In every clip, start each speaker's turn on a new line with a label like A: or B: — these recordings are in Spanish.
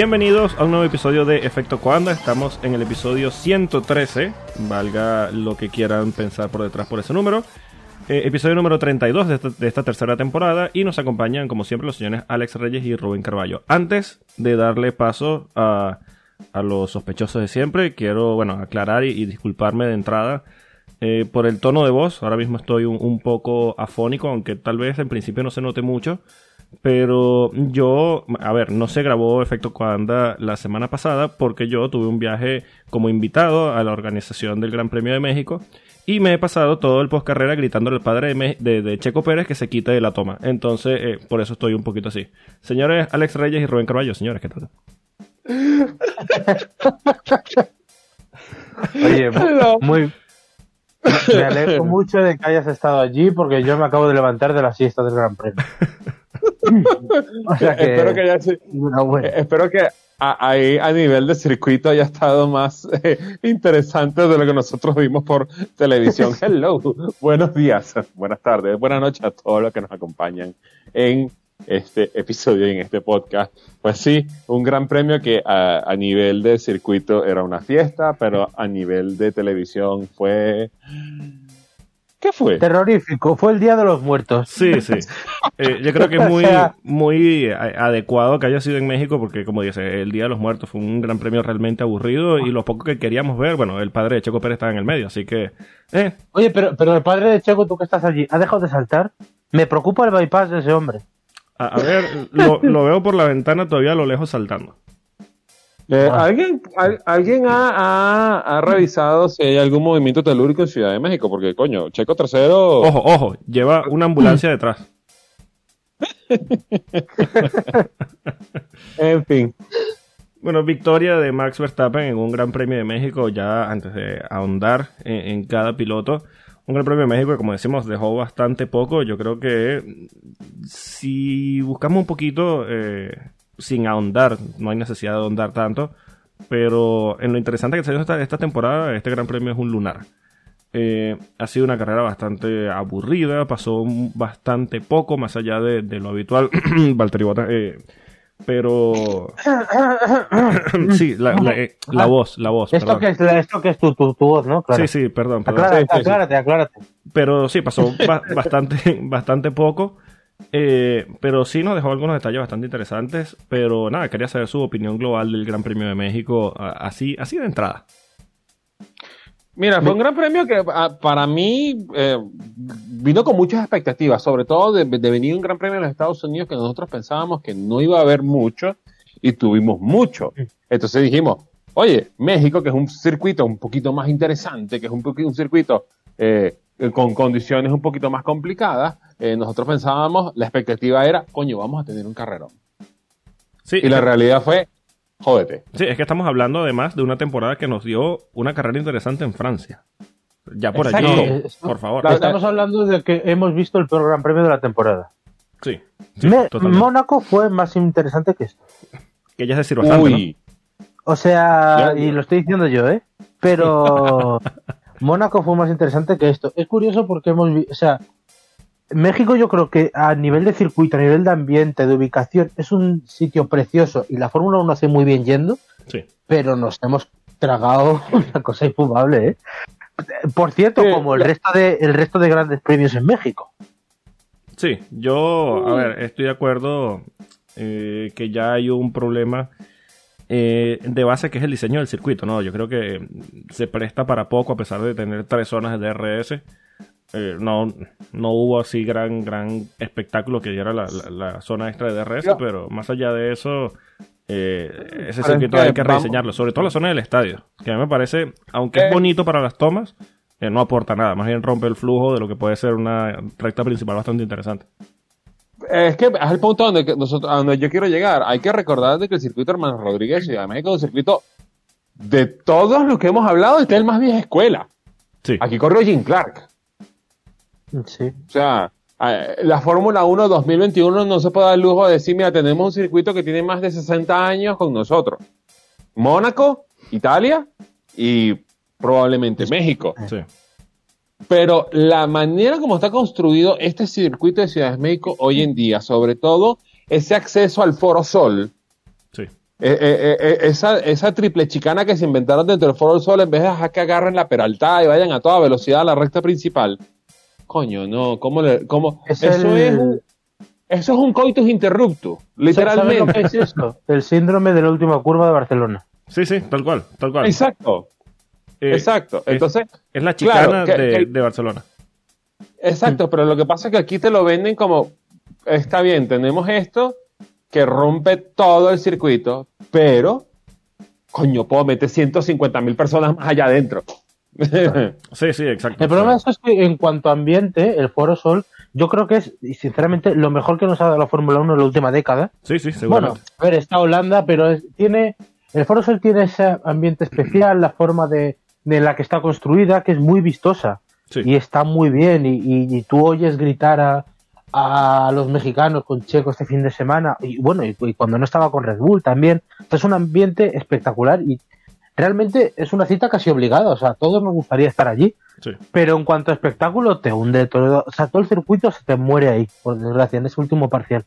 A: Bienvenidos a un nuevo episodio de Efecto Coanda. Estamos en el episodio 113, valga lo que quieran pensar por detrás por ese número. Eh, episodio número 32 de esta, de esta tercera temporada y nos acompañan como siempre los señores Alex Reyes y Rubén Carballo. Antes de darle paso a, a los sospechosos de siempre, quiero bueno aclarar y, y disculparme de entrada eh, por el tono de voz. Ahora mismo estoy un, un poco afónico, aunque tal vez en principio no se note mucho. Pero yo, a ver, no se grabó Efecto Coanda la semana pasada porque yo tuve un viaje como invitado a la organización del Gran Premio de México y me he pasado todo el post carrera gritándole al padre de, Me- de- de Checo Pérez que se quite de la toma. Entonces, eh, por eso estoy un poquito así. Señores Alex Reyes y Rubén Carballo, señores, ¿qué tal?
B: Oye, mu- muy. Me alegro mucho de que hayas estado allí porque yo me acabo de levantar de la siesta del Gran Premio. O sea que.
C: espero que eh, espero que a, ahí a nivel de circuito haya estado más eh, interesante de lo que nosotros vimos por televisión. Hello, buenos días, buenas tardes, buenas noches a todos los que nos acompañan en este episodio y en este podcast. Pues sí, un gran premio que a, a nivel de circuito era una fiesta, pero a nivel de televisión fue... ¿Qué fue?
B: Terrorífico, fue el Día de los Muertos.
A: Sí, sí. Eh, yo creo que es muy, muy a- adecuado que haya sido en México porque, como dice, el Día de los Muertos fue un gran premio realmente aburrido y lo poco que queríamos ver, bueno, el padre de Checo Pérez estaba en el medio, así que... Eh,
B: Oye, pero, pero el padre de Checo, tú que estás allí, ¿ha dejado de saltar? Me preocupa el bypass de ese hombre.
A: a, a ver, lo, lo veo por la ventana todavía a lo lejos saltando.
C: Eh,
B: Ah.
C: ¿Alguien, al- ¿alguien ha, ha- ha revisado si hay algún movimiento telúrico en Ciudad de México? Porque, coño, Checo tercero.
A: Ojo, ojo, lleva una ambulancia detrás.
C: En fin.
A: Bueno, victoria de Max Verstappen en un Gran Premio de México, ya antes de ahondar en, en cada piloto. Un Gran Premio de México que, como decimos, dejó bastante poco. Yo creo que si buscamos un poquito, eh, sin ahondar, no hay necesidad de ahondar tanto. Pero en lo interesante que se dio esta, esta temporada, este Gran Premio es un lunar. Eh, ha sido una carrera bastante aburrida, pasó bastante poco, más allá de, de lo habitual. Valtteri Bottas, eh, pero sí, la, la, eh, la voz, la voz.
B: Esto
A: perdón.
B: que es, esto que es tu, tu, tu voz, ¿no? Claro.
A: Sí, sí, perdón, perdón.
B: Aclárate,
C: Sí, sí, sí.
B: aclárate, aclárate.
A: Pero sí, pasó ba- bastante, bastante poco. Eh, pero sí nos dejó algunos detalles bastante interesantes. Pero nada, quería saber su opinión global del Gran Premio de México, así, así de entrada.
C: Mira, fue un gran premio que ah, para mí eh, vino con muchas expectativas, sobre todo de, de venir un gran premio en los Estados Unidos que nosotros pensábamos que no iba a haber mucho y tuvimos mucho. Entonces dijimos, oye, México, que es un circuito un poquito más interesante, que es un, un circuito eh, con condiciones un poquito más complicadas, eh, nosotros pensábamos, la expectativa era, coño, vamos a tener un carrerón.
A: Sí,
C: Y la realidad fue, jódete.
A: sí, es que estamos hablando además de una temporada que nos dio una carrera interesante en Francia. Ya por
B: Exacto.
A: allí,
B: Eh,
A: por favor.
C: La-
B: Estamos hablando de que hemos visto el peor Gran Premio de la temporada.
A: Sí, sí,
B: Me-
A: totalmente.
B: Mónaco fue más interesante que esto.
A: Que ya es decir bastante,
B: O sea,
C: Ya,
B: y lo estoy diciendo yo, ¿eh? Pero Mónaco fue más interesante que esto. Es curioso porque hemos visto, o sea, México yo creo que a nivel de circuito, a nivel de ambiente, de ubicación, es un sitio precioso y la Fórmula 1 hace muy bien yendo,
A: Sí.
B: pero nos hemos tragado una cosa infumable, ¿eh? Por cierto,
C: Sí,
B: como el resto de el resto de grandes premios en México.
A: Sí, yo, a ver, estoy de acuerdo eh, que ya hay un problema eh, de base que es el diseño del circuito, ¿no? Yo creo que se presta para poco a pesar de tener tres zonas de DRS. Eh, no, no hubo así gran, gran espectáculo que diera la, la- la zona extra de DRS, pero más allá de eso, eh, ese circuito
C: que
A: hay que rediseñarlo, sobre todo la zona del estadio, que a mí me parece, aunque es
C: Eh.
A: bonito para las tomas, no aporta nada, más bien rompe el flujo de lo que puede ser una recta principal bastante interesante.
C: Es que es el punto donde, nosotros, donde yo quiero llegar. Hay que recordar de que el circuito Hermano Rodríguez de México es un circuito de todos los que hemos hablado, este es el más vieja escuela.
A: Sí.
C: Aquí corrió Jim Clark.
B: Sí.
C: O sea, la Fórmula 1 2021 no se puede dar el lujo de decir, mira, tenemos un circuito que tiene más de 60 años con nosotros. Mónaco, Italia y probablemente México.
A: Sí.
C: Pero la manera como está construido este circuito de Ciudad de México hoy en día, sobre todo ese acceso al Foro Sol,
A: Sí.
C: eh, eh, eh, esa, esa triple chicana que se inventaron dentro del Foro Sol, en vez de dejar que agarren la peraltada y vayan a toda velocidad a la recta principal. Coño, no, ¿cómo le, cómo?
B: Es
C: eso,
B: el-
C: es un, eso es un coitus interruptus,
B: ¿Sabes lo
C: literalmente.
B: que es esto? El síndrome de la última curva de Barcelona.
A: Sí, sí, tal cual, tal cual.
C: Exacto,
A: Eh,
C: exacto.
A: es-
C: Entonces,
A: Es la chicana
C: Claro, que-
A: de,
C: que-
A: de Barcelona.
C: Exacto, pero lo que pasa es que aquí te lo venden como, está bien, tenemos esto que rompe todo el circuito, pero, coño, puedo meter 150 mil personas más allá adentro.
A: Sí, sí, exacto.
B: El problema
A: Sí.
B: es que en cuanto a ambiente, el Foro Sol, yo creo que es, y sinceramente, lo mejor que nos ha dado la Fórmula 1 en la última década.
A: Sí, sí,
B: Bueno,
A: seguramente.
B: a ver, está Holanda, pero es- tiene el Foro Sol tiene ese ambiente especial, la forma de, de la que está construida, que es muy vistosa
A: sí.
B: y está muy bien. Y, y- y tú oyes gritar a, a los mexicanos con Checo este fin de semana, y bueno, y, y cuando no estaba con Red Bull también. Es un ambiente espectacular y realmente es una cita casi obligada. O sea, a todos nos gustaría estar allí.
A: sí.
B: Pero en cuanto a espectáculo, te hunde todo. O sea, todo el circuito se te muere ahí, por desgracia, en ese último parcial.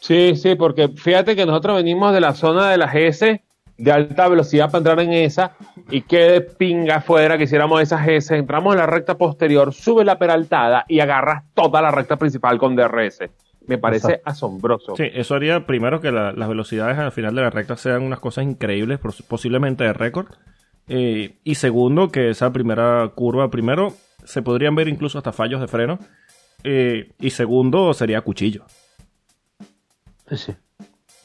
C: Sí, sí, porque fíjate que nosotros venimos de la zona de las S de alta velocidad para entrar en esa y qué de pinga fuera que hiciéramos esas S, entramos en la recta posterior, sube la peraltada y agarras toda la recta principal con DRS. Me parece
B: Exacto.
C: asombroso.
A: Sí, eso haría primero que la- las velocidades al final de la recta sean unas cosas increíbles, pos- posiblemente de récord. Eh, y segundo, que esa primera curva, primero, se podrían ver incluso hasta fallos de freno. Eh, y segundo, sería cuchillo.
B: Sí, sí.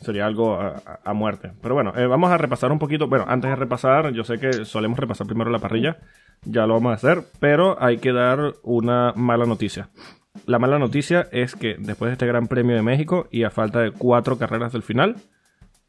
A: Sería algo a, muerte. Pero bueno, eh, vamos a repasar un poquito. Bueno, antes de repasar, yo sé que solemos repasar primero la parrilla. Ya lo vamos a hacer. Pero hay que dar una mala noticia. La mala noticia es que después de este Gran Premio de México y a falta de cuatro carreras del final,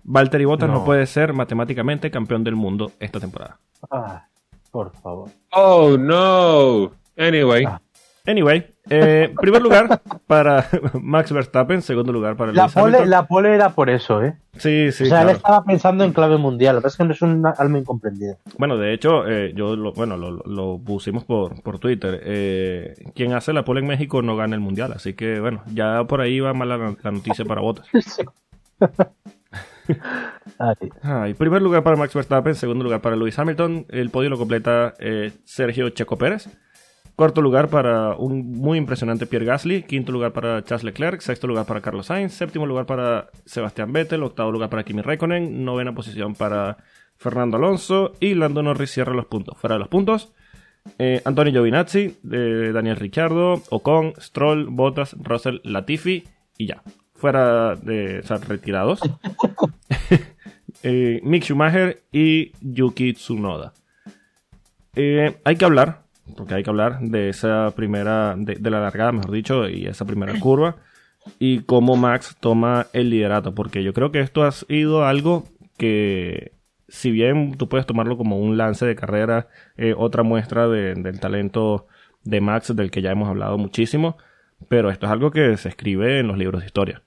A: Valtteri Bottas no,
B: No.
A: puede ser matemáticamente campeón del mundo esta temporada.
B: Ah, por favor.
C: Oh, no. Anyway.
B: Ah.
A: Anyway, eh, primer lugar para Max Verstappen, segundo lugar para
B: La pole,
A: Hamilton.
B: la pole era por eso, ¿eh?
A: Sí, sí,
B: o sea, él
A: claro.
B: estaba pensando en clave mundial. Que pasa es que no es un alma incomprendida.
A: Bueno, de hecho, eh, yo lo, bueno, lo, lo pusimos por, por Twitter. Eh, quien hace la pole en México no gana el mundial, así que bueno, ya por ahí va mal la, la noticia para Botas.
B: Ay,
A: Ay, primer lugar para Max Verstappen, segundo lugar para Lewis Hamilton. El podio lo completa eh, Sergio Checo Pérez. Cuarto lugar para un muy impresionante Pierre Gasly. Quinto lugar para Charles Leclerc. Sexto lugar para Carlos Sainz. Séptimo lugar para Sebastián Vettel. Octavo lugar para Kimi Raikkonen. Novena posición para Fernando Alonso. Y Lando Norris cierra los puntos. Fuera de los puntos. eh, Antonio Giovinazzi, eh, Daniel Ricciardo, Ocon, Stroll, Bottas, Russell, Latifi y ya. Fuera de, o sea, retirados. eh, Mick Schumacher y Yuki Tsunoda. Eh, hay que hablar, porque hay que hablar de esa primera, de, de la largada, mejor dicho, y esa primera curva, y cómo Max toma el liderato, porque yo creo que esto ha sido algo que, si bien tú puedes tomarlo como un lance de carrera, eh, otra muestra de- del talento de Max, del que ya hemos hablado muchísimo, pero esto es algo que se escribe en los libros de historia.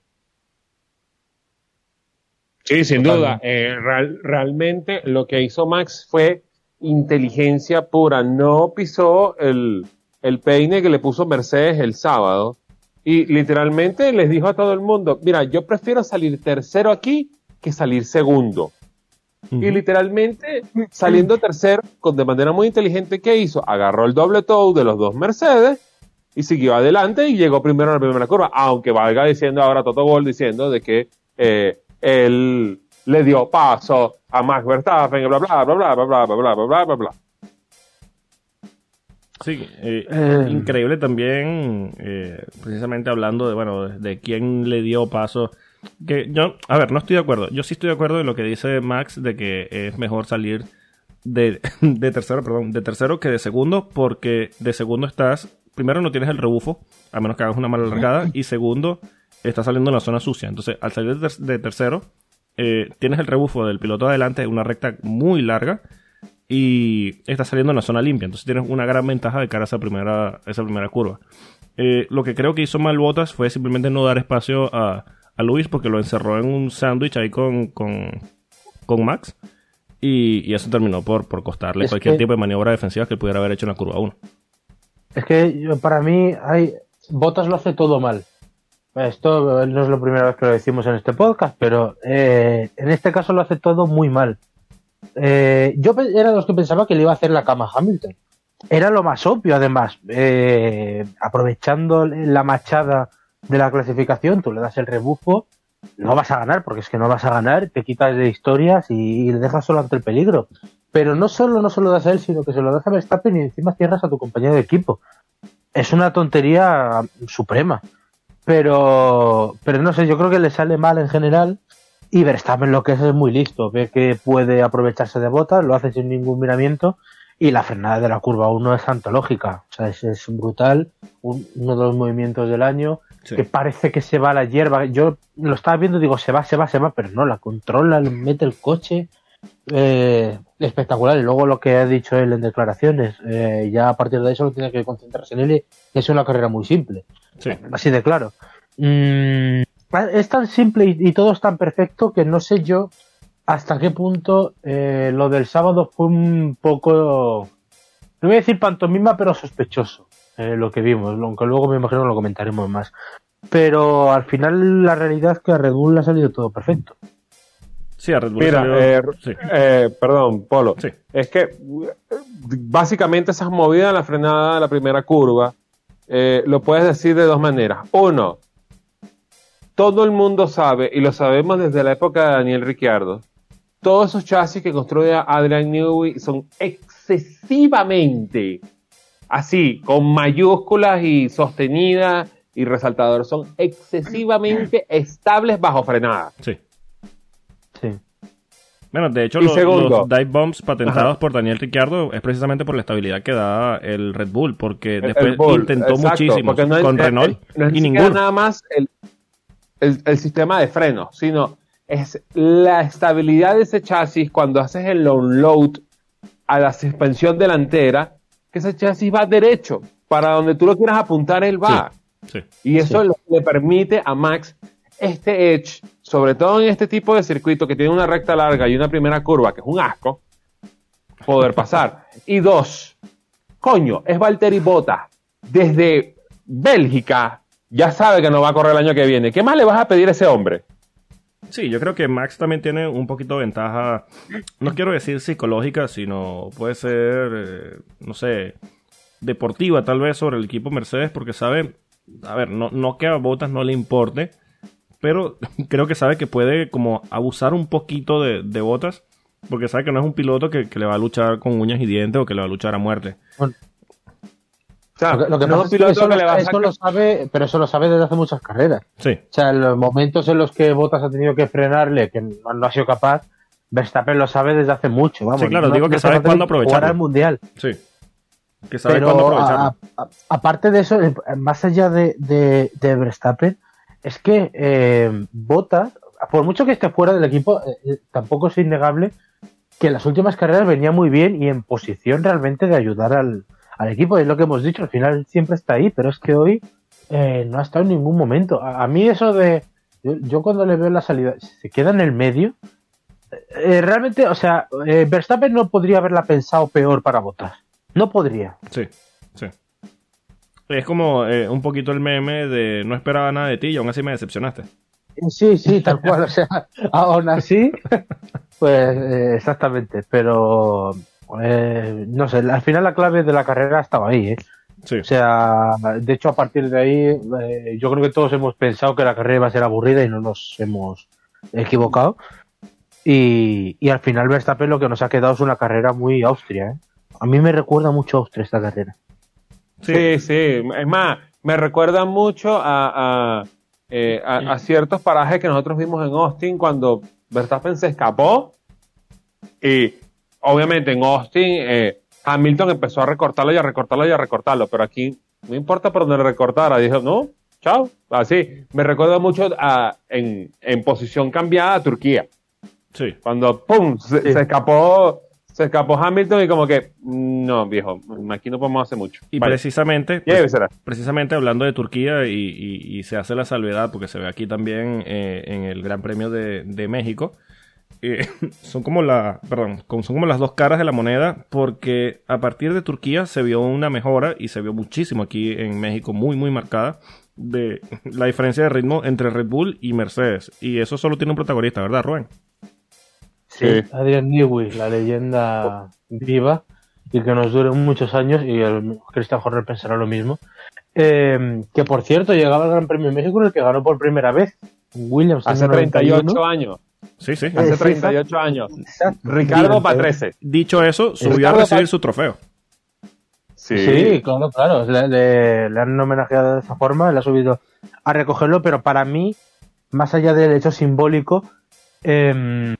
C: Sí, sin
B: Totalmente.
C: duda. Eh, real- realmente lo que hizo Max fue inteligencia pura. No pisó el, el peine que le puso Mercedes el sábado. Y literalmente les dijo a todo el mundo, mira, yo prefiero salir tercero aquí que salir segundo. Y literalmente, saliendo tercero, con, de manera muy inteligente, ¿qué hizo? Agarró el doble toe de los dos Mercedes y siguió adelante y llegó primero a la primera curva. Aunque valga diciendo ahora Toto Gol diciendo de que eh, él le dio paso a Max Verstappen, bla, bla, bla, bla, bla, bla, bla, bla, bla, bla, bla, bla.
A: Sí, eh,
B: Eh.
A: increíble también, eh, precisamente hablando de, bueno, de, de quién le dio paso. Que yo, a ver, no estoy de acuerdo. Yo sí estoy de acuerdo en lo que dice Max de que es mejor salir de, de tercero, perdón, de tercero que de segundo, porque de segundo estás, primero no tienes el rebufo, a menos que hagas una mala largada, y segundo, estás saliendo en la zona sucia. Entonces, al salir de, ter- de tercero, eh, tienes el rebufo del piloto adelante, una recta muy larga, y estás saliendo en la zona limpia. Entonces tienes una gran ventaja de cara a esa primera, esa primera curva. Eh, lo que creo que hizo mal Botas fue simplemente no dar espacio a, a Luis porque lo encerró en un sándwich ahí con, con, con Max. Y, y eso terminó por, por costarle
B: Es
A: cualquier
B: que-
A: tipo de maniobra defensiva que pudiera haber hecho en la curva 1.
B: Es que yo- para mí hay Botas lo hace todo mal. Esto no es la primera vez que lo decimos en este podcast, pero eh, en este caso lo hace todo muy mal. Eh, yo era de los que pensaba que le iba a hacer la cama Hamilton. Era lo más obvio, además. Eh, aprovechando la machada de la clasificación, tú le das el rebufo, no vas a ganar, porque es que no vas a ganar, te quitas de historias y, le dejas solo ante el peligro. Pero no solo no se lo das a él, sino que se lo das a Verstappen y encima cierras a tu compañero de equipo. Es una tontería suprema. Pero, pero no sé, yo creo que le sale mal en general. Y Verstappen lo que es es muy listo, ve que puede aprovecharse de botas, lo hace sin ningún miramiento y la frenada de la curva 1 es antológica, o sea, es, brutal, uno de los movimientos del año, que parece que se va a la hierba, yo lo estaba viendo digo, se va, se va, se va, pero no, la controla, le mete el coche, eh, espectacular, y luego lo que ha dicho él en declaraciones, eh, ya a partir de eso lo tiene que concentrarse en él, es una carrera muy simple, así de claro. Mm, es tan simple y todo es tan perfecto que no sé yo hasta qué punto eh, lo del sábado fue un poco, no voy a decir pantomima, pero sospechoso eh, lo que vimos, aunque luego me imagino lo comentaremos más. Pero al final la realidad es que a Red Bull le ha salido todo perfecto.
C: Sí, a Red Bull Mira, eh, perdón, Polo. Sí. Es que básicamente esas movidas en la frenada de la primera curva lo puedes decir de dos maneras. Uno, todo el mundo sabe, y lo sabemos desde la época de Daniel Ricciardo, todos esos chasis que construye Adrian Newey son excesivamente así, con mayúsculas y sostenidas y resaltadores, son excesivamente estables bajo frenada.
A: Sí. Sí. Bueno, de hecho, los, dive bombs patentados por Daniel Ricciardo es precisamente por la estabilidad que da el Red Bull, porque después intentó muchísimo con Renault y ninguno.
C: nada más el, el, sistema de freno, sino es la estabilidad de ese chasis cuando haces el load a la suspensión delantera, que ese chasis va derecho. Para donde tú lo quieras apuntar, él va. y eso le permite a Max este edge, sobre todo en este tipo de circuito que tiene una recta larga y una primera curva, que es un asco, poder pasar. y dos, coño, es Valtteri Bota. Desde Bélgica ya sabe que no va a correr el año que viene. ¿Qué más le vas a pedir a ese hombre?
A: Sí, yo creo que Max también tiene un poquito de ventaja, no quiero decir psicológica, sino puede ser, eh, no sé, deportiva tal vez sobre el equipo Mercedes, porque sabe, a ver, no, no que a Botas no le importe, pero creo que sabe que puede como abusar un poquito de, Botas, porque sabe que no es un piloto que, le va a luchar con uñas y dientes o que le va a luchar a muerte
B: lo que no es que eso, lo sabe, pero eso lo sabe desde hace muchas carreras.
A: Sí.
B: O sea, en los momentos en los que Bottas ha tenido que frenarle, que no, ha sido capaz, Verstappen lo sabe desde hace mucho. Vamos,
A: sí, claro, digo que sabe cuándo aprovechar.
B: el mundial.
A: Sí. Que sabe cuándo aprovechar.
B: aparte de eso, más allá de, de, Verstappen, es que eh, Bottas, por mucho que esté fuera del equipo, eh, eh, tampoco es innegable que en las últimas carreras venía muy bien y en posición realmente de ayudar al, equipo, es lo que hemos dicho, al final siempre está ahí, pero es que hoy eh, no ha estado en ningún momento. A, mí eso de, yo, cuando le veo la salida, se queda en el medio, eh, realmente, o sea, Verstappen no podría haberla pensado peor para votar. No podría.
A: Sí, sí. Es como un poquito el meme de no esperaba nada de ti y aún así me decepcionaste.
B: Sí, sí, tal cual. O sea, aún así, pues exactamente. Pero eh, no sé, al final la clave de la carrera estaba ahí, ¿eh? O sea, de hecho a partir de ahí eh, yo creo que todos hemos pensado que la carrera iba a ser aburrida y no nos hemos equivocado. Y, y al final Verstappen lo que nos ha quedado es una carrera muy Austria. ¿eh? A mí me recuerda mucho a Austria esta carrera.
C: Sí, sí, es más, me recuerda mucho a, a, eh, a, a ciertos parajes que nosotros vimos en Austin cuando Verstappen se escapó y obviamente en Austin, eh, Hamilton empezó a recortarlo y a recortarlo y a recortarlo, pero aquí no importa por dónde recortara, dijo, no, chao, así. Me recuerda mucho a, en, en, posición cambiada a Turquía.
A: Sí.
C: Cuando, ¡pum!, se, escapó se escapó Hamilton y como que, no, viejo, aquí no podemos hacer mucho.
A: Y precisamente, precisamente hablando de Turquía y, se hace la salvedad, porque se ve aquí también eh, en el Gran Premio de, de México, eh, son como la, perdón, son como las dos caras de la moneda, porque a partir de Turquía se vio una mejora y se vio muchísimo aquí en México, muy, muy marcada de la diferencia de ritmo entre Red Bull y Mercedes. Y eso solo tiene un protagonista, ¿verdad, Rubén?
B: Sí, Adrian Newey, la leyenda viva y que nos dure muchos años, y el Christian Horner pensará lo mismo. Eh, que por cierto, llegaba al Gran Premio de México en el que ganó por primera vez Williams.
C: Hace 38 años.
A: Sí, sí.
C: Hace 38 años. Ricardo para 13.
A: Dicho eso, subió a recibir su trofeo.
B: Sí. claro, claro. Le, han homenajeado de esa forma, le ha subido a recogerlo, pero para mí, más allá del hecho simbólico, em,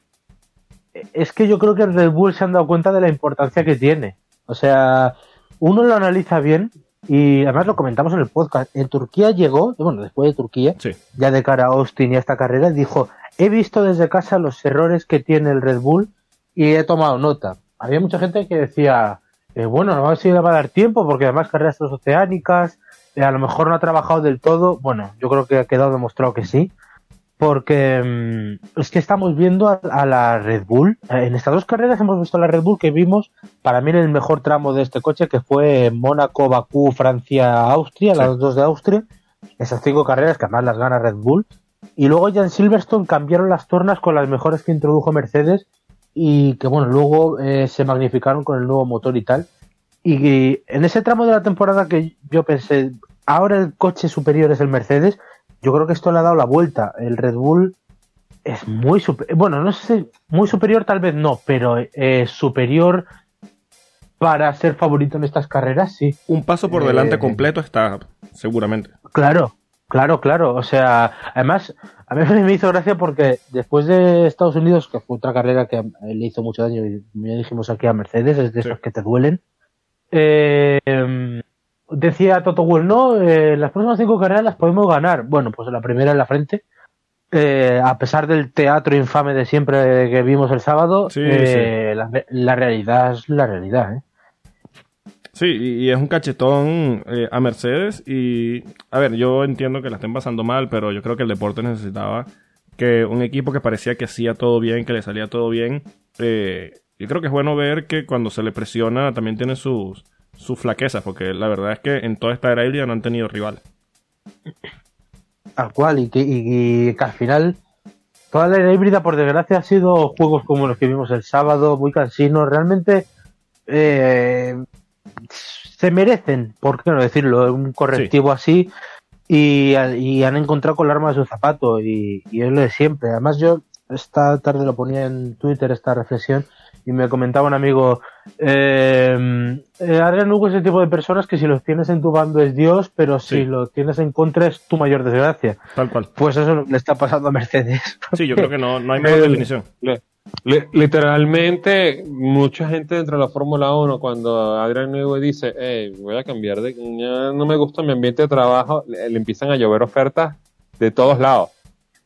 B: es que yo creo que Red Bull se han dado cuenta de la importancia que tiene. O sea, uno lo analiza bien y además lo comentamos en el podcast. En Turquía llegó, bueno, después de Turquía, ya de cara a Austin y a esta carrera, dijo, he visto desde casa los errores que tiene el Red Bull y he tomado nota. Había mucha gente que decía, eh, bueno, no va a si le va a dar tiempo porque además carreras transoceánicas, eh, a lo mejor no ha trabajado del todo. Bueno, yo creo que ha quedado demostrado que sí porque mm, es que estamos viendo a, la Red Bull. Eh, en estas dos carreras hemos visto a la Red Bull que vimos, para mí, en el mejor tramo de este coche, que fue Mónaco, Bakú, Francia, Austria, las dos de Austria. Esas cinco carreras que además las gana Red Bull. Y luego ya en Silverstone cambiaron las tornas con las mejores que introdujo Mercedes y que, bueno, luego eh, se magnificaron con el nuevo motor y tal. y en ese tramo de la temporada que yo pensé, ahora el coche superior es el Mercedes, yo creo que esto le ha dado la vuelta. El Red Bull es muy superior, bueno, no sé, muy superior tal vez no, pero eh, superior para ser favorito en estas carreras, sí.
A: Un paso por delante eh, completo está, seguramente.
B: Claro, claro, claro. O sea, además, a mí me hizo gracia porque después de Estados Unidos, que fue otra carrera que le hizo mucho daño, y ya dijimos aquí a Mercedes, es de esos que te duelen. Eh, decía Toto Wolff, no, eh, las próximas cinco carreras las podemos ganar. Bueno, pues la primera en la frente. Eh, a pesar del teatro infame de siempre que vimos el sábado, eh, La, realidad es la realidad. ¿eh?
A: Sí, y, es un cachetón a Mercedes. Y, a ver, yo entiendo que la estén pasando mal, pero yo creo que el deporte necesitaba que un equipo que parecía que hacía todo bien, que le salía todo bien. yo creo que es bueno ver que cuando se le presiona también tiene sus sus flaquezas, porque la verdad es que en toda esta era híbrida no han tenido rival.
B: Al cual, y que, al final toda la era híbrida, por desgracia, ha sido juegos como los que vimos el sábado, muy cansinos, realmente eh, se merecen, por qué no decirlo, un correctivo así y, han encontrado con el arma de su zapato y, y es lo de siempre. Además yo esta tarde lo ponía en Twitter esta reflexión y me comentaba un amigo, eh, eh, Adrián Hugo es el tipo de personas que si los tienes en tu bando es Dios, pero si lo tienes en contra es tu mayor desgracia.
A: Tal cual.
B: Pues eso le está pasando a Mercedes.
A: Sí, yo creo que no, no hay mejor definición.
C: literalmente, mucha gente dentro de la Fórmula 1, cuando Adrián Hugo dice, hey, voy a cambiar de, ya no me gusta mi ambiente de trabajo, le, empiezan a llover ofertas de todos lados.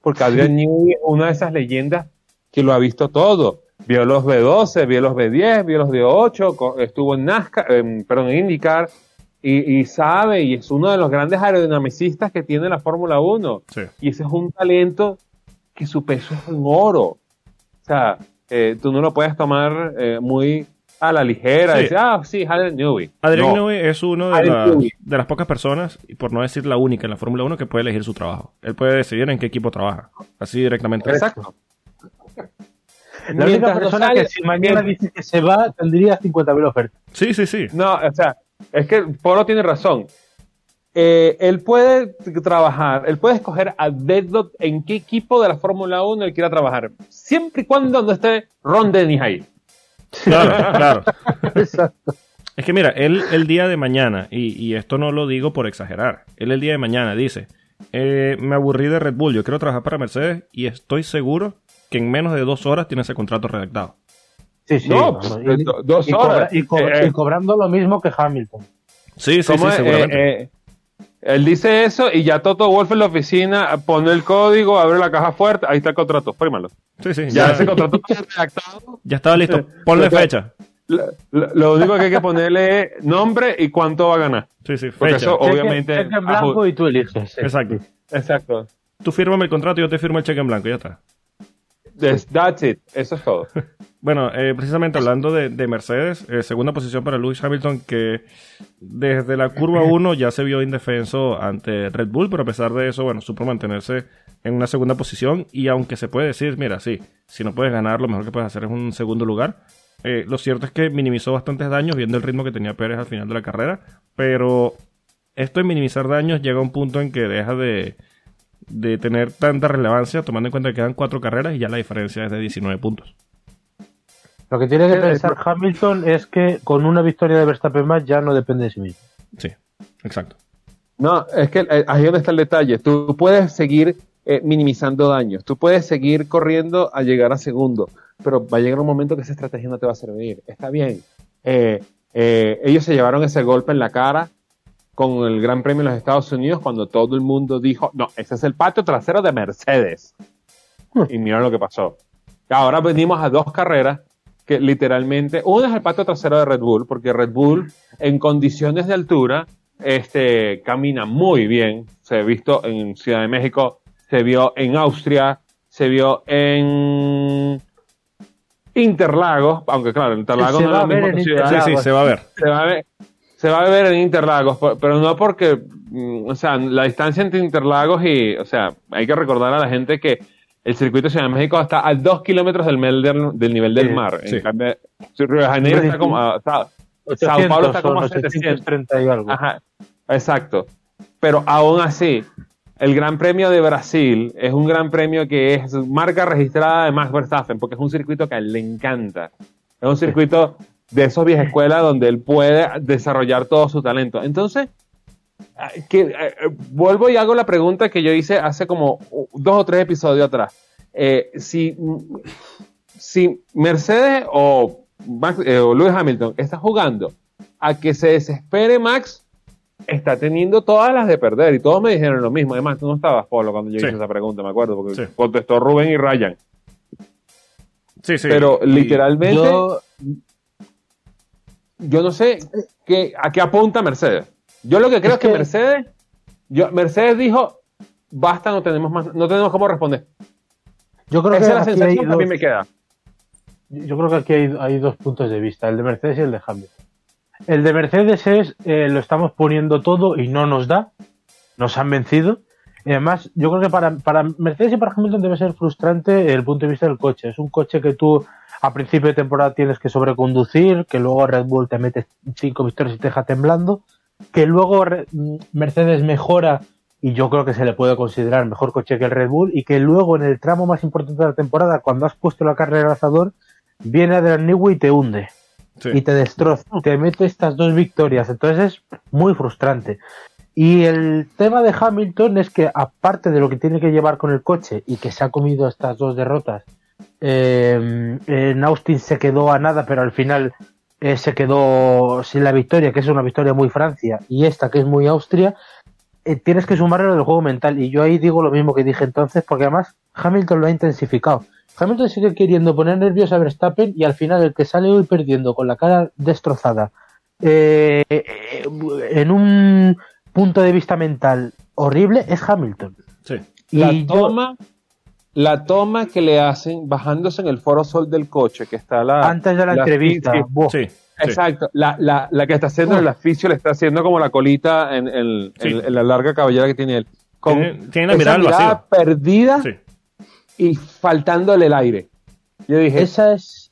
C: Porque Adrián Newey es una de esas leyendas que lo ha visto todo vio los B12, vio los B10, vio los D8, estuvo en NASCAR, perdón, en IndyCar, y, sabe, y es uno de los grandes aerodinamicistas que tiene la Fórmula 1. Y ese es un talento que su peso es en oro. O sea, eh, tú no lo puedes tomar eh, muy a la ligera. Sí. ah, sí, Adrian Newey.
A: Adrian Newey es uno de, las, de las pocas personas, y por no decir la única en la Fórmula 1, que puede elegir su trabajo. Él puede decidir en qué equipo trabaja. Así directamente.
C: Exacto.
B: La única persona que si mañana dice que se va, tendría 50.000 ofertas.
A: Sí, sí, sí.
C: No, o sea, es que Polo tiene razón. Eh, él puede trabajar, él puede escoger a Deadlock en qué equipo de la Fórmula 1 él quiera trabajar, siempre y cuando no esté Ron Dennis ahí.
A: Claro, claro. Exacto. Es que mira, él el día de mañana, y, esto no lo digo por exagerar, él el día de mañana dice, eh, me aburrí de Red Bull, yo quiero trabajar para Mercedes y estoy seguro que en menos de dos horas tiene ese contrato redactado.
B: Sí, sí. No, dos horas. y, eh, cobrando lo mismo que Hamilton.
A: Sí, sí, sí, seguramente.
C: Eh, él dice eso y ya Toto Wolf en la oficina pone el código, abre la caja fuerte, ahí está el contrato, fírmalo.
A: Sí, sí.
C: Ya, ese contrato está redactado.
A: Ya estaba listo. Ponle fecha.
C: Lo, único que hay que ponerle es nombre y cuánto va a ganar.
A: Sí, sí, fecha.
C: Porque eso obviamente.
B: Cheque en blanco y tú eliges.
A: Exacto.
C: Exacto.
A: Tú fírmame el contrato y yo te firmo el cheque en blanco, ya está.
C: That's it. Eso es todo.
A: Bueno, eh, precisamente hablando de, Mercedes, eh, segunda posición para Lewis Hamilton, que desde la curva 1 ya se vio indefenso ante Red Bull, pero a pesar de eso, bueno, supo mantenerse en una segunda posición. Y aunque se puede decir, mira, sí, si no puedes ganar, lo mejor que puedes hacer es un segundo lugar. Eh, lo cierto es que minimizó bastantes daños viendo el ritmo que tenía Pérez al final de la carrera, pero esto de minimizar daños llega a un punto en que deja de, de tener tanta relevancia, tomando en cuenta que quedan cuatro carreras y ya la diferencia es de 19 puntos.
B: Lo que tiene que pensar Hamilton es que con una victoria de Verstappen más ya no depende de sí mismo.
A: Sí, exacto.
C: No, es que eh, ahí donde está el detalle. Tú puedes seguir eh, minimizando daños, tú puedes seguir corriendo a llegar a segundo, pero va a llegar un momento que esa estrategia no te va a servir. Está bien. Eh, ellos se llevaron ese golpe en la cara con el Gran Premio de los Estados Unidos cuando todo el mundo dijo, no, ese es el patio trasero de Mercedes. Hmm. Y mira lo que pasó. Ahora venimos a dos carreras que literalmente, uno es el patio trasero de Red Bull, porque Red Bull en condiciones de altura este, camina muy bien. Se ha visto en Ciudad de México, se vio en Austria, se vio en Interlagos, aunque claro, Interlagos no es la misma ciudad.
A: Sí, sí, se va a ver.
C: Se va a ver, se va a ver en Interlagos, pero no porque, mm, o sea, la distancia entre Interlagos y, o sea, hay que recordar a la gente que el circuito de Ciudad de México está a dos kilómetros del, del, nivel del mar. En cambio, Río de Janeiro está como. A, Sao Paulo está como a 730 y algo. Ajá, exacto. Pero aún así, el Gran Premio de Brasil es un gran premio que es marca registrada de Max Verstappen, porque es un circuito que a él le encanta. Es un circuito de esos viejas escuelas donde él puede desarrollar todo su talento. Entonces, que, eh, vuelvo y hago la pregunta que yo hice hace como dos o tres episodios atrás. Eh, si, si Mercedes o, Max, eh, o Lewis Hamilton está jugando a que se desespere Max, está teniendo todas las de perder. Y todos me dijeron lo mismo. Además, tú no estabas, Polo, cuando yo hice esa pregunta, me acuerdo, porque contestó Rubén y Ryan.
A: Sí, sí.
C: Pero literalmente, yo... yo, no sé qué, a qué apunta Mercedes. Yo lo que creo es, que, Mercedes, yo, Mercedes dijo, basta, no tenemos más, no tenemos cómo responder.
B: Yo creo
C: Esa que es la sensación que a mí me queda.
B: Yo creo que aquí hay, dos puntos de vista, el de Mercedes y el de Hamilton. El de Mercedes es, eh, lo estamos poniendo todo y no nos da, nos han vencido. Y además, yo creo que para, para Mercedes y para Hamilton debe ser frustrante el punto de vista del coche. Es un coche que tú a principio de temporada tienes que sobreconducir, que luego Red Bull te mete cinco victorias y te deja temblando que luego Mercedes mejora y yo creo que se le puede considerar mejor coche que el Red Bull y que luego en el tramo más importante de la temporada, cuando has puesto la carrera al asador, viene Adrian Newey y te hunde. Y te destroza, te mete estas dos victorias, entonces es muy frustrante. Y el tema de Hamilton es que aparte de lo que tiene que llevar con el coche y que se ha comido estas dos derrotas, eh, en Austin se quedó a nada, pero al final eh, se quedó sin la victoria, que es una victoria muy Francia, y esta que es muy Austria, eh, tienes que sumarle del juego mental. Y yo ahí digo lo mismo que dije entonces, porque además Hamilton lo ha intensificado. Hamilton sigue queriendo poner nervioso a Verstappen y al final el que sale hoy perdiendo con la cara destrozada eh, en un punto de vista mental horrible es Hamilton.
C: Sí. La toma, la toma que le hacen bajándose en el foro sol del coche, que está la...
B: Antes de la, entrevista.
C: Sí, Exacto. La, la, la, que está haciendo el aficio le está haciendo como la colita en, en, la larga cabellera que tiene él.
A: Con tiene, la mirada,
C: mirada perdida y faltándole el aire. Yo dije...
B: Esa es...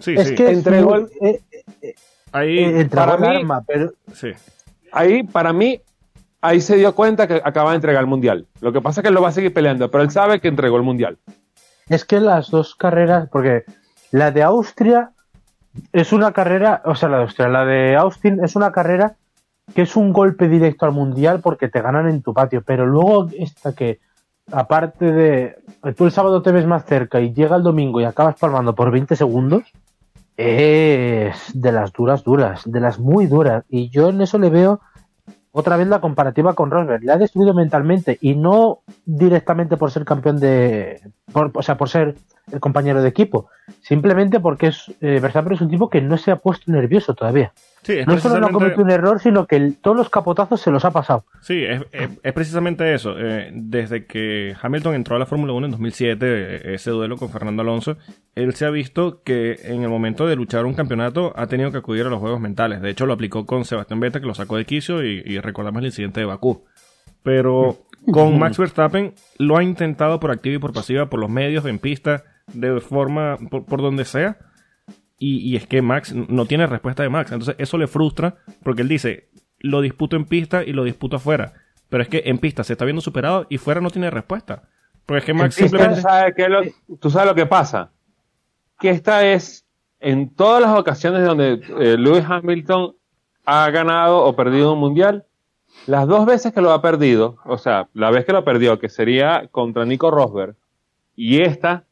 A: Sí, es
C: que entregó el... Eh,
B: eh, ahí, eh, para mí, arma, pero...
C: Sí. Ahí, para mí, ahí se dio cuenta que acaba de entregar el mundial. Lo que pasa es que él lo va a seguir peleando, pero él sabe que entregó el mundial.
B: Es que las dos carreras, porque la de Austria es una carrera, o sea, la de Austria, la de Austin es una carrera que es un golpe directo al mundial porque te ganan en tu patio, pero luego esta que, aparte de, tú el sábado te ves más cerca y llega el domingo y acabas palmando por 20 segundos, es de las duras, duras, de las muy duras. Y yo en eso le veo otra vez la comparativa con Rosberg. Le ha destruido mentalmente y no directamente por ser campeón de. o sea, por ser el compañero de equipo. Simplemente porque es, eh, Verstappen es un tipo que no se ha puesto nervioso todavía.
A: Sí, es
B: No solo no cometido un error, sino que el- todos los capotazos se los ha pasado.
A: Sí, es, es- es precisamente eso. Eh, desde que Hamilton entró a la Fórmula 1 en 2007, eh, ese duelo con Fernando Alonso, él se ha visto que en el momento de luchar un campeonato ha tenido que acudir a los juegos mentales. De hecho, lo aplicó con Sebastián Vettel, que lo sacó de quicio, y, y recordamos el incidente de Bakú. Pero con Max Verstappen lo ha intentado por activa y por pasiva, por los medios, en pista, de forma, por, por donde sea. Y, y es que Max no tiene respuesta de Max. Entonces eso le frustra porque él dice, lo disputo en pista y lo disputo afuera. Pero es que en pista se está viendo superado y fuera no tiene respuesta. Porque es que Max simplemente...
C: ¿Tú sabes, qué es lo, tú sabes lo que pasa? Que esta es, en todas las ocasiones donde eh, Lewis Hamilton ha ganado o perdido un mundial, las dos veces que lo ha perdido, o sea, la vez que lo perdió, que sería contra Nico Rosberg, y esta,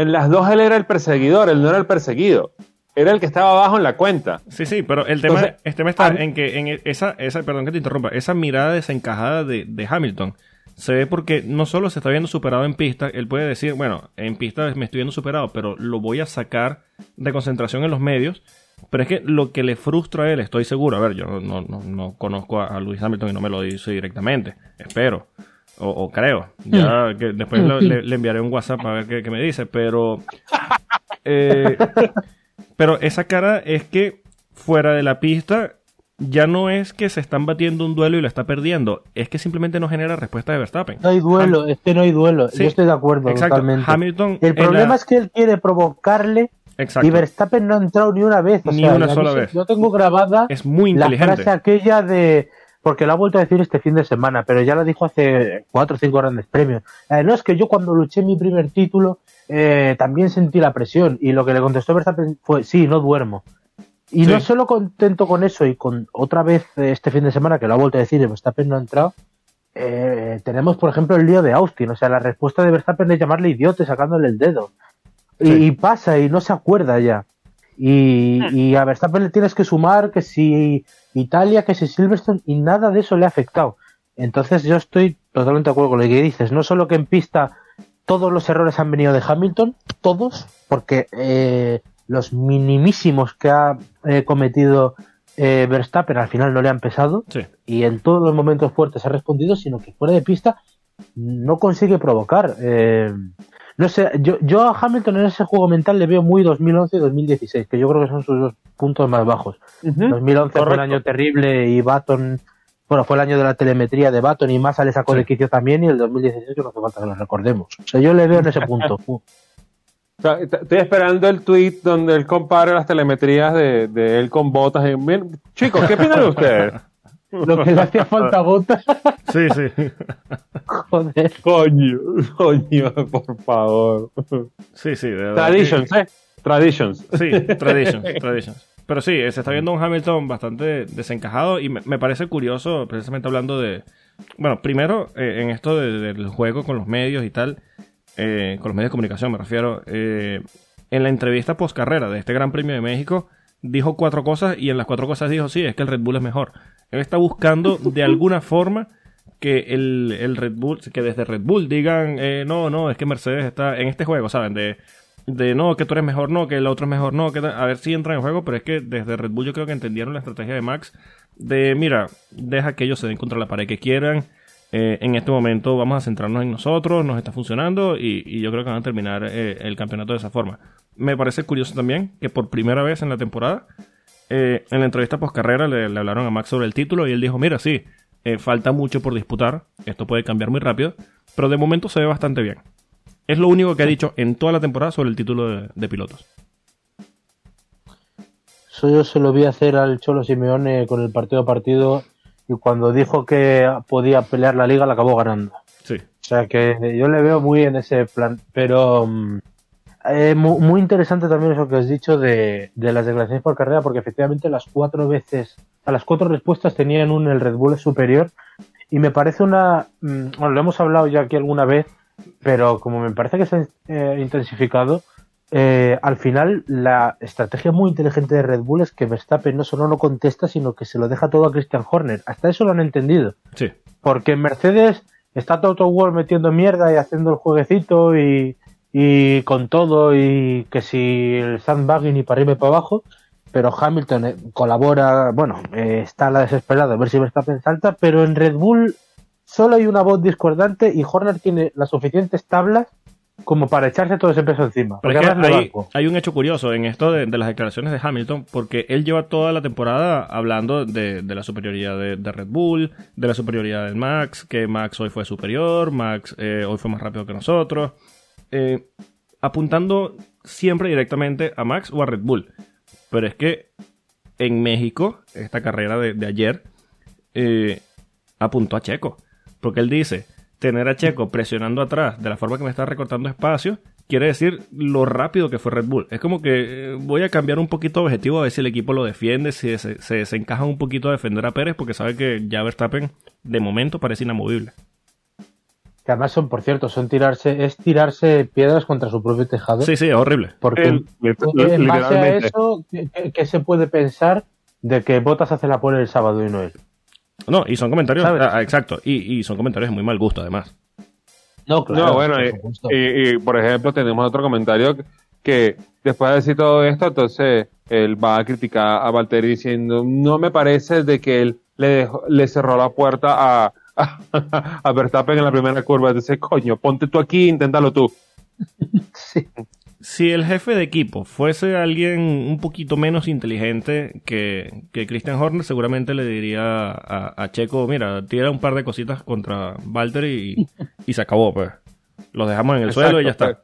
C: en las dos él era el perseguidor, él no era el perseguido, era el que estaba abajo en la cuenta.
A: Sí, sí, pero el tema,
C: Entonces,
A: el tema está en que en esa, esa, perdón que te interrumpa, esa mirada desencajada de, de Hamilton se ve porque no solo se está viendo superado en pista, él puede decir, bueno, en pista me estoy viendo superado, pero lo voy a sacar de concentración en los medios. Pero es que lo que le frustra a él, estoy seguro, a ver, yo no, no, no conozco a, a Luis Hamilton y no me lo dice directamente, espero, o, o creo, ya que después lo- le, le enviaré un WhatsApp a ver qué, qué me dice, pero... eh, pero esa cara es que fuera de la pista ya no es que se están batiendo un duelo y lo está perdiendo, es que simplemente no genera respuesta de Verstappen.
B: No hay duelo, es que no hay duelo.
A: Sí,
B: Yo estoy de acuerdo
A: Exacto.
B: totalmente.
A: Hamilton
B: el problema
A: la-
B: es que él quiere provocarle
A: Exacto.
B: y Verstappen no ha entrado ni una vez. o
A: Ni
B: sea,
A: una sola vez.
B: Yo tengo grabada
A: Es muy
B: la
A: inteligente.
B: frase aquella de. Porque lo ha vuelto a decir este fin de semana, pero ya lo dijo hace cuatro o cinco grandes premios. Eh, no, es que yo cuando luché mi primer título eh, también sentí la presión. Y lo que le contestó Verstappen fue: sí, no duermo. Y
A: Sí.
B: no solo contento con eso y con otra vez eh, este fin de semana que lo ha vuelto a decir y Verstappen no ha entrado, eh, tenemos por ejemplo el lío de Austin, o sea, la respuesta de Verstappen es llamarle idiote sacándole el dedo. Y pasa y no se acuerda ya. Y, y a Verstappen le tienes que sumar que si Italia, que si Silverstone y nada de eso le ha afectado. Entonces yo estoy totalmente de acuerdo con lo que dices. No solo que en pista todos los errores han venido de Hamilton, todos, porque eh, los minimísimos que ha eh, cometido eh, Verstappen al final no le han pesado
A: Sí.
B: y en todos los momentos fuertes ha respondido, sino que fuera de pista no consigue provocar. No sé, yo, yo a Hamilton en ese juego mental le veo muy 2011 y 2016, que yo creo que son sus dos puntos más bajos. 2011 fue el
C: Correcto.
B: año terrible y Baton, bueno, fue el año de la telemetría de Baton y Massa le sacó
A: Sí.
B: de quicio también y el 2016 no hace falta que lo recordemos. O sea, yo le veo en ese punto.
C: O sea, t- Estoy esperando el tweet donde él compare las telemetrías de, de él con botas. Y, miren, chicos, ¿qué opinan ustedes?
B: Lo que le hacía falta a Botas,
A: Sí, sí.
B: joder.
C: Coño, coño, por favor.
A: Sí, sí. de verdad
C: Traditions, ¿eh? Traditions.
A: Sí, traditions, traditions. Pero sí, se está viendo un Hamilton bastante desencajado y me, me parece curioso, precisamente hablando de... Bueno, primero, eh, en esto de- del juego con los medios y tal, eh, con los medios de comunicación me refiero, eh, en la entrevista post carrera de este Gran Premio de México, dijo cuatro cosas y en las cuatro cosas dijo, sí, es que el Red Bull es mejor. Él está buscando de alguna forma que el, el Red Bull, que desde Red Bull digan, eh, no, no, es que Mercedes está en este juego, ¿saben? De, de no, que tú eres mejor, no, que el otro es mejor, no, que a ver si entra en juego, pero es que desde Red Bull yo creo que entendieron la estrategia de Max de, mira, deja que ellos se den contra la pared que quieran, eh, en este momento vamos a centrarnos en nosotros, nos está funcionando y, y yo creo que van a terminar eh, el campeonato de esa forma. Me parece curioso también que por primera vez en la temporada, eh, en la entrevista post carrera le, le hablaron a Max sobre el título y él dijo, mira, sí, eh, falta mucho por disputar, esto puede cambiar muy rápido, pero de momento se ve bastante bien. Es lo único que ha dicho en toda la temporada sobre el título de, de pilotos.
B: Eso yo se lo vi hacer al Cholo Simeone con el partido a partido y cuando dijo que podía pelear la liga la acabó ganando.
A: Sí,
B: O sea que yo le veo muy en ese plan, pero mm, eh, mu- muy, interesante también eso que has dicho de, de las declaraciones por carrera, porque efectivamente las cuatro veces, a las cuatro respuestas tenían un el Red Bull es superior y me parece una, mm, bueno, lo hemos hablado ya aquí alguna vez, pero como me parece que se ha eh, intensificado, eh, al final la estrategia muy inteligente de Red Bull es que Verstappen no solo no contesta, sino que se lo deja todo a Christian Horner. Hasta eso lo han entendido.
A: sí,
B: Porque en Mercedes está Toto Wolff metiendo mierda y haciendo el jueguecito y, y con todo y que si el sandbagging y para arriba y para abajo. pero Hamilton eh, colabora, bueno, eh, está a la desesperada a ver si Verstappen salta, pero en Red Bull solo hay una voz discordante y Horner tiene las suficientes tablas como para echarse todo ese peso encima. Porque
A: hay, hay un hecho curioso en esto de, de las declaraciones de Hamilton, porque él lleva toda la temporada hablando de, de la superioridad de, de Red Bull, de la superioridad de Max, que Max hoy fue superior, Max eh, hoy fue más rápido que nosotros, eh, apuntando siempre directamente a Max o a Red Bull. Pero es que en México, esta carrera de, ayer, eh, apuntó a Checo, porque él dice, tener a Checo presionando atrás de la forma que me está recortando espacio, quiere decir lo rápido que fue Red Bull. Es como que eh, voy a cambiar un poquito de objetivo a ver si el equipo lo defiende, si se, se, un poquito a defender a Pérez, porque sabe que ya Verstappen de momento parece inamovible.
B: Que además son, por cierto, son tirarse, es tirarse piedras contra su propio tejado.
A: Sí, sí, es horrible.
B: Porque
C: El-
B: en base a eso, ¿qué, se puede pensar de que Botas hace la pole el sábado y no él?
A: No, y son comentarios,
B: ¿Sabes?
A: ah, exacto, y, y son comentarios de muy mal gusto además.
B: No,
C: no, bueno,
B: por
C: y,
B: supuesto.
C: y- y, por ejemplo, tenemos otro comentario que, que después de decir todo esto, entonces él va a criticar a Valtteri diciendo, no me parece de que él le, dejó- le cerró la puerta a, a, a Verstappen en la primera curva. Entonces, coño, ponte tú aquí, inténtalo tú.
B: Sí.
A: Si el jefe de equipo fuese alguien un poquito menos inteligente que, que Christian Horner, seguramente le diría a, a Checo, mira, tira un par de cositas contra Valtteri y, y se acabó, pues. Los dejamos en el
C: Exacto,
A: suelo y ya está.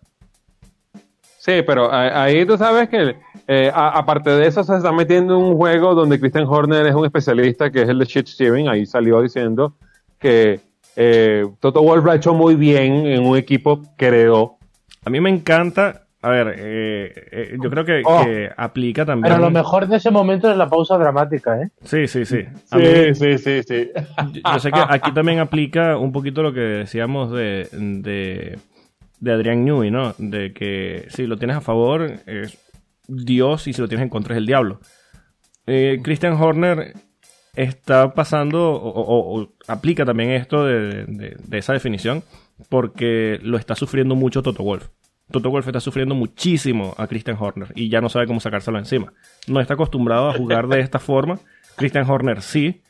C: Sí, pero a- ahí tú sabes que, eh, a- aparte de eso, se está metiendo en un juego donde Christian Horner es un especialista, que es el de shit steering. Ahí salió diciendo que eh, Toto Wolff lo ha hecho muy bien en un equipo que heredó.
A: A mí me encanta, a ver, eh, eh, yo creo que,
B: Oh.
A: que aplica también.
B: Pero lo mejor de ese momento es la pausa dramática, ¿eh?
A: Sí, sí, sí. A mí-
C: sí, sí, sí.
A: yo, yo sé que aquí también aplica un poquito lo que decíamos de, de, de Adrián Newey, ¿no? De que si lo tienes a favor es Dios y si lo tienes en contra es el diablo. Eh, Christian Horner está pasando o, o- o aplica también esto de, de- de esa definición porque lo está sufriendo mucho Toto Wolf. Toto Wolf está sufriendo muchísimo a Christian Horner y ya no sabe cómo sacárselo encima. No está acostumbrado a jugar de esta forma. Christian Horner sí,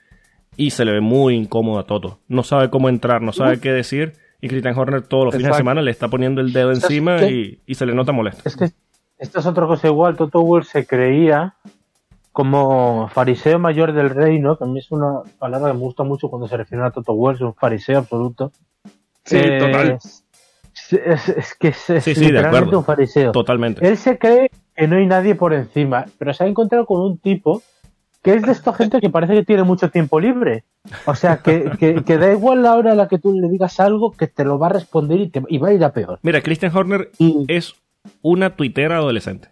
A: y se le ve muy incómodo a Toto. No sabe cómo entrar, no sabe qué decir. Y Christian Horner todos los fines de semana le está poniendo el dedo
B: ¿Sabes
A: encima y se le nota molesto.
B: Es que esto es otra cosa igual. Toto Wolff se creía como fariseo mayor del reino, que a mí es una palabra que me gusta mucho cuando se refiere a Toto es un fariseo absoluto.
C: Sí,
B: Eh,
C: total.
B: Es, es- es que es, es
A: Sí, sí, de
B: literalmente un fariseo.
A: Totalmente.
B: Él se cree que no hay nadie por encima, pero se ha encontrado con un tipo que es de esta gente que parece que tiene mucho tiempo libre. O sea, que, que, que da igual la hora a la que tú le digas algo, que te lo va a responder y, te, y va a ir a peor.
A: Mira, Christian Horner
B: Y
A: es una tuitera adolescente.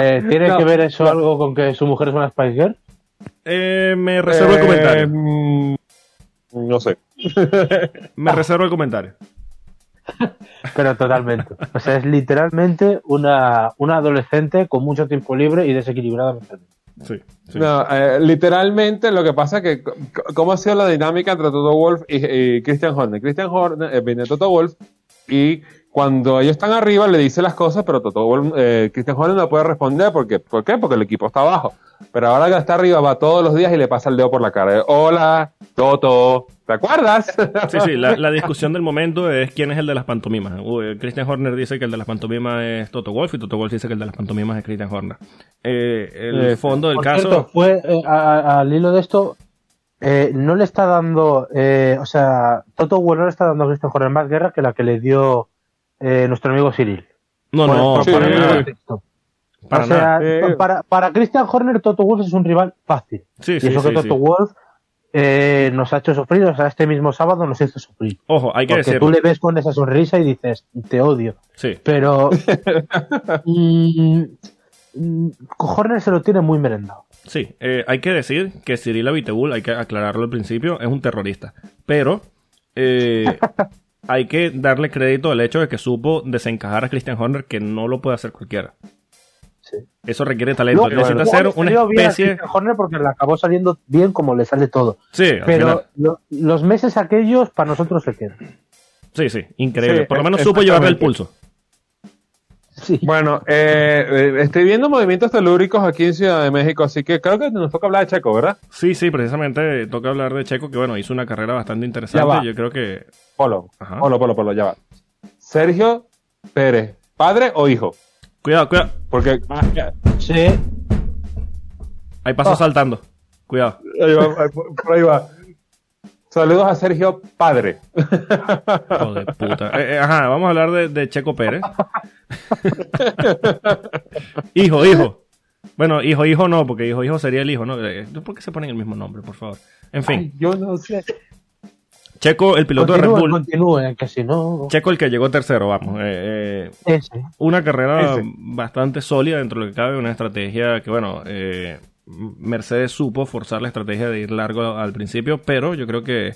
B: Eh, ¿Tiene
C: No,
B: que ver eso algo con que su mujer es una Spice Girl?
A: Eh, me reservo el comentario.
C: mm, no sé.
A: Me reservo el comentario.
B: Pero totalmente. O sea, es literalmente una, una adolescente con mucho tiempo libre y desequilibrada mentalmente.
A: Sí, sí.
C: No, eh, literalmente lo que pasa es que, ¿cómo ha sido la dinámica entre Toto Wolf y, y Christian Horner? Christian Horner eh, viene Toto Wolf y cuando ellos están arriba le dice las cosas, pero Toto Wolff, eh, Christian Horner no puede responder porque, ¿por qué? Porque el equipo está abajo. Pero ahora que está arriba va todos los días y le pasa el dedo por la cara. Eh, Hola, Toto, ¿te acuerdas?
A: Sí, sí, la, la discusión del momento es quién es el de las pantomimas. Uy, Christian Horner dice que el de las pantomimas es Toto Wolf y Toto Wolf dice que el de las pantomimas es Christian Horner. Eh, el
C: Eh,
A: fondo del
B: Por
A: caso...
B: cierto, fue eh, a- a- al hilo de esto, eh, no le está dando, eh, o sea, Toto Wolff no le está dando a Christian Horner más guerra que la que le dio eh, nuestro amigo Cyril.
A: no,
B: Por-
A: no,
B: por
C: sí.
A: Para
B: o sea.
C: Eh,
B: para, para Christian Horner, Toto Wolff es un rival fácil.
A: Sí,
B: y
A: sí,
B: eso
A: sí,
B: que Toto
A: sí.
B: Wolff eh, nos ha hecho sufrir, o sea, este mismo sábado nos hizo sufrir.
A: Ojo, hay que
B: Porque
A: decirlo.
B: tú le ves con esa sonrisa y dices, te odio.
A: Sí,
B: Pero mm, mm, Horner se lo tiene muy merendado.
A: sí. eh, hay que decir que Cyril Abiteboul, hay que aclararlo al principio, es un terrorista. Pero eh, hay que darle crédito al hecho de que supo desencajar a Christian Horner, que no lo puede hacer cualquiera.
B: Sí.
A: Eso requiere talento.
B: No,
A: Necesita ser una
B: a
A: especie...
B: Horner porque le acabó saliendo bien como le sale todo.
A: Sí,
B: Pero lo- los meses aquellos para nosotros se quedan.
A: Sí, sí, increíble.
C: Sí,
A: Por lo menos supo llevarle el pulso.
B: Sí.
C: Bueno, eh, eh, estoy viendo movimientos telúricos aquí en Ciudad de México, así que creo que nos toca hablar de Checo, ¿verdad?
A: Sí, sí, precisamente toca hablar de Checo, que bueno, hizo una carrera bastante
C: Ya
A: interesante.
C: va.
A: Yo creo que.
C: Polo,
A: Ajá.
C: Polo, Polo, Polo, ya va. Sergio Pérez, ¿padre o hijo?
A: Cuidado, cuidado.
C: Porque ya,
B: Sí.
A: Hay pasos
B: Ah.
A: saltando. Cuidado.
C: ahí va, ahí- por ahí va. Saludos a Sergio Padre.
A: Hijo de puta. Eh, eh, ajá, vamos a hablar de, de Checo Pérez. hijo, hijo. Bueno, hijo, hijo no, porque hijo, hijo sería el hijo, ¿no? Eh, ¿Por qué se ponen el mismo nombre, por favor? En fin,
C: Ay, yo no sé.
A: Checo, el piloto de Red
B: Continúen,
A: Bull.
B: continúen, que si no.
A: Checo, el que llegó tercero, vamos. Eh, eh, una carrera
C: Ese.
A: bastante sólida dentro de lo que cabe, una estrategia que, bueno, eh, Mercedes supo forzar la estrategia de ir largo al principio, pero yo creo que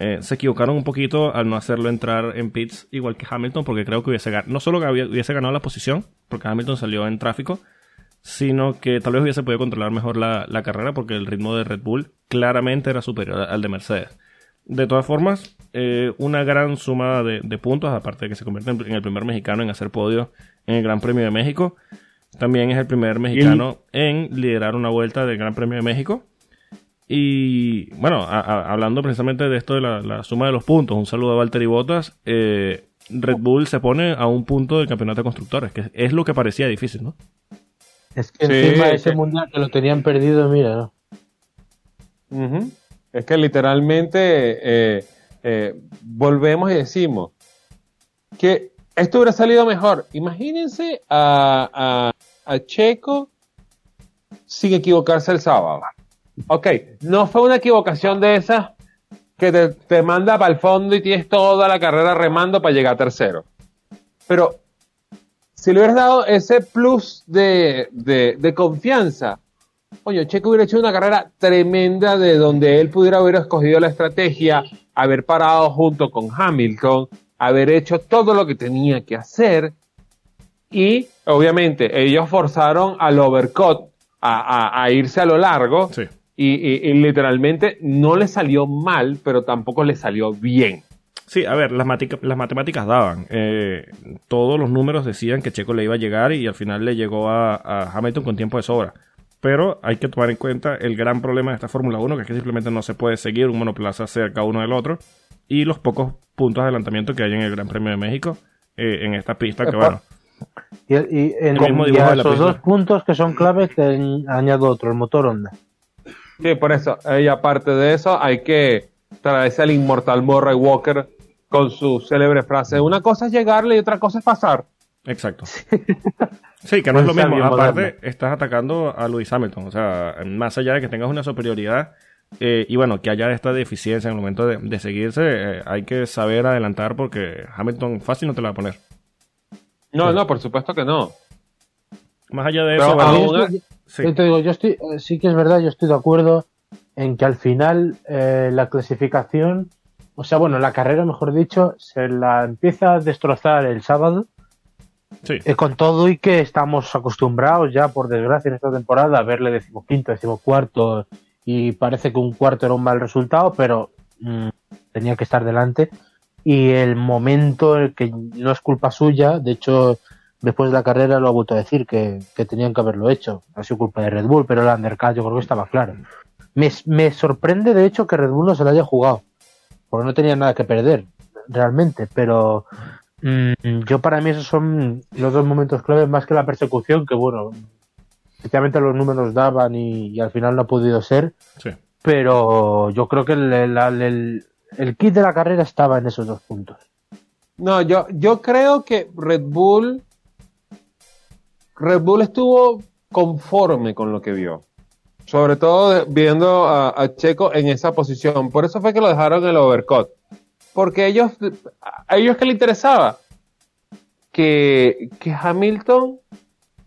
A: eh, se equivocaron un poquito al no hacerlo entrar en pits igual que Hamilton, porque creo que hubiese ganado, no solo que hubiese ganado la posición, porque Hamilton salió en tráfico, sino que tal vez hubiese podido controlar mejor la, la carrera, porque el ritmo de Red Bull claramente era superior al de Mercedes. De todas formas, eh, una gran suma de, de puntos, aparte de que se convierte en, en el primer mexicano en hacer podio en el Gran Premio de México. También es el primer mexicano en liderar una vuelta del Gran Premio de México. Y bueno, a- a- hablando precisamente de esto de la, la suma de los puntos, un saludo a Valtteri Bottas. eh, Red Bull se pone a un punto del campeonato de constructores, que es lo que parecía difícil, ¿no?
B: Es que
C: Sí,
B: encima
C: es
B: ese
C: que-
B: mundial que lo tenían perdido, mira, ¿no?
C: Es que literalmente eh, eh, volvemos y decimos que esto hubiera salido mejor. Imagínense a, a- a Checo sin equivocarse el sábado. Ok, no fue una equivocación de esas que te, te manda para el fondo y tienes toda la carrera remando para llegar tercero. Pero si le hubieras dado ese plus de, de- de confianza, Coño, Checo hubiera hecho una carrera tremenda de donde él pudiera haber escogido la estrategia, haber parado junto con Hamilton, haber hecho todo lo que tenía que hacer y obviamente ellos forzaron al overcut a, a- a irse a lo largo
A: Sí.
C: Y, y- y literalmente no le salió mal, pero tampoco le salió bien.
A: Sí, a ver, las, matemáticas daban. Eh, todos los números decían que Checo le iba a llegar y al final le llegó a, a Hamilton con tiempo de sobra. Pero hay que tomar en cuenta el gran problema de esta Fórmula 1, que es que simplemente no se puede seguir un monoplaza cerca uno del otro, y los pocos puntos de adelantamiento que hay en el Gran Premio de México eh, en esta pista, que
B: Epa.
A: bueno,
B: Y, y en
A: El mismo
B: y a
A: de la
B: esos dos puntos que son claves te añ- añado otro, el motor Honda.
C: Sí, por eso. Y aparte de eso, hay que traerse al inmortal Murray Walker con su célebre frase: Una cosa es llegarle y otra cosa es pasar.
A: Exacto. Sí, que no es lo mismo. Aparte, estás atacando a Lewis Hamilton. O sea, más allá de que tengas una superioridad eh, y bueno, que haya esta deficiencia en el momento de, de seguirse, eh, hay que saber adelantar porque Hamilton fácil no te la va a poner.
C: No, no, por supuesto que no.
A: Más allá de
C: Pero
A: eso,
C: aún
A: sí.
B: Yo te digo, yo estoy, eh, sí que es verdad, yo estoy de acuerdo en que al final eh, la clasificación, o sea, bueno, la carrera, mejor dicho, se la empieza a destrozar el sábado,
A: sí.
B: eh, con todo y que estamos acostumbrados ya, por desgracia, en esta temporada a verle decimoquinto, decimocuarto, y parece que un cuarto era un mal resultado, pero mm, tenía que estar delante. Y el momento en el que no es culpa suya, de hecho, después de la carrera lo ha vuelto a decir que, que tenían que haberlo hecho. Ha sido culpa de Red Bull, pero el undercut yo creo que estaba claro. Me, me sorprende, de hecho, que Red Bull no se lo haya jugado, porque no tenía nada que perder, realmente, pero mm, yo para mí esos son los dos momentos claves más que la persecución, que bueno, efectivamente los números daban y, y al final no ha podido ser,
A: sí.
B: pero yo creo que el, el- el- el kit de la carrera estaba en esos dos puntos.
C: No, yo, yo creo que Red Bull. Red Bull estuvo conforme con lo que vio. Sobre todo viendo a, Checo en esa posición. Por eso fue que lo dejaron en el overcut. Porque ellos, a ellos que le interesaba que, que Hamilton,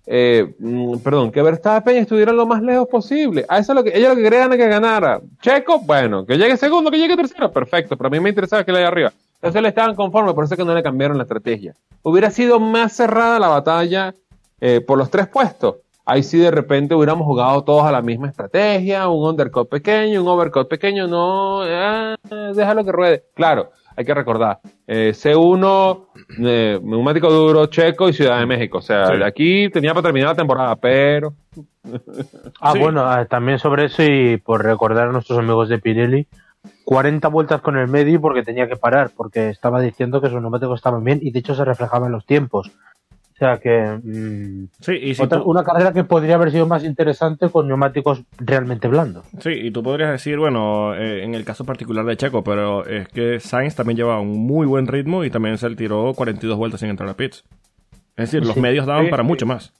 C: eh, mm, perdón, que Verstappen estuviera lo más lejos posible. A eso es lo que ellos lo que querían que ganara. Checo, bueno, que llegue segundo, que llegue tercero, perfecto. Pero a mí me interesaba que le haya arriba. Entonces le estaban conformes, por eso es que no le cambiaron la estrategia. Hubiera sido más cerrada la batalla eh, por los tres puestos. Ahí sí de repente hubiéramos jugado todos a la misma estrategia, un undercut pequeño, un overcut pequeño, no, ah, déjalo que ruede. Claro, hay que recordar, eh, C1, eh, neumático duro, Checo y Ciudad de México. O sea,
A: Sí.
C: de aquí tenía para terminar la temporada, pero...
B: Ah,
A: Sí.
B: bueno, ah, también sobre eso y por recordar a nuestros amigos de Pirelli, 40 vueltas con el medio porque tenía que parar, porque estaba diciendo que sus neumáticos estaban bien y de hecho se reflejaba en los tiempos. O sea que mm,
A: Sí, y si
B: otra-
A: tú-
B: una carrera que podría haber sido más interesante con neumáticos realmente blandos.
A: Sí, y tú podrías decir, bueno, eh, en el caso particular de Checo, pero es que Sainz también llevaba un muy buen ritmo y también se le tiró 42 vueltas sin entrar a pits. Es decir, los
B: Sí.
A: medios daban
C: Sí,
A: para
C: sí.
A: mucho más.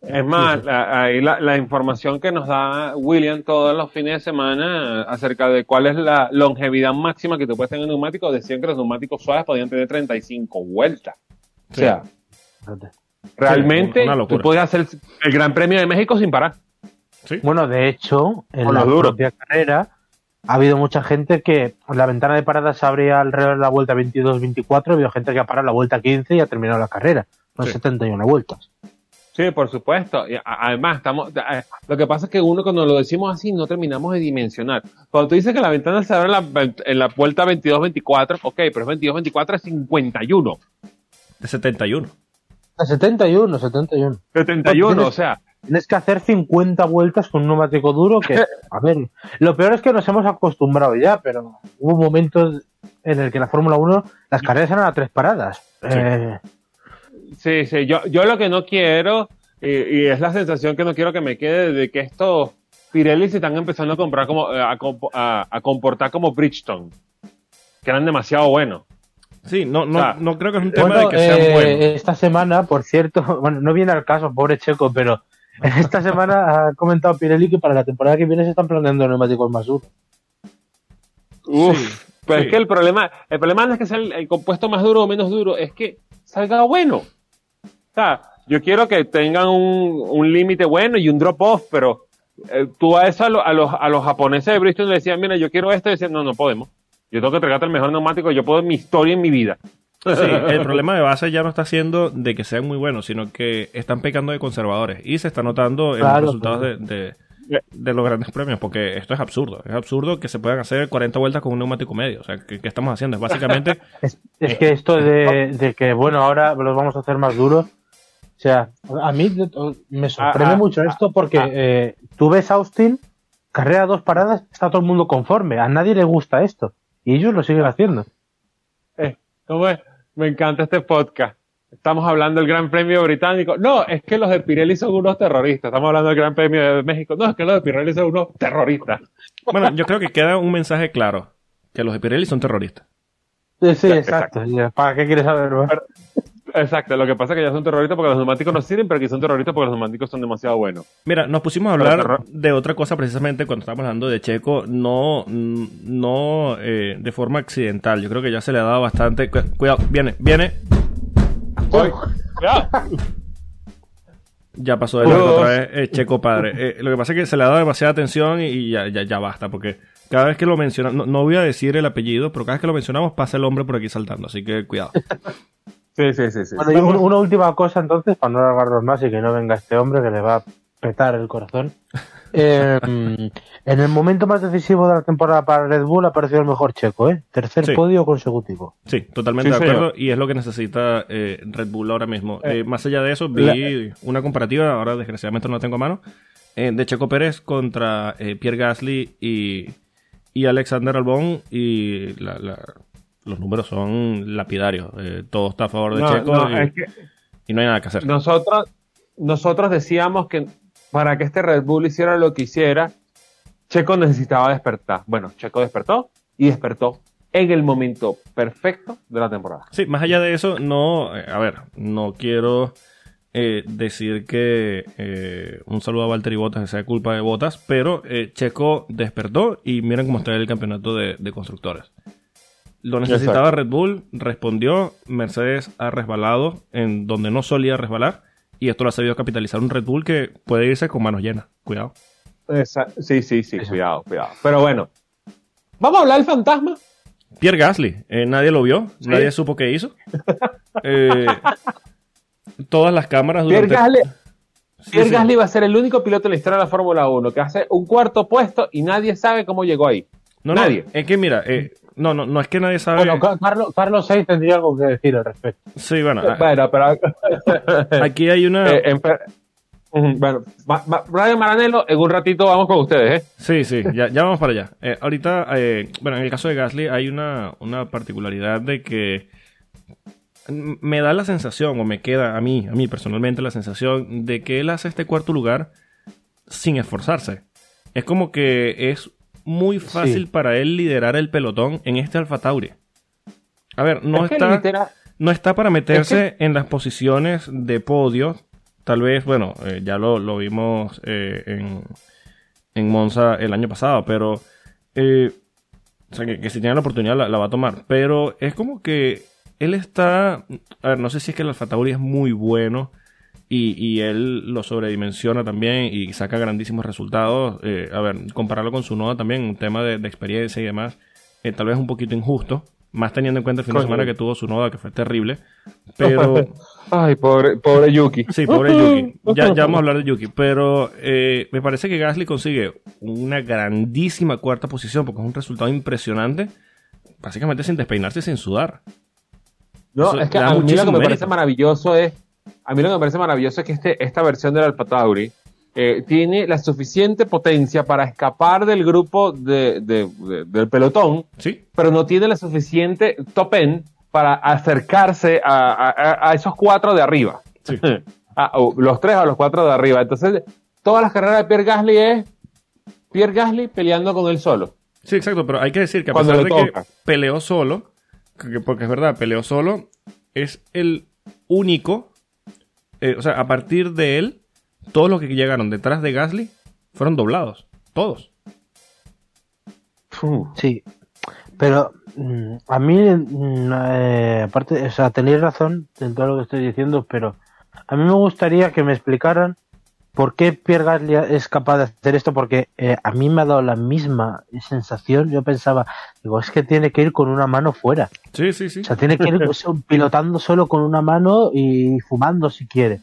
C: Es más, la- ahí la, la información que nos da William todos los fines de semana acerca de cuál es la longevidad máxima que tú puedes tener en un neumático, decían que los neumáticos suaves podían tener 35 vueltas. O sea. Realmente
A: una
C: tú puedes hacer el Gran Premio de México sin parar.
A: Sí.
B: Bueno, de hecho, en
C: Con
B: la propia carrera ha habido mucha gente que la ventana de parada se abría alrededor de la vuelta 22-24, ha habido gente que ha parado la vuelta 15 y ha terminado la carrera, con
A: Sí.
B: 71 vueltas.
C: Sí, por supuesto. Y además, estamos, a- lo que pasa es que uno cuando lo decimos así no terminamos de dimensionar. Cuando tú dices que la ventana se abre en la, en la vuelta 22-24, ok, pero es 22-24 es 51.
A: De 71.
B: A 71, 71.
C: 71,
B: Tienes-
C: o sea,
B: Tienes que hacer 50 vueltas con un neumático duro que, a ver, lo peor es que nos hemos acostumbrado ya, pero hubo momentos en el que la Fórmula 1 las carreras eran a tres paradas. Eh,
C: Sí, sí, yo, yo lo que no quiero, y, y es la sensación que no quiero que me quede, de que estos Pirelli se están empezando a comprar como, a, a- a comportar como Bridgestone, que eran demasiado buenos.
A: Sí, no, no, no creo que es un tema
B: bueno,
A: de que sean
B: eh,
A: buenos.
B: esta semana, por cierto, bueno, no viene al caso, pobre Checo, pero esta semana ha comentado Pirelli que para la temporada que viene se están planeando neumáticos más duros.
C: Uf,
A: Sí,
C: pero
A: sí.
C: es que el problema, el problema no es que sea el, el compuesto más duro o menos duro, es que salga bueno. O sea, yo quiero que tengan un, un límite bueno y un drop-off, pero eh, tú a eso a, lo- a los, a los japoneses de Bristol le decían, mira, yo quiero esto, y decían, no, no podemos. Yo tengo que entregarte el mejor neumático, yo puedo en mi historia, en mi vida.
A: Sí, el problema de base ya no está siendo de que sean muy buenos, sino que están pecando de conservadores. Y se está notando en
B: Claro,
A: los resultados
B: claro.
A: de, de- de los grandes premios, porque esto es absurdo. Es absurdo que se puedan hacer 40 vueltas con un neumático medio. O sea, ¿qué, qué estamos haciendo? Es básicamente...
B: Es, es que esto de, de que, bueno, ahora los vamos a hacer más duros. O sea, a mí me sorprende
C: Ah, ah,
B: mucho esto porque
C: ah.
B: eh, tú ves Austin, carrera dos paradas, está todo el mundo conforme. A nadie le gusta esto. Y ellos lo siguen haciendo.
C: Eh, ¿Cómo es? Me encanta este podcast. Estamos hablando del Gran Premio Británico. No, es que los de Pirelli son unos terroristas. Estamos hablando del Gran Premio de México. No, es que los de Pirelli son unos terroristas.
A: Bueno, yo creo que queda un mensaje claro, que los de Pirelli son terroristas.
B: Sí, sí,
C: Exacto.
B: ¿Para qué quieres saber?
C: Exacto, lo que pasa es que ya son terroristas porque los neumáticos no sirven, pero aquí son terroristas porque los neumáticos son demasiado buenos.
A: Mira, nos pusimos a hablar de otra cosa precisamente cuando estábamos hablando de Checo, no, no eh, de forma accidental. Yo creo que ya se le ha dado bastante. cu- Cuidado, viene, viene.
C: Cuidado.
A: Ya pasó de largo otra vez eh, Checo padre. Eh, lo que pasa es que se le ha dado demasiada atención y, y ya, ya, ya basta, porque cada vez que lo mencionamos, no, no voy a decir el apellido, pero cada vez que lo mencionamos pasa el hombre por aquí saltando, así que cuidado.
C: Sí, sí, sí. sí.
B: Bueno, y un- una última cosa entonces, para no alargarnos más y que no venga este hombre que le va a petar el corazón. Eh, en el momento más decisivo de la temporada para Red Bull ha aparecido el mejor checo, ¿eh? Tercer
A: Sí.
B: podio consecutivo.
A: Sí, totalmente
C: Sí,
A: de acuerdo.
C: señor.
A: Y es lo que necesita eh, Red Bull ahora mismo.
C: Eh,
A: Eh, más allá de eso, vi una comparativa, ahora desgraciadamente no la tengo a mano, eh, de Checo Pérez contra eh, Pierre Gasly y, y Alexander Albon. Y la- la- los números son lapidarios. Eh, todo está a favor de
C: No,
A: Checo
C: no,
A: y,
C: es que
A: y no hay nada que hacer.
C: nosotros, nosotros decíamos que para que este Red Bull hiciera lo que hiciera, Checo necesitaba despertar. Bueno, Checo despertó y despertó en el momento perfecto de la temporada.
A: Sí, más allá de eso, no, eh, a ver, no quiero eh, decir que eh, un saludo a Valtteri Bottas que sea culpa de Bottas, pero eh, Checo despertó y miren cómo está el campeonato de, de constructores. Lo necesitaba
C: Exacto.
A: Red Bull, respondió, Mercedes ha resbalado en donde no solía resbalar y esto lo ha sabido capitalizar un Red Bull que puede irse con manos llenas. Cuidado.
C: Sí, sí, sí, cuidado, cuidado. Pero bueno, vamos a hablar del fantasma.
A: Pierre Gasly, eh, nadie lo vio, nadie supo qué hizo. Eh, todas las cámaras
C: Pierre
A: durante...
C: Gasly,
A: Sí,
C: Pierre
A: sí.
C: Gasly va a ser el único piloto en la historia de la Fórmula 1 que hace un cuarto puesto y nadie sabe cómo llegó ahí.
A: No, no,
C: Nadie.
A: es que mira, eh, No, no, no es que nadie sabe.
B: Bueno, Ca- Carlos, Carlos Sainz tendría algo que decir al respecto.
A: Sí, bueno, a-
C: Bueno, pero.
A: aquí hay una.
C: Eh, en bueno, Ma- Ma- Brian Maranello, en un ratito vamos con ustedes, ¿eh?
A: Sí, sí, ya, ya vamos para allá. Eh, ahorita, eh, bueno, en el caso de Gasly hay una, una particularidad de que me da la sensación, o me queda a mí, a mí personalmente la sensación de que él hace este cuarto lugar sin esforzarse. Es como que es muy fácil
B: Sí.
A: para él liderar el pelotón en este Alfa Tauri. A ver, no
C: Es
A: está
C: literal-
A: no está para meterse en las posiciones de podio. Tal vez, bueno, eh, ya lo, lo vimos eh, en, en Monza el año pasado, pero... eh, o sea, que, que si tiene la oportunidad la, la va a tomar. Pero es como que él está... A ver, no sé si es que el Alfa Tauri es muy bueno y, y él lo sobredimensiona también y saca grandísimos resultados. Eh, a ver, compararlo con su noda también, un tema de, de experiencia y demás, eh, tal vez un poquito injusto. Más teniendo en cuenta el fin de semana que tuvo su noda, que fue terrible. Pero...
C: Ay, pobre, pobre Yuki.
A: Sí, pobre Yuki. Ya, ya vamos a hablar de Yuki. Pero eh, me parece que Gasly consigue una grandísima cuarta posición porque es un resultado impresionante. Básicamente sin despeinarse y sin sudar.
C: No,
A: Eso
C: es que a mí lo que me
A: mérito.
C: parece maravilloso es, a mí lo que me parece maravilloso es que este, esta versión del Alfa Tauri eh, tiene la suficiente potencia para escapar del grupo de, de- de- del pelotón,
A: Sí,
C: pero no tiene la suficiente top end para acercarse a, a- a esos cuatro de arriba.
A: sí.
C: Ah, o los tres a los cuatro de arriba. Entonces, todas las carreras de Pierre Gasly es Pierre Gasly peleando con él solo.
A: Sí, exacto, pero hay que decir que a
C: Cuando
A: pesar de que peleó solo, que- porque es verdad, peleó solo, es el único, eh, o sea, a partir de él, todos los que llegaron detrás de Gasly fueron doblados, todos.
B: Sí, pero mm, a mí, mm, eh, aparte, o sea, tenéis razón en todo lo que estoy diciendo, pero a mí me gustaría que me explicaran por qué Pierre Gasly es capaz de hacer esto, porque eh, a mí me ha dado la misma sensación. Yo pensaba, digo, es que tiene que ir con una mano fuera.
A: Sí, sí, sí.
B: O sea, tiene que ir pues, pilotando solo con una mano y fumando si quiere.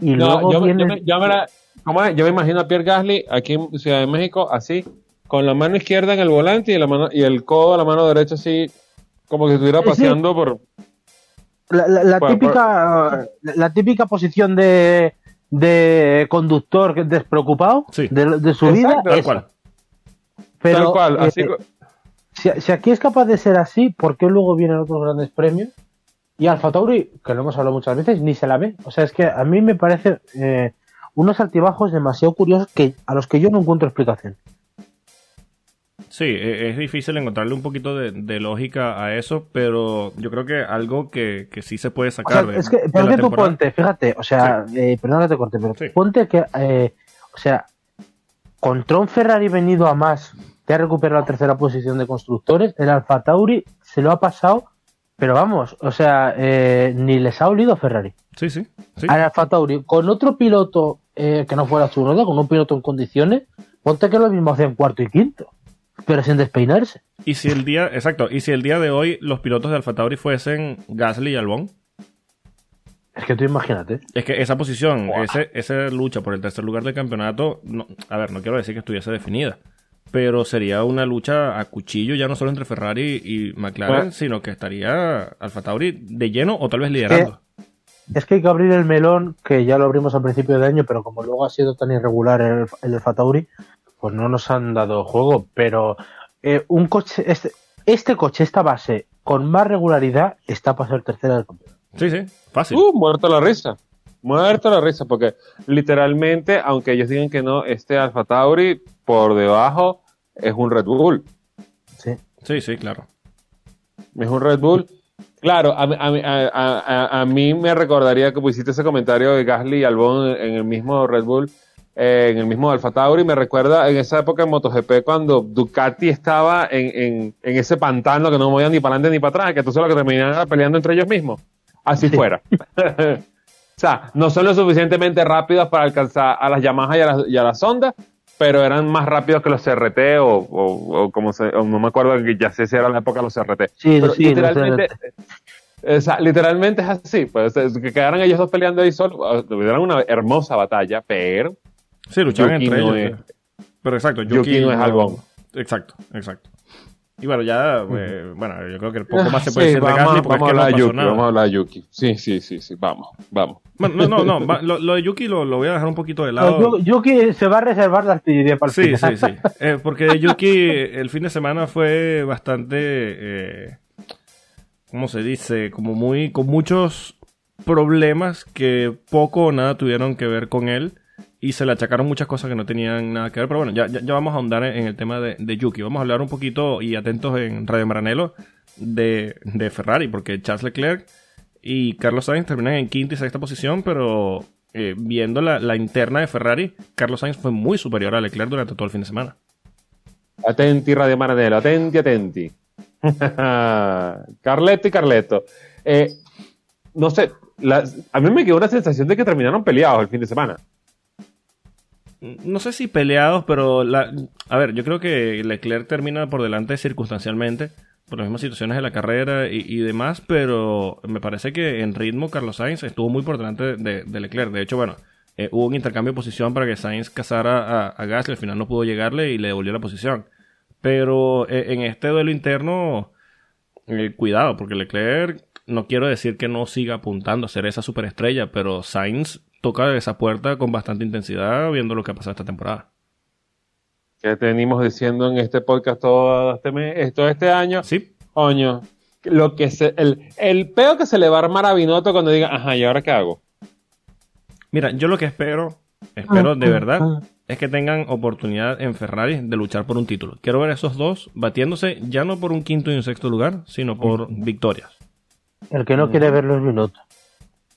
B: Y
C: No,
B: luego
C: yo,
B: viene.
C: yo me, yo me la- ¿cómo es? Yo me imagino a Pierre Gasly aquí en Ciudad de México así, con la mano izquierda en el volante y, la mano, y el codo a la mano derecha así, como que estuviera
B: sí.
C: paseando por...
B: La, la- la
C: Por-
B: típica, la, la típica posición de, de conductor despreocupado
A: Sí.
B: de, de su
C: Exacto,
B: vida. Esa.
A: cual.
B: Pero,
C: tal cual,
B: eh,
C: así
B: si, si aquí es capaz de ser así, ¿por qué luego vienen otros grandes premios? Y Alfa Tauri, que lo hemos hablado muchas veces, ni se la ve. O sea, es que a mí me parece eh, unos altibajos demasiado curiosos que a los que yo no encuentro explicación.
A: Sí, e- es difícil encontrarle un poquito de, de lógica a eso, pero yo creo que algo que, que sí se puede
B: O sea,
A: sacar de,
B: es que,
A: de la
B: que tú
A: temporada.
B: ponte, fíjate, o sea, eh, perdón que te corte, pero
A: Sí.
B: ponte que, eh, o sea, contra un Ferrari venido a más, que ha recuperado la tercera posición de constructores, el Alfa Tauri se lo ha pasado, pero vamos, o sea, eh, ni les ha olido Ferrari.
A: Sí, sí, sí.
B: Al Alfa Tauri, con otro piloto eh, que no fuera su rueda, con un piloto en condiciones, ponte que lo mismo hacían cuarto y quinto, pero sin despeinarse.
A: Y si el día, exacto, y si el día de hoy los pilotos de Alfa Tauri fuesen Gasly y Albon,
B: Es que tú imagínate.
A: es que esa posición, ese, esa lucha por el tercer lugar del campeonato, no, a ver, no quiero decir que estuviese definida, pero sería una lucha a cuchillo ya no solo entre Ferrari y McLaren,
C: Ah.
A: sino que estaría Alfa Tauri de lleno o tal vez liderando.
B: Es que hay que abrir el melón, que ya lo abrimos al principio de año, pero como luego ha sido tan irregular el, el Alfa Tauri, pues no nos han dado juego. Pero eh, un coche, este, este coche, esta base, con más regularidad, está para ser tercera del campeonato.
A: Sí, sí, fácil.
C: Uh, muerto la risa. Muerto la risa, porque literalmente, aunque ellos digan que no, este Alfa Tauri por debajo es un Red Bull.
B: Sí.
A: Sí, sí, claro.
C: Es un Red Bull. Claro, a, mí- a, a- a- a mí me recordaría que pusiste ese comentario de Gasly y Albon en el mismo Red Bull, eh, en el mismo Alfa Tauri. Me recuerda en esa época en MotoGP cuando Ducati estaba en, en- en ese pantano que no movían ni para adelante ni para atrás, que entonces lo que terminaban peleando entre ellos mismos. Así
B: Sí.
C: fuera. o sea, no son lo suficientemente rápidos para alcanzar a las Yamaha y a las, y a las Honda, pero eran más rápidos que los CRT o, o- o como se, o no me acuerdo que ya sé si era la época de los CRT.
B: Sí,
C: Pero
B: sí,
C: literalmente,
B: no
C: o sea, literalmente es así, pues es que quedaran ellos dos peleando ahí solo, tuvieran una hermosa batalla, pero
A: Sí, luchaban
C: Yuki
A: entre
C: no
A: ellos.
C: es-
A: Pero exacto,
C: Yuki no es Albon.
A: Exacto, exacto. Y bueno, ya, eh, bueno, yo creo que el poco más se
C: Sí,
A: puede decir de
C: vamos,
A: Gasly porque
C: vamos
A: es que
C: a hablar
A: no
C: de
A: pasó
C: Yuki,
A: nada.
C: vamos a hablar de Yuki. Sí, sí, sí, sí, vamos, vamos.
A: Bueno, no, no, no, va- lo, lo de Yuki lo, lo voy a dejar un poquito de lado.
B: Yuki se va a reservar la artillería para el
A: Sí,
B: final.
A: sí, sí. Eh, porque Yuki el fin de semana fue bastante, eh, ¿cómo se dice? Como muy, con muchos problemas que poco o nada tuvieron que ver con él y se le achacaron muchas cosas que no tenían nada que ver. Pero bueno, ya, ya, vamos a ahondar en, el tema de, de Yuki. Vamos a hablar un poquito y atentos en Radio Maranelo de, de Ferrari, porque Charles Leclerc y Carlos Sainz terminan en quinta y sexta posición, pero eh, viendo la, la interna de Ferrari, Carlos Sainz fue muy superior a Leclerc durante todo el fin de semana.
C: Atenti, Radio Maranello, atenti, atenti. Carletto y Carletto. Eh, no sé, a mí me quedó una sensación de que terminaron peleados el fin de semana.
A: No sé si peleados, pero la, a ver, yo creo que Leclerc termina por delante circunstancialmente, por las mismas situaciones de la carrera y, demás, pero me parece que en ritmo Carlos Sainz estuvo muy por delante de, de Leclerc. De hecho, bueno, eh, hubo un intercambio de posición para que Sainz cazara a, a Gasly, al final no pudo llegarle y le devolvió la posición. Pero eh, en este duelo interno, eh, cuidado, porque Leclerc, no quiero decir que no siga apuntando a ser esa superestrella, pero Sainz toca esa puerta con bastante intensidad viendo lo que ha pasado esta temporada.
C: Que venimos diciendo en este podcast todo este mes, todo este año.
A: Sí,
C: Coño, lo que se, el, el peo que se le va a armar a Binotto cuando diga, ajá, ¿y ahora qué hago?
A: mira, yo lo que espero, espero de verdad, es que tengan oportunidad en Ferrari de luchar por un título. Quiero ver a esos dos batiéndose ya no por un quinto y un sexto lugar, sino por victorias.
B: El que no quiere ver los minutos.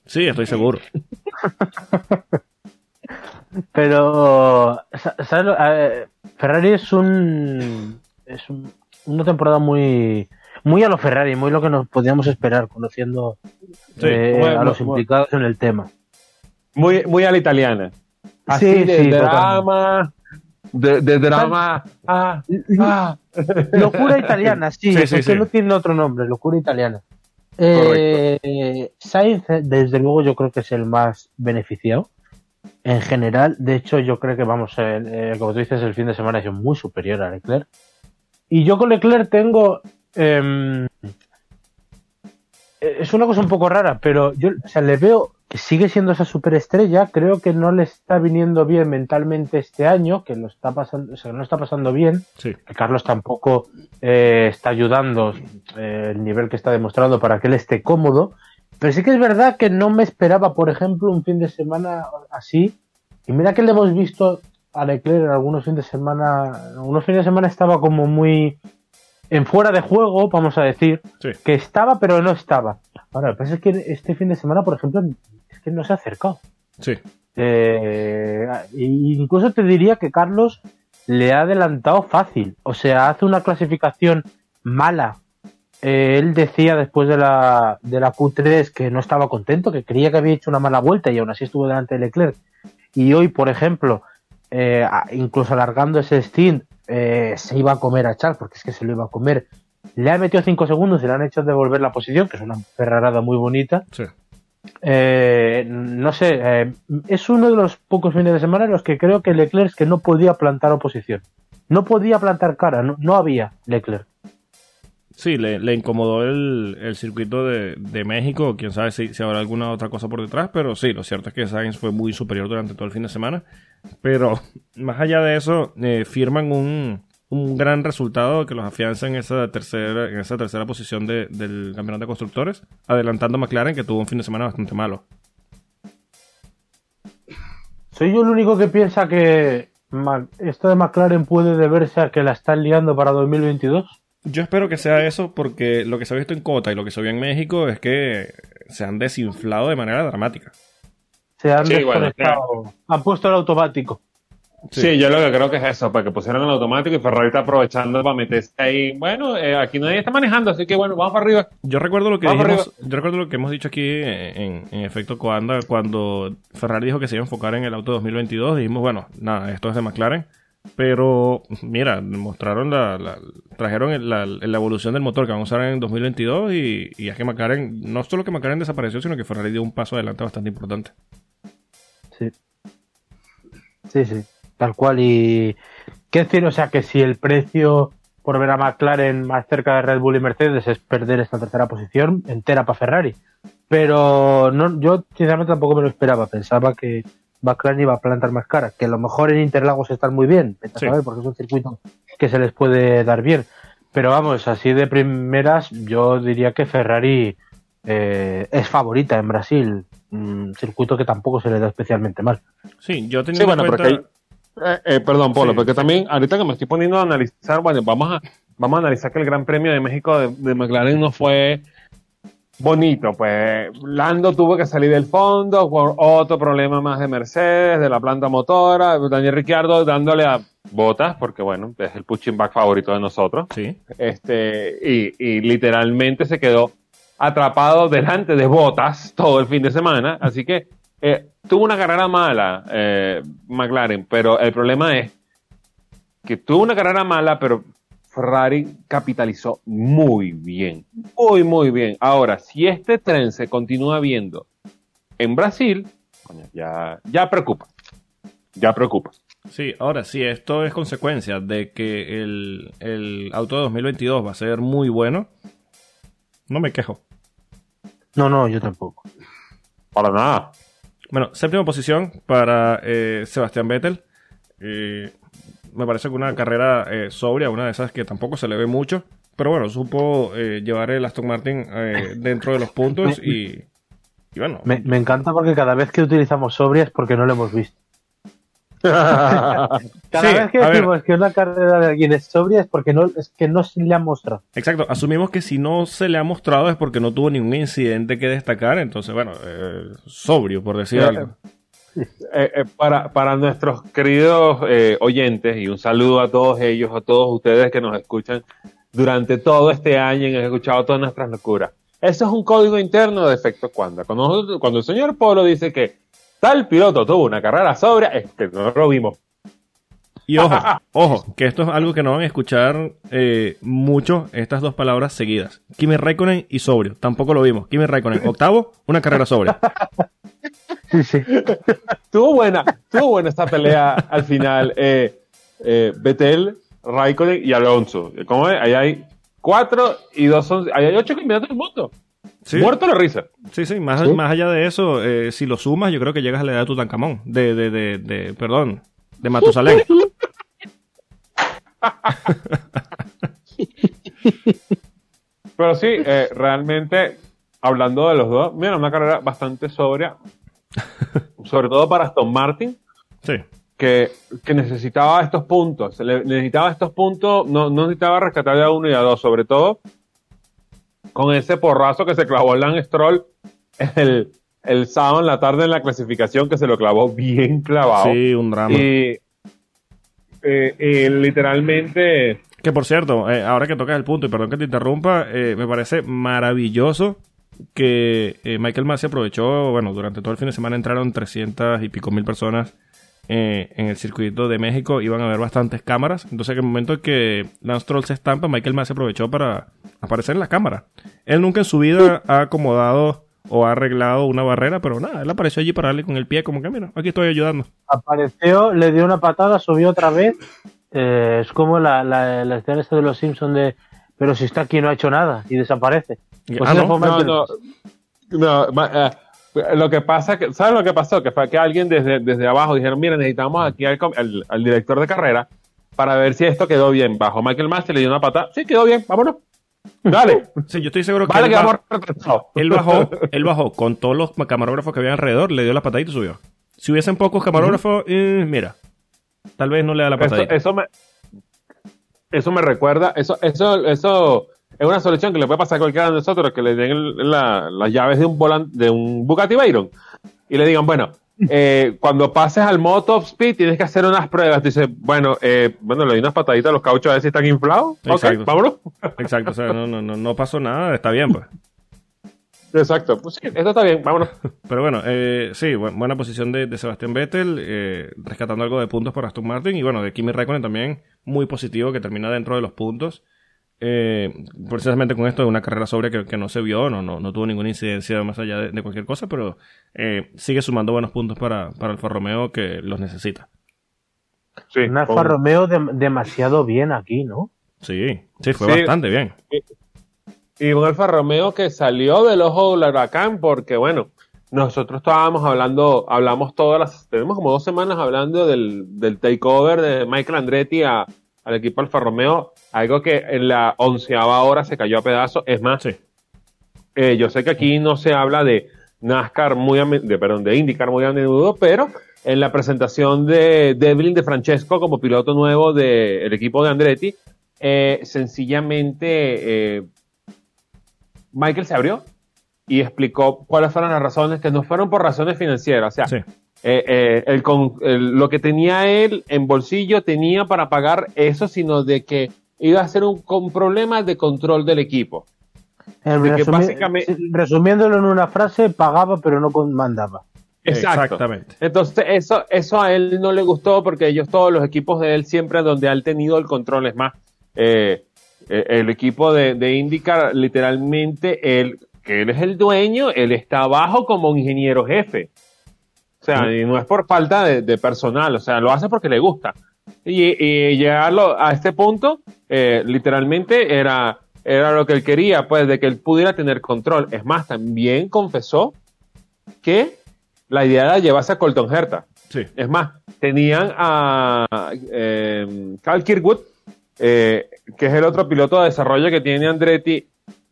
A: Sí, estoy seguro.
B: Pero, sa- ¿sabes? lo- Ferrari es un. Es un- una temporada muy. Muy a lo Ferrari, muy lo que nos podíamos esperar, conociendo
A: Sí,
B: eh,
C: muy-
B: a los
C: muy-
B: implicados en el tema.
C: Muy, muy a la italiana. Así
B: Sí,
C: de
B: sí,
C: drama, de, de drama. Ah, ah.
B: Locura italiana, sí,
A: Sí,
B: es que no tiene otro nombre, locura italiana. Eh, Sainz, eh, desde luego, yo creo que es el más beneficiado. En general, de hecho, yo creo que vamos, eh, eh, como tú dices, el fin de semana sido muy superior a Leclerc. Y yo con Leclerc tengo. em, eh, es una cosa un poco rara, pero yo o sea, le veo sigue siendo esa superestrella. Creo que no le está viniendo bien mentalmente este año, que lo está pasando, o sea, no está pasando bien.
A: Sí.
B: que Carlos tampoco eh, está ayudando eh, el nivel que está demostrando para que él esté cómodo. Pero sí que es verdad que no me esperaba, por ejemplo, un fin de semana así. Y mira que le hemos visto a Leclerc en algunos fines de semana. Algunos fines de semana estaba como muy en fuera de juego, vamos a decir.
A: Sí.
B: Que estaba, pero no estaba. Ahora, lo que pasa es que este fin de semana, por ejemplo, que no se ha acercado.
A: Sí.
B: Eh, incluso te diría que Carlos le ha adelantado fácil. O sea, hace una clasificación mala. Eh, él decía después de la, de la Q3 que no estaba contento, que creía que había hecho una mala vuelta y aún así estuvo delante de Leclerc. Y hoy, por ejemplo, eh, incluso alargando ese stint, eh, se iba a comer a Charles, porque es que se lo iba a comer. Le ha metido 5 segundos y le han hecho devolver la posición, que es una ferrarada muy bonita.
A: Sí.
B: Eh, no sé, eh, es uno de los pocos fines de semana en los que creo que Leclerc es que no podía plantar oposición. No podía plantar cara, no, no había Leclerc.
A: Sí, le, incomodó el, el circuito de, de México. Quién sabe si, si habrá alguna otra cosa por detrás. Pero sí, lo cierto es que Sainz fue muy superior durante todo el fin de semana. Pero más allá de eso, eh, firman un, un gran resultado que los afianza en esa tercera, en esa tercera posición de- del campeonato de constructores. Adelantando a McLaren, que tuvo un fin de semana bastante malo.
B: Soy yo el único que piensa que esto de McLaren puede deberse a que la están liando para 2022.
A: Yo espero que sea eso porque lo que se ha visto en Cota y lo que se vio en México es que se han desinflado de manera dramática.
B: Se han
C: Sí, bueno,
B: desconectado. Han puesto el automático.
C: Sí. yo lo que creo que es eso, para que pusieran el automático y Ferrari está aprovechando para meterse ahí. Bueno, eh, aquí nadie está manejando, así que bueno, vamos para arriba.
A: Yo recuerdo lo que dijimos, yo recuerdo lo que hemos dicho aquí en, en efecto Coanda cuando Ferrari dijo que se iba a enfocar en el auto 2022, dijimos, bueno, nada, esto es de McLaren, pero mira, mostraron la, la- trajeron la, la evolución del motor que vamos a usar en 2022 y, y es que McLaren, no solo que McLaren desapareció, sino que Ferrari dio un paso adelante bastante importante.
B: Sí. Sí, sí. Tal cual. Y. ¿Qué decir? O sea, que si el precio por ver a McLaren más cerca de Red Bull y Mercedes es perder esta tercera posición entera para Ferrari. Pero no, yo sinceramente tampoco me lo esperaba. Pensaba que McLaren iba a plantar más cara. Que a lo mejor en Interlagos están muy bien,
A: Sí.
B: porque es un circuito que se les puede dar bien. Pero vamos, así de primeras, yo diría que Ferrari eh, es favorita en Brasil. Un circuito que tampoco se le da especialmente mal.
A: Sí, yo tenía
C: Sí, bueno. Eh, eh, perdón, Polo,
A: Sí,
C: porque
A: sí.
C: también ahorita que me estoy poniendo a analizar, bueno, vamos a, vamos a analizar que el Gran Premio de México de, de McLaren no fue bonito, pues. Lando tuvo que salir del fondo por otro problema más de Mercedes, de la planta motora, Daniel Ricciardo dándole a botas, porque bueno, es el pushing back favorito de nosotros,
A: Sí,
C: este, y, y literalmente se quedó atrapado delante de botas todo el fin de semana, así que eh, tuvo una carrera mala eh, McLaren, pero el problema es que tuvo una carrera mala, pero Ferrari capitalizó muy bien, muy, muy bien. Ahora, si este tren se continúa viendo en Brasil, ya, ya preocupa, ya preocupa.
A: sí. Ahora, si esto es consecuencia de que el, el auto de 2022 va a ser muy bueno, no me quejo.
B: No, no, yo tampoco.
C: Para nada.
A: Bueno, séptima posición para eh, Sebastián Vettel. Eh, me parece que una carrera eh, sobria, una de esas que tampoco se le ve mucho. Pero bueno, supo eh, llevar el Aston Martin eh, dentro de los puntos y, y bueno.
B: Me, me encanta porque cada vez que utilizamos sobria es porque no lo hemos visto. Cada
A: Sí,
B: vez que decimos que una carrera de alguien es sobria es porque no, es que no se le ha mostrado.
A: Exacto, asumimos que si no se le ha mostrado es porque no tuvo ningún incidente que destacar. Entonces, bueno, eh, sobrio, por decir
C: Eh,
A: algo.
C: Eh, eh, para, para nuestros queridos eh, oyentes y un saludo a todos ellos, a todos ustedes que nos escuchan durante todo este año y han escuchado todas nuestras locuras. Eso es un código interno de efecto cuando. Cuando, nosotros- cuando el señor Polo dice que tal piloto tuvo una carrera sobria, es que no lo vimos.
A: Y ojo, ojo, que esto es algo que no van a escuchar eh, mucho estas dos palabras seguidas. Kimi Raikkonen y sobrio. Tampoco lo vimos. Kimi Raikkonen, octavo, una carrera sobria.
B: Sí, sí.
C: Tuvo buena, tuvo buena esta pelea al final. Eh, eh, Vettel, Raikkonen y Alonso. ¿Cómo es? Ahí hay cuatro y dos son. Ahí hay ocho campeonatos del mundo.
A: Sí,
C: Muerto la risa.
A: sí, sí. Más,
B: ¿Sí?
A: más allá de eso, eh, si lo sumas, yo creo que llegas a la edad de Tutankamón. De, de, de, de, perdón, de Matusalén.
C: Pero sí, eh, realmente, hablando de los dos, mira, una carrera bastante sobria. sobre todo para Aston Martin,
A: Sí,
C: que, que necesitaba estos puntos. Necesitaba estos puntos, no, no necesitaba rescatar de a uno y a dos, sobre todo con ese porrazo que se clavó Lance Stroll el, el sábado en la tarde en la clasificación, que se lo clavó bien clavado.
A: sí, un drama.
C: Y, eh, y literalmente,
A: Que por cierto, eh, ahora que tocas el punto, y perdón que te interrumpa, eh, me parece maravilloso que eh, Michael Massey aprovechó, bueno, durante todo el fin de semana entraron 300 y pico mil personas eh, en el circuito de México, iban a haber bastantes cámaras, entonces en el momento que Lance Stroll se estampa, Michael Massey aprovechó para aparecer en la cámara. Él nunca en su vida ha acomodado o ha arreglado una barrera, pero nada, él apareció allí para darle con el pie, como que mira, aquí estoy ayudando.
B: Apareció, le dio una patada, subió otra vez. Eh, es como la, la, la escena esta de los Simpsons de pero si está aquí no ha hecho nada y desaparece. Pues
A: Ah, ¿no?
C: No, no. No, ma- eh, lo que pasa que, ¿sabes lo que pasó? Que fue que alguien desde, desde abajo dijeron, mira, necesitamos aquí al, com- al- al director de carrera para ver si esto quedó bien. Bajo Michael Master le dio una patada. Sí, quedó bien, vámonos. Dale.
A: Sí, yo estoy seguro que
C: vale,
A: él,
C: que retrasados.
A: él bajó, él bajó con todos los camarógrafos que había alrededor, le dio la patadita y subió. Si hubiesen pocos camarógrafos, eh, mira, tal vez no le da la
C: Eso,
A: patadita.
C: eso me, eso me recuerda, eso, eso, eso es una solución que le puede pasar a cualquiera de nosotros que le den el- la- las llaves de un volante, de un Bugatti Veyron y le digan, bueno, eh, cuando pases al modo top speed tienes que hacer unas pruebas. Dice, bueno, eh, bueno, le doy unas pataditas a los cauchos a ver si están inflados.
A: Exacto.
C: Vámonos.
A: Exacto, o sea, no, no, no, no pasó nada, está bien, pues.
C: Exacto, pues sí, esto está bien, vámonos.
A: Pero bueno, eh, sí, bu- buena posición de, de Sebastián Vettel, eh, rescatando algo de puntos para Aston Martin. Y bueno, de Kimi Raikkonen también, muy positivo, que termina dentro de los puntos. Eh, precisamente con esto de una carrera sobre que, que no se vio, no, no, no tuvo ninguna incidencia más allá de, de cualquier cosa, pero eh, sigue sumando buenos puntos para, para Alfa Romeo que los necesita.
C: Sí,
B: Un Alfa
C: con-
B: Romeo dem- demasiado bien aquí, ¿no?
A: Sí, sí, fue bastante bien.
C: Y, un Alfa Romeo que salió del ojo del huracán porque, bueno, nosotros estábamos hablando, hablamos todas las, tenemos como dos semanas hablando del, del takeover de Michael Andretti a, al equipo Alfa Romeo, algo que en la onceava hora se cayó a pedazos. Es más, eh, yo sé que aquí no se habla de NASCAR muy a, de, perdón, de IndyCar muy a menudo, pero en la presentación de Devlin de Francesco como piloto nuevo del equipo de Andretti, eh, sencillamente eh, Michael se abrió y explicó cuáles fueron las razones, que no fueron por razones financieras. O sea, eh, el, lo que tenía él en bolsillo tenía para pagar eso, sino de que iba a ser un, problema de control del equipo.
B: Resumiéndolo en una frase, pagaba pero no mandaba.
C: Exactamente. Entonces, eso, eso a él no le gustó porque ellos, todos los equipos de él, siempre donde han tenido el control. Es más, eh, eh, el equipo de, de IndyCar, literalmente, él, que él es el dueño, él está abajo como un ingeniero jefe. O sea, y no es por falta de, personal, o sea, lo hace porque le gusta. Y, llegarlo a este punto, eh, literalmente era, era lo que él quería, pues, de que él pudiera tener control. Es más, también confesó que la idea era llevarse a Colton Herta.
A: Sí.
C: Es más, tenían a eh, Cal Kirkwood, eh, que es el otro piloto de desarrollo que tiene Andretti,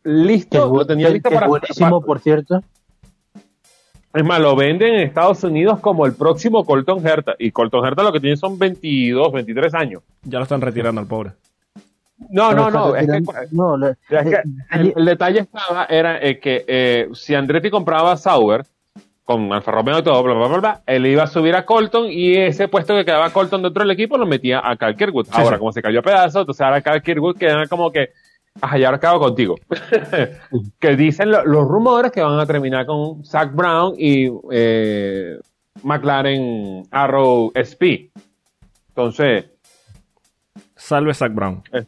C: listo,
B: lo tenía listo para... Buenísimo, por cierto.
C: Es más, lo venden en Estados Unidos como el próximo Colton Herta. Y Colton Herta lo que tiene son 22, 23 años.
A: Ya lo están retirando al pobre.
C: No, no, no, es que, eh, el, detalle estaba, era que eh, si Andretti compraba Sauber, con Alfa Romeo y todo, bla, bla, bla, bla, él iba a subir a Colton y ese puesto que quedaba Colton dentro del equipo lo metía a Cal Kirkwood. ahora, como se cayó a pedazos, entonces ahora Cal Kirkwood queda como que, ajá, ya ahora acabo contigo. que dicen los rumores que van a terminar con Zach Brown y eh, McLaren Arrow SP. Entonces.
A: Salve Zach Brown. Eh,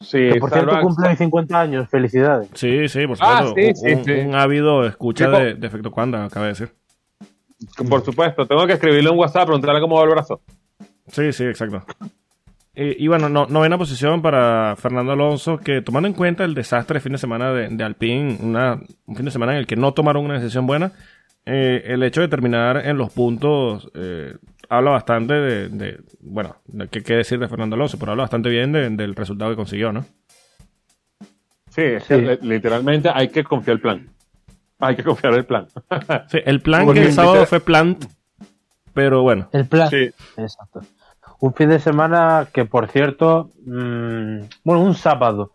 B: Sí, por cierto cumple 50 años, felicidades.
A: Sí, sí, por ah, supuesto. un, un, ávido escucha de, Efecto Cuanda, acaba de decir.
C: Por supuesto, tengo que escribirle un WhatsApp, preguntarle cómo va el brazo.
A: Sí, sí, exacto. Y, bueno, no, novena posición para Fernando Alonso, que tomando en cuenta el desastre de fin de semana de, de Alpine, una, un fin de semana en el que no tomaron una decisión buena, eh, el hecho de terminar en los puntos eh, habla bastante de, bueno, de qué, qué, decir de Fernando Alonso, pero habla bastante bien del resultado que consiguió, ¿no?
C: Sí, literalmente hay que confiar el plan. Hay que confiar el plan.
A: sí, el plan que el sábado fue plan, pero bueno.
B: El plan. Sí. Exacto. Un fin de semana que, por cierto, mmm, bueno, un sábado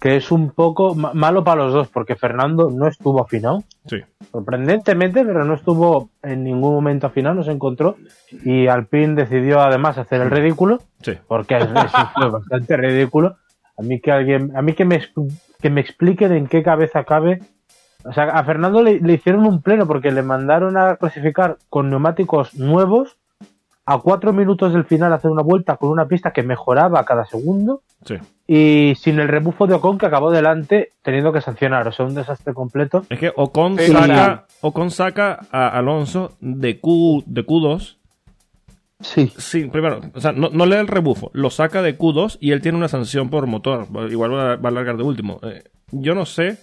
B: que es un poco malo para los dos, porque Fernando no estuvo afinado.
A: Sí.
B: Sorprendentemente, pero no estuvo en ningún momento afinado, no se encontró. Y Alpine decidió además hacer el ridículo.
A: Sí.
B: Porque es, bastante ridículo. A mí que alguien, a mí que me, que me expliquen en qué cabeza cabe. O sea, a Fernando le, le hicieron un pleno porque le mandaron a clasificar con neumáticos nuevos a cuatro minutos del final hacer una vuelta con una pista que mejoraba cada segundo
A: sí.
B: y sin el rebufo de Ocon que acabó delante teniendo que sancionar, o sea, un desastre completo.
A: Es que Ocon, saca, Ocon saca a Alonso de, Q, de Q2.
B: Sí.
A: Sí, primero, o sea, no, le da el rebufo, lo saca de Q2 y él tiene una sanción por motor, igual va a, va largar de último. Eh, yo no sé,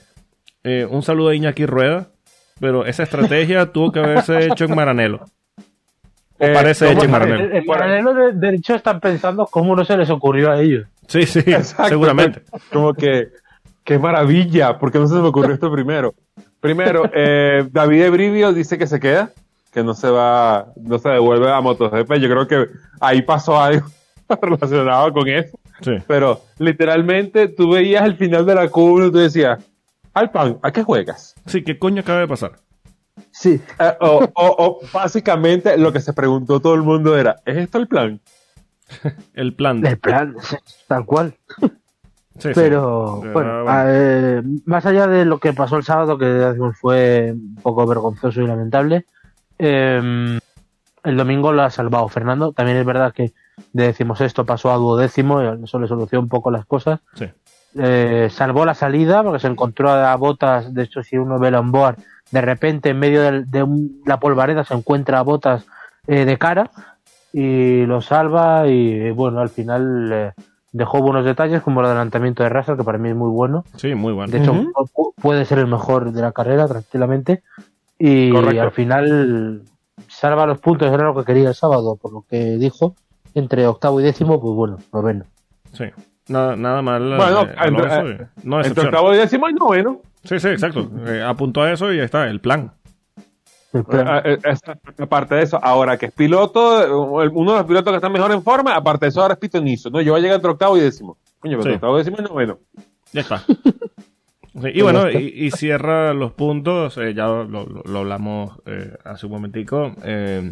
A: eh, un saludo a Iñaki Rueda, pero esa estrategia tuvo que haberse hecho en Maranelo.
B: Eh, parece hecho en paralelo. de, hecho, están pensando cómo no se les ocurrió a ellos.
A: Sí, sí, seguramente.
C: Como que, qué maravilla, porque no se me ocurrió esto primero. Primero, eh, David Ebrivio dice que se queda, que no se va, no se devuelve a MotoGP. Yo creo que ahí pasó algo relacionado con eso.
A: Sí.
C: Pero literalmente tú veías el final de la curva y tú decías, Alpan, ¿a qué juegas?
A: Sí, ¿qué coño acaba de pasar?
C: Sí. Eh, o, básicamente lo que se preguntó todo el mundo era, ¿es esto el plan?
A: el plan.
B: El plan, tal cual. Pero bueno, eh, más allá de lo que pasó el sábado, que fue un poco vergonzoso y lamentable, em, el domingo lo ha salvado Fernando. También es verdad que decimos esto pasó a duodécimo y eso le solucionó un poco las cosas. Eh, salvó la salida porque se encontró a botas. De hecho, si uno ve la onboard, de repente en medio de, la polvareda se encuentra a botas eh, de cara y lo salva y bueno, al final eh, dejó buenos detalles como el adelantamiento de Russell, que para mí es muy bueno.
A: Sí, muy bueno.
B: De hecho, pu- puede ser el mejor de la carrera tranquilamente. Y
C: Correcto.
B: al final salva los puntos, era lo que quería el sábado, por lo que dijo. Entre octavo y décimo, pues bueno, noveno.
A: Sí. Nada, nada mal.
C: Bueno,
A: eh,
C: entre-
A: eh, no
C: Entre
A: excepción.
C: octavo y décimo y noveno.
A: Sí, sí, exacto. Eh, apuntó a eso y ahí está, el plan.
C: Ah, eh, aparte de eso, ahora que es piloto, eh, uno de los pilotos que está mejor en forma, aparte de eso, ahora es pitonizo, ¿no? Yo voy a llegar entre octavo y décimo. Coño, pero
A: Sí.
C: octavo y décimo y noveno.
A: Ya está. Sí, y bueno, y, y cierra los puntos, eh, ya lo, lo- lo hablamos eh, hace un momentico, eh,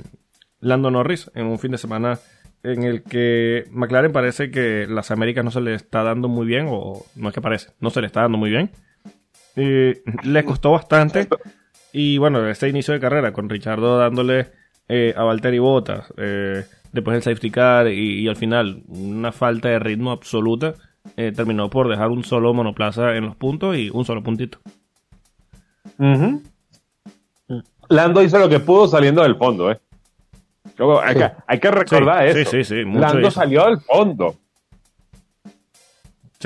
A: Lando Norris en un fin de semana en el que McLaren parece que las Américas no se le está dando muy bien, o no es que parece, no se le está dando muy bien. Y le costó bastante. Y bueno, este inicio de carrera con Richardo dándole eh, a Valtteri Bottas, eh, después el safety car y, y al final una falta de ritmo absoluta, eh, terminó por dejar un solo monoplaza en los puntos y un solo puntito.
C: Lando hizo lo que pudo saliendo del fondo, ¿eh? Luego, hay,
B: Sí.
C: que, hay que recordar
A: Sí,
C: eso.
A: sí, sí, sí, mucho
C: Lando
A: hizo.
C: salió del fondo.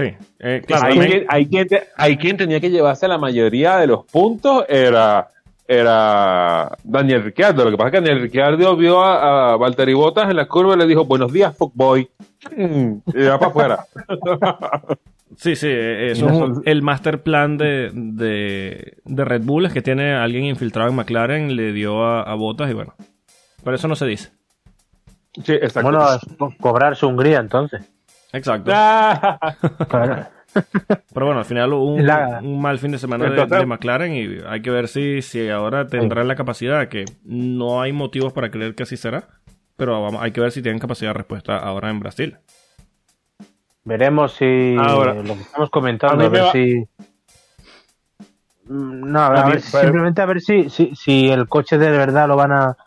A: Sí, eh, claro,
C: hay,
A: también-
C: quien, hay, quien te- hay quien tenía que llevarse la mayoría de los puntos, era, era Daniel Ricciardo. Lo que pasa es que Daniel Ricciardo vio a, a Valtteri Bottas en la curva y le dijo, buenos días, fuckboy. Mm, Y va para afuera.
A: Sí, sí, eh, eso es un- el master plan de, de, de Red Bull es que tiene alguien infiltrado en McLaren, le dio a, a Botas y bueno, pero eso no se dice.
C: Sí, exacto.
B: Bueno, cobrarse Hungría entonces.
A: Exacto.
C: Ah,
B: Claro.
A: Pero bueno, al final hubo un,
B: La-
A: un mal fin de semana de, McLaren y hay que ver si, si ahora tendrán la capacidad, que no hay motivos para creer que así será, pero vamos, hay que ver si tienen capacidad de respuesta ahora en Brasil.
B: Veremos si
C: Ahora.
B: lo que estamos comentando,
C: A
B: ver
C: va-
B: si. Mm, No, a ver,
C: A mí-
B: ver, simplemente a ver si, si, si el coche de verdad lo van a.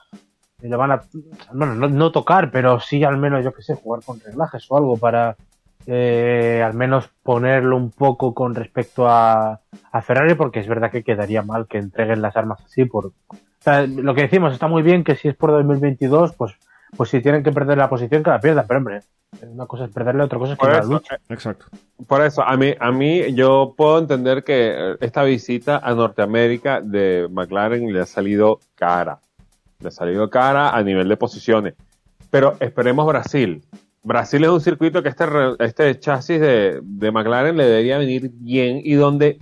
B: Lo van a. Bueno, no, no tocar, pero sí al menos, yo qué sé, jugar con reglajes o algo para. eh, al menos ponerlo un poco con respecto a, a Ferrari, porque es verdad que quedaría mal que entreguen las armas así. Por, o sea, lo que decimos, está muy bien que si es por 2022, pues, pues si tienen que perder la posición, que la pierdan, pero hombre, una cosa es perderla, otra cosa es que
C: por
B: la
C: eso,
B: lucha.
C: eh,
A: Exacto.
C: por eso, a mí, a mí, yo puedo entender que eh, esta visita a Norteamérica de McLaren le ha salido cara. Le ha salido cara a nivel de posiciones. Pero esperemos Brasil. Brasil es un circuito que este, re- este chasis de, de McLaren le debería venir bien y donde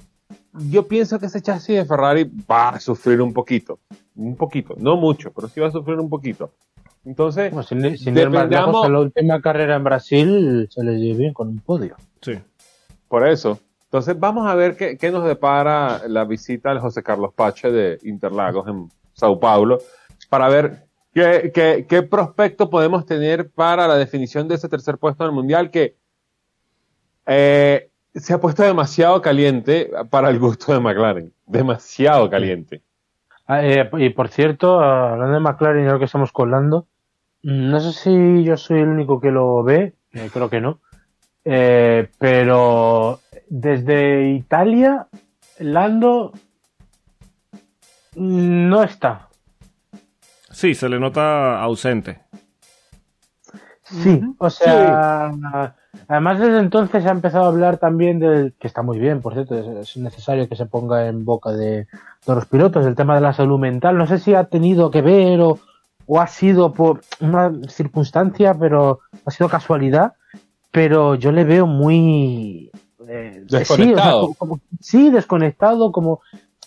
C: yo pienso que ese chasis de Ferrari va a sufrir un poquito. Un poquito, no mucho, pero sí va a sufrir un poquito. Entonces,
B: Bueno, sin, sin
C: Dependamos-
B: la última carrera en Brasil se les dio bien con un podio.
A: Sí.
C: Por eso. Entonces vamos a ver qué, qué nos depara la visita al José Carlos Pache de Interlagos en Sao Paulo para ver qué, qué, qué prospecto podemos tener para la definición de ese tercer puesto en el Mundial que eh, se ha puesto demasiado caliente para el gusto de McLaren. Demasiado caliente.
B: Ah, eh, y por cierto, hablando de McLaren y lo que estamos colando, mm, no sé si yo soy el único que lo ve, eh, creo que no, pero desde Italia, Lando mm, no está.
A: Sí, se le nota ausente.
B: Sí, o sea, además desde entonces se ha empezado a hablar también del, que está muy bien, por cierto, es, es necesario que se ponga en boca de, de los pilotos, el tema de la salud mental. No sé si ha tenido que ver o, o ha sido por una circunstancia, pero ha sido casualidad, pero yo le veo muy... eh, sí, o sea,
C: Desconectado.
B: como- como- sí, desconectado, como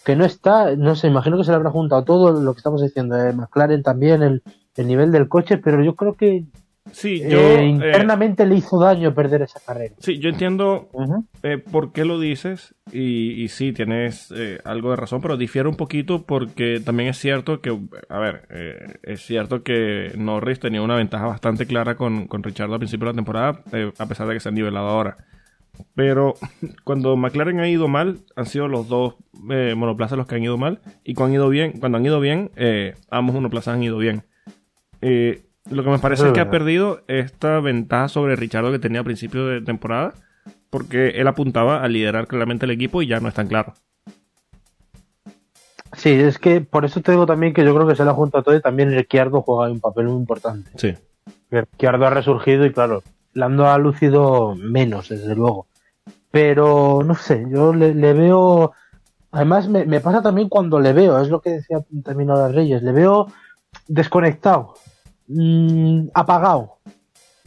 B: que no está, no sé, imagino que se le habrá juntado todo lo que estamos diciendo, de McLaren también, el, el nivel del coche, pero yo creo que
A: Sí,
B: eh,
A: yo, eh,
B: internamente le hizo daño perder esa carrera.
A: sí, yo entiendo eh, por qué lo dices y, y sí, tienes eh, algo de razón, pero difiere un poquito porque también es cierto que, a ver, eh, es cierto que Norris tenía una ventaja bastante clara con, con Richard al principio de la temporada, eh, a pesar de que se han nivelado ahora. Pero cuando McLaren ha ido mal, han sido los dos eh, monoplazas los que han ido mal. Y cuando han ido bien, cuando han ido bien, eh, ambos monoplazas han ido bien. Eh, lo que me parece es
B: es
A: que ha
B: verdad.
A: perdido esta ventaja sobre Richardo que tenía a principio de temporada. Porque él apuntaba a liderar claramente el equipo y ya no es tan claro.
B: Sí, es que por eso te digo también que yo creo que se le ha juntado todo y también Ricciardo juega un papel muy importante.
A: Sí.
B: Ricciardo ha resurgido y claro, Lando ha lucido menos, desde luego. Pero no sé, yo le, le veo. Además, me, me pasa también cuando le veo, es lo que decía también ahora Reyes, le veo desconectado, mm, apagado.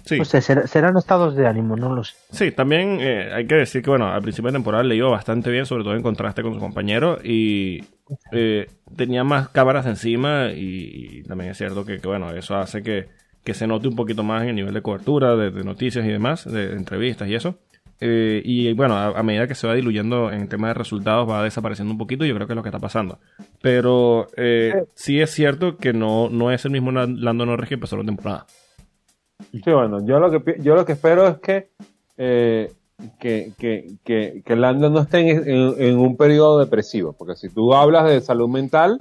A: Sí.
B: No sé, ser- serán estados de ánimo, no lo sé.
A: Sí, también eh, hay que decir que, bueno, al principio de temporada le iba bastante bien, sobre todo en contraste con su compañero, y eh, tenía más cámaras encima, y, y también es cierto que, que, bueno, eso hace que, que se note un poquito más en el nivel de cobertura, de, de noticias y demás, de, de entrevistas y eso. Eh, y bueno, a, a medida que se va diluyendo en tema de resultados, va desapareciendo un poquito, y yo creo que es lo que está pasando. Pero eh, sí es cierto que no, no es el mismo Lando Norris que empezó la temporada.
C: Sí, bueno, yo lo que, yo lo que espero es que, eh, que, que, que, que Lando no esté en, en- en un periodo depresivo, porque si tú hablas de salud mental,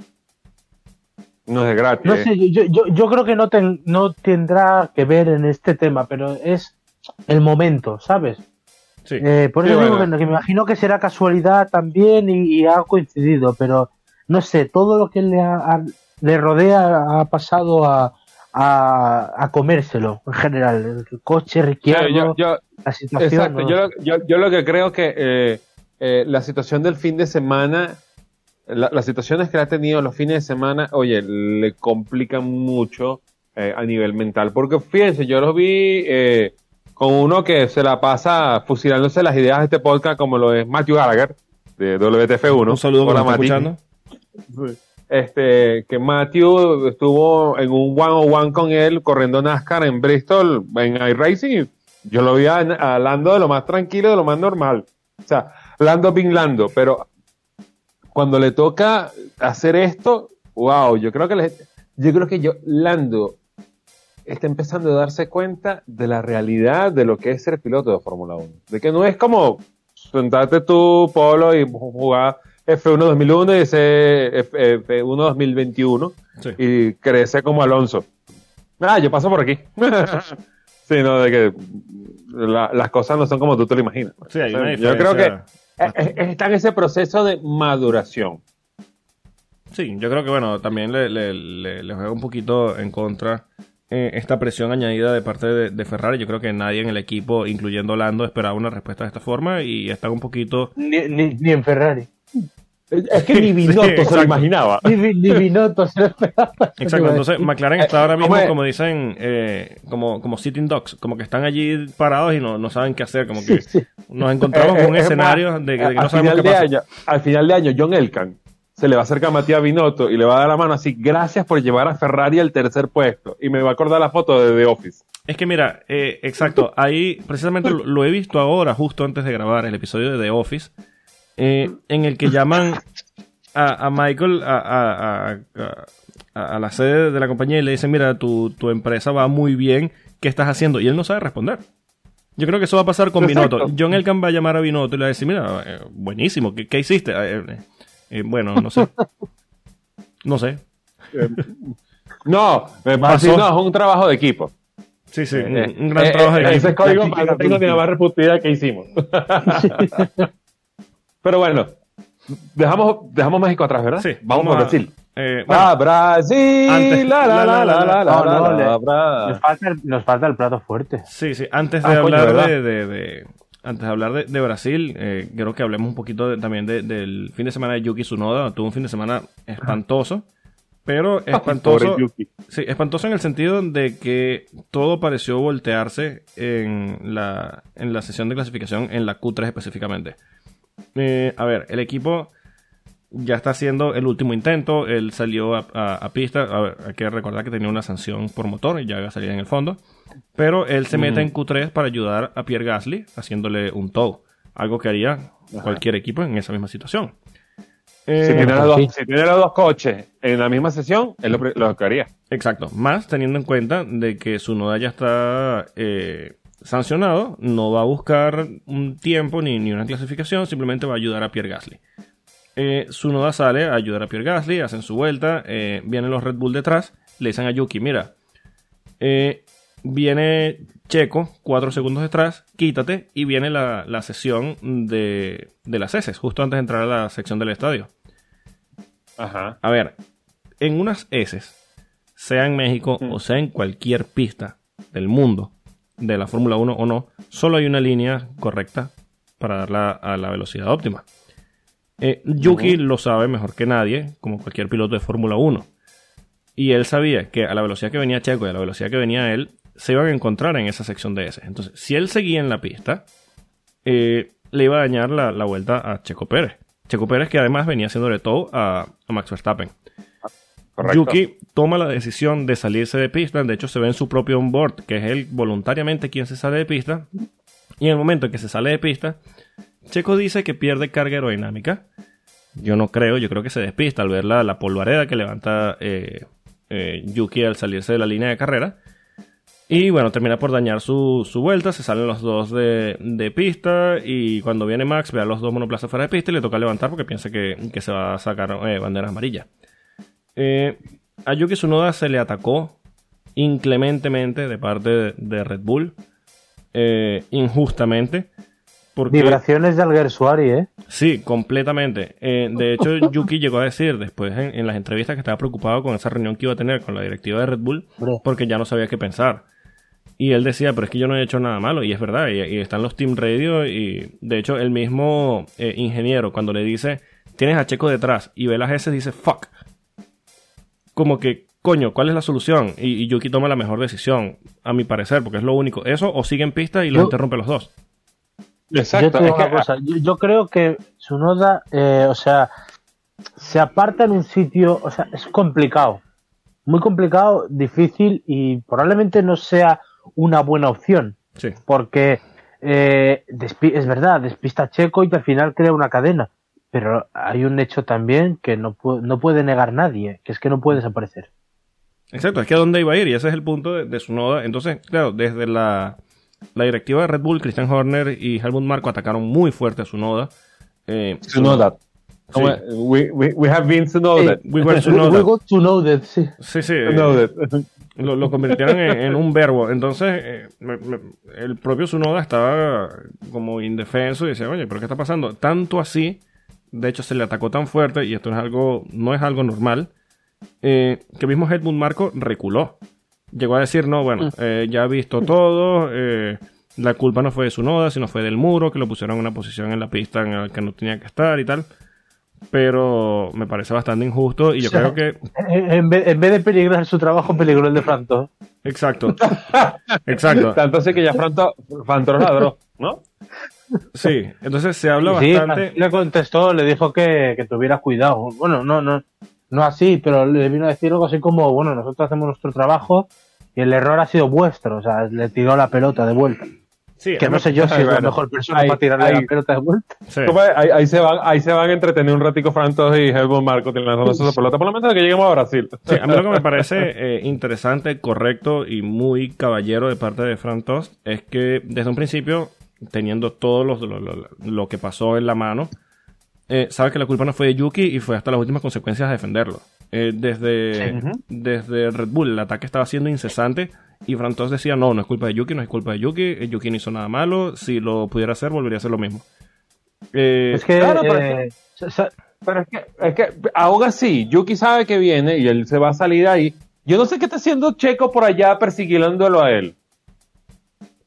C: no es gratis.
B: No
C: ¿eh?
B: sé, yo, yo, yo creo que no, ten- no tendrá que ver en este tema, pero es el momento, ¿sabes?
A: Sí.
B: Eh, por
C: Sí,
B: eso digo
C: bueno.
B: que, que me imagino que será casualidad también y, y ha coincidido, pero no sé, todo lo que le, ha- ha- le rodea ha pasado a, a, a comérselo en general. El coche, Ricciardo,
C: yo- yo-
B: la situación.
C: Exacto,
B: ¿no?
C: yo lo, yo, yo lo que creo que eh, eh, la situación del fin de semana, la- las situaciones que ha tenido los fines de semana, oye, le complican mucho eh, a nivel mental. Porque fíjense, yo los vi eh, con uno que se la pasa fusilándose las ideas de este podcast, como lo es Matthew Gallagher, de WTF1.
A: Un saludo
C: Mati.
A: escuchando.
C: Este, que Matthew estuvo en un one on one con él corriendo NASCAR en Bristol en iRacing. Yo lo vi a, a Lando de lo más tranquilo, de lo más normal. O sea, Lando bin Lando, pero cuando le toca hacer esto, wow, yo creo que le- yo creo que yo Lando está empezando a darse cuenta de la realidad de lo que es ser piloto de Fórmula 1. De que no es como sentarte tú, Polo, y jugar F1 2001 y ese F- F1 2021
A: Sí.
C: y crece como Alonso. Ah, yo paso por aquí. Sino de que la- las cosas no son como tú te lo imaginas.
A: Sí, hay
C: O sea,
A: una
C: yo creo que está en ese proceso de maduración.
A: Sí, yo creo que bueno, también le, le- le- le juega un poquito en contra eh, esta presión añadida de parte de, de Ferrari. Yo creo que nadie en el equipo, incluyendo Lando, esperaba una respuesta de esta forma y están un poquito...
B: Ni, ni, ni en Ferrari.
C: Es que ni
A: Binotto se lo
C: imaginaba.
B: Ni, ni Binotto se lo esperaba.
A: Exacto, entonces McLaren está ahora mismo, como dicen, eh, como, como sitting dogs, como que están allí parados y no, no saben qué hacer, como que
B: Sí, sí.
A: nos encontramos con un
C: Eh, es
A: escenario de que, de que no sabemos
C: final
A: qué
C: de
A: pasa.
C: año, al final de año, John Elkan se le va a acercar a Matías Binotto y le va a dar la mano así, gracias por llevar a Ferrari al tercer puesto. Y me va a acordar la foto de The Office.
A: Es que mira, eh, exacto, ahí precisamente lo, lo he visto ahora, justo antes de grabar el episodio de The Office, eh, en el que llaman a, a Michael a, a- a- a- a la sede de la compañía y le dicen, mira, tu, tu empresa va muy bien, ¿qué estás haciendo? Y él no sabe responder. Yo creo que eso va a pasar con
C: Exacto.
A: Binotto. John Elkan va a llamar a Binotto y le va a decir, mira, eh, buenísimo, ¿qué, qué hiciste? Eh, eh, bueno, no sé. No sé.
C: No, me
A: Pasó.
C: no, es un trabajo de equipo.
A: Sí, sí, un, un gran
C: eh,
A: trabajo de equipo.
C: Ese código
B: Aquí
C: para la más reputida que hicimos. Pero bueno, dejamos, dejamos México atrás, ¿verdad?
A: Sí,
C: vamos,
A: vamos
C: a
A: a-
C: Brasil.
A: Eh, bueno,
C: ah, Brasil.
A: antes-
C: la, la, la, la, la, la,
B: No, no,
C: la,
B: le-
C: la, Bra-
B: Nos falta, el, plato fuerte.
A: Sí, sí. Antes de
C: Ah, coño,
A: hablar de, de- de- antes de hablar de, de Brasil, eh, quiero que hablemos un poquito de- también de- del fin de semana de Yuki Tsunoda. Tuvo un fin de semana espantoso, pero espantoso. Sí, espantoso en el sentido de que todo pareció voltearse en la, en la sesión de clasificación, en la Q3 específicamente. Eh, a ver, el equipo ya está haciendo el último intento. Él salió a, a- a pista. A ver, hay que recordar que tenía una sanción por motor y ya iba a salir en el fondo. Pero él se mete en Q3 para ayudar a Pierre Gasly haciéndole un tow. Algo que haría cualquier equipo en esa misma situación. Eh,
C: Si tiene, los
B: sí.
C: dos, si tiene los dos coches en la misma sesión, es lo, lo que haría.
A: Exacto. Más teniendo en cuenta de que su noda ya está eh, sancionado, no va a buscar un tiempo ni, ni una clasificación, simplemente va a ayudar a Pierre Gasly. Eh, su noda sale a ayudar a Pierre Gasly, hacen su vuelta, eh, vienen los Red Bull detrás, le dicen a Yuki, mira, eh, viene Checo, cuatro segundos detrás, quítate, y viene la, la sesión de, de las heces, justo antes de entrar a la sección del estadio.
C: Ajá.
A: A ver, en unas heces, sea en México o sea en cualquier pista del mundo, de la Fórmula 1 o no, solo hay una línea correcta para darla a la velocidad óptima. Eh, Yuki lo sabe mejor que nadie, como cualquier piloto de Fórmula 1. Y él sabía que a la velocidad que venía Checo y a la velocidad que venía él, se iban a encontrar en esa sección de S. Entonces, si él seguía en la pista, eh, le iba a dañar la, la, vuelta a Checo Pérez. Checo Pérez que además venía haciéndole todo a, a Max Verstappen. Yuki toma la decisión de salirse de pista. De hecho, se ve en su propio onboard, que es él voluntariamente quien se sale de pista. Y en el momento en que se sale de pista, Checo dice que pierde carga aerodinámica. Yo no creo, yo creo que se despista al ver la, la polvareda que levanta eh, eh, Yuki al salirse de la línea de carrera. Y bueno, termina por dañar su, su vuelta, se salen los dos de, de, pista y cuando viene Max ve a los dos monoplazas fuera de pista y le toca levantar porque piensa que, que se va a sacar eh, banderas amarillas. Eh, a Yuki Tsunoda se le atacó inclementemente de parte de, de Red Bull, eh, injustamente. Porque,
B: Vibraciones de Alguersuari, ¿eh?
A: Sí, completamente. Eh, de hecho, Yuki llegó a decir después en, en, las entrevistas que estaba preocupado con esa reunión que iba a tener con la directiva de Red Bull porque ya no sabía qué pensar. Y él decía, pero es que yo no he hecho nada malo. Y es verdad, y, y están los Team Radio. Y de hecho, el mismo eh, ingeniero, cuando le dice, tienes a Checo detrás y ve las S, dice, fuck. Como que, coño, ¿cuál es la solución? Y, y, Yuki toma la mejor decisión, a mi parecer, porque es lo único. Eso o sigue en pista y los yo, interrumpe los dos.
B: Exacto. Yo, es que, cosa. Yo, yo, creo que Sunoda, eh, o sea, se aparta en un sitio, o sea, es complicado. Muy complicado, difícil y probablemente no sea una buena opción.
A: Sí.
B: Porque eh, es verdad, despista a Checo y que al final crea una cadena. Pero hay un hecho también que no, pu no puede negar nadie, que es que no puede desaparecer.
A: Exacto, es que a dónde iba a ir y ese es el punto de, de su noda. Entonces, claro, desde la, la directiva de Red Bull, Christian Horner y Helmut Marko atacaron muy fuerte a su noda.
C: Eh, su noda. Sí. We, we, we, have been to know that.
A: We were to know
B: we got to know that, sí.
A: Sí, sí.
C: Know that.
A: Lo, lo, convirtieron en, en, un verbo. Entonces, eh, me, me, el propio Sunoda estaba como indefenso y decía, oye, ¿pero qué está pasando? Tanto así, de hecho, se le atacó tan fuerte, y esto es algo, no es algo normal, eh, que mismo Helmut Marco reculó. Llegó a decir, no, bueno, eh, ya he visto todo, eh, la culpa no fue de Sunoda, sino fue del muro, que lo pusieron en una posición en la pista en la que no tenía que estar y tal pero me parece bastante injusto y yo o sea, creo que...
B: En vez, en vez, de peligrar su trabajo, peligró el de Franto.
A: Exacto. Exacto.
C: Tanto así que ya Franto, Franto ladró, ¿no?
A: Sí, entonces se habla
B: sí,
A: bastante...
B: Le contestó, le dijo que, que tuviera cuidado. Bueno, no, no, no así, pero le vino a decir algo así como, bueno, nosotros hacemos nuestro trabajo y el error ha sido vuestro, o sea, le tiró la pelota de vuelta.
A: Sí,
B: que no sé yo si es la mejor persona
C: ahí,
B: para tirarle
C: ahí,
B: la pelota de vuelta.
C: Sí. Ahí, ahí, se van, ahí se van a entretener un ratico Frantos y Helmut Marco lanzando esa pelota, por lo menos que lleguemos a Brasil.
A: Sí, a mí lo que me parece eh, interesante, correcto y muy caballero de parte de Frantos es que desde un principio, teniendo todo lo, lo, lo, lo que pasó en la mano, eh, sabe que la culpa no fue de Yuki y fue hasta las últimas consecuencias a defenderlo. Eh, desde, uh -huh. desde Red Bull el ataque estaba siendo incesante y Frantos decía, no, no es culpa de Yuki, no es culpa de Yuki, eh, Yuki no hizo nada malo, si lo pudiera hacer volvería a hacer lo mismo.
B: Eh, es que,
C: claro, pero, es que, pero es, que, es que aún así, Yuki sabe que viene y él se va a salir ahí. Yo no sé qué está haciendo Checo por allá persiguiéndolo a él.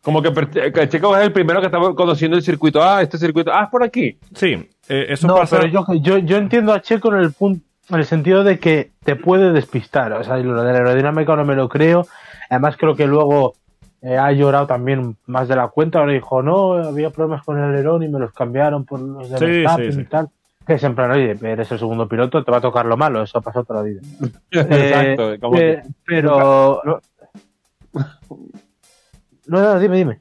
C: Como que, que, Checo es el primero que está conociendo el circuito. Ah, este circuito. Ah, es por aquí.
A: Sí, eh, eso
B: no,
A: pasa.
B: Pero yo, yo, yo entiendo a Checo en el punto, en el sentido de que te puede despistar. O sea, lo de la aerodinámica no me lo creo. Además, creo que luego eh, ha llorado también más de la cuenta. Ahora dijo, no, había problemas con el alerón y me los cambiaron por los de
A: sí, sí, sí.
B: y tal. Que es en plan, oye, eres el segundo piloto, te va a tocar lo malo, eso ha pasado toda la vida.
C: Exacto.
B: Eh, eh, pero. No, no, dime, dime.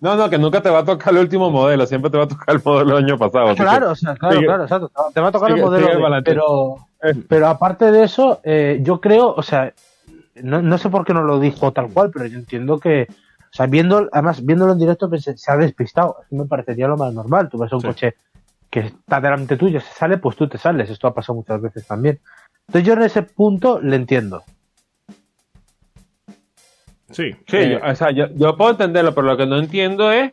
C: No, no, que nunca te va a tocar el último modelo, siempre te va a tocar el modelo del año pasado.
B: Claro, o sea, claro, sigue, claro, exacto. Te va a tocar sigue, el modelo, de, pero, pero aparte de eso, eh, yo creo, o sea, no, no, sé por qué no lo dijo tal cual, pero yo entiendo que, o sea, viendo, además, viéndolo en directo, pensé, se ha despistado. Así me parecería lo más normal. Tú ves a un sí. coche que está delante tuyo, se sale, pues tú te sales. Esto ha pasado muchas veces también. Entonces yo en ese punto le entiendo.
A: Sí,
C: sí eh, yo, o sea, yo, yo, puedo entenderlo, pero lo que no entiendo es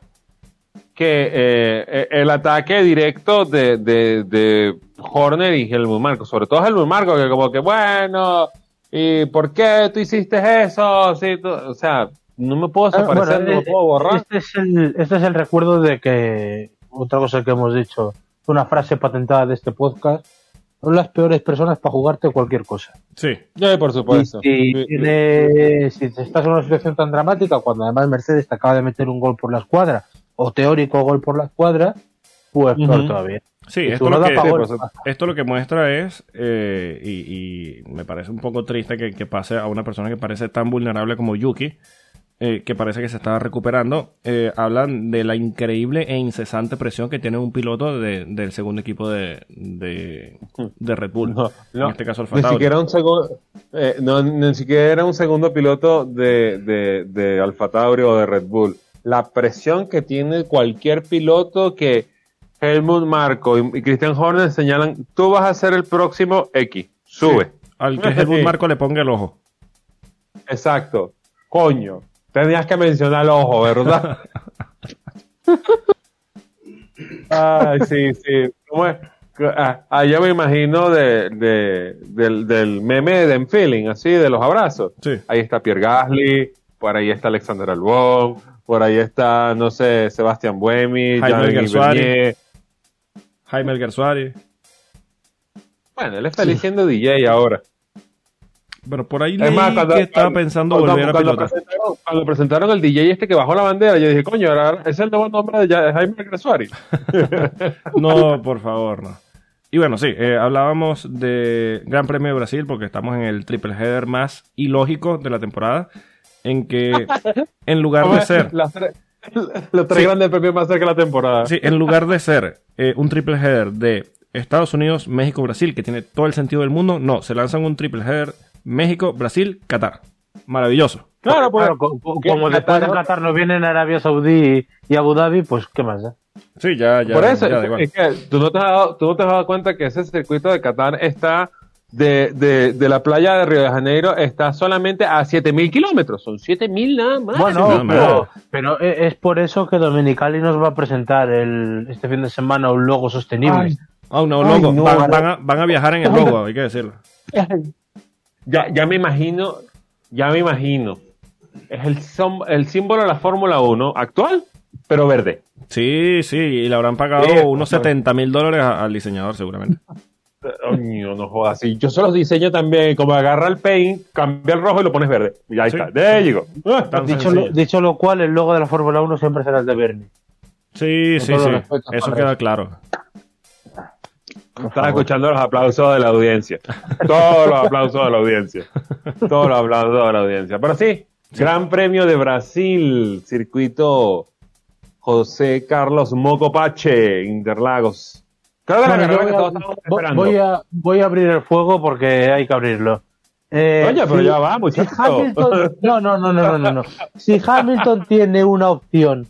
C: que eh, el ataque directo de, de, de Horner y Helmut Marco, sobre todo Helmut Marco, que como que bueno, ¿y por qué tú hiciste eso? Sí, tú, o sea, no me puedo
B: Ah,
C: desaparecer,
B: bueno,
C: no me
B: eh,
C: puedo borrar.
B: Este es, el, este es el recuerdo de que, otra cosa que hemos dicho, una frase patentada de este podcast, son las peores personas para jugarte cualquier cosa.
A: Sí,
C: Sí, por
B: Y
C: supuesto.
B: si, estás en una situación tan dramática, cuando además Mercedes te acaba de meter un gol por la escuadra, o teórico gol por la escuadra, pues peor
C: Ujú.
B: todavía.
A: sí, esto lo, que,
C: sí,
A: esto lo muestra es, eh, y, y me parece un poco triste que, que pase a una persona que parece tan vulnerable como Yuki, eh, que parece que se está recuperando, eh, hablan de la increíble e incesante presión que tiene un piloto de- del segundo equipo de, de, de Red Bull.
C: No, no,
A: en este caso, el
C: Ni
A: Tauri.
C: siquiera un segundo, eh, no, ni siquiera era un segundo piloto de, de, de Alfa Tauri o de Red Bull. La presión que tiene cualquier piloto que Helmut Marco y, y Christian Horner señalan, tú vas a ser el próximo X, sube.
A: Al que Helmut Marco le ponga el ojo.
C: Exacto. Coño, tenías que mencionar el ojo, ¿verdad? Ay, sí, sí. ¿Cómo es? Ah, ah, yo me imagino de, de- del, del meme de Feeling, así, de los abrazos.
A: Sí.
C: Ahí está Pierre Gasly, por ahí está Alexander Albon, por ahí está, no sé, Sebastián Buemi,
A: Jaime.
C: Bernier.
A: Jaime Alguersuari.
C: Bueno, él está eligiendo DJ ahora.
A: Pero por ahí leí
C: más, cuando,
A: que estaba pensando
C: cuando-
A: volver a pilotar.
C: presentaron, cuando presentaron el DJ este que bajó la bandera, yo dije, coño, ahora es el nuevo nombre de Ja- Jaime Gersuari.
A: No, por favor, no. Y bueno, sí, eh, hablábamos de Gran Premio de Brasil porque estamos en el triple header más ilógico de la temporada, en que en lugar de ser,
C: tres- los tres
A: Sí.
C: grandes premios más cerca de la temporada.
A: sí, en lugar de ser eh, un triple header de Estados Unidos, México, Brasil, que tiene todo el sentido del mundo, no, se lanzan un triple header México, Brasil, Qatar. Maravilloso.
C: Claro, pues,
B: co-
C: que
B: como después de
C: Qatar-
B: Qatar no vienen Arabia Saudí y Abu Dhabi, pues qué más da.
A: Sí, ya, ya.
C: por eso,
A: ya,
C: es, que tú no, te has dado, tú no te has dado cuenta que ese circuito de Qatar está de, de, de la playa de Río de Janeiro, está solamente a 7000 kilómetros. Son 7000 nada más.
B: Bueno,
A: nada más.
B: pero, pero e- es por eso que Dominicali nos va a presentar el, este fin de semana un logo sostenible.
A: Ah, no,
C: Ay,
A: logo.
C: no,
A: van,
C: vale.
A: van a, van a viajar en el logo, hay que decirlo.
C: Ya, ya me imagino, ya me imagino. Es el, som- el símbolo de la Fórmula 1 actual, pero verde.
A: Sí, sí, y le habrán pagado
C: Sí,
A: unos
C: pues.
A: 70 mil dólares al diseñador, seguramente.
C: Coño, no jodas. Si yo se los diseño también, como agarra el paint, cambia el rojo y lo pones verde. Y ahí
A: Sí.
C: está. De ahí llegó.
B: Dicho, lo, dicho lo cual, el logo de la Fórmula 1 siempre será el de Bernie.
A: Sí,
B: Con
A: sí, sí. Eso queda claro.
C: Estaba escuchando los aplausos de la audiencia. Todos los aplausos de la audiencia. Todos los aplausos de la audiencia. Pero sí, Gran Premio de Brasil, circuito José Carlos Mocopache, Interlagos. Creo que la
B: Bueno,
C: carrera
B: yo
C: que
B: voy,
C: todos
B: a,
C: estamos esperando.
B: voy a- voy a abrir el fuego porque hay que abrirlo. Eh,
C: Oye, pero
B: si-
C: ya va,
B: si
C: muchacho.
B: Hamilton- no, no, no, no, no, no, no. Si Hamilton tiene una opción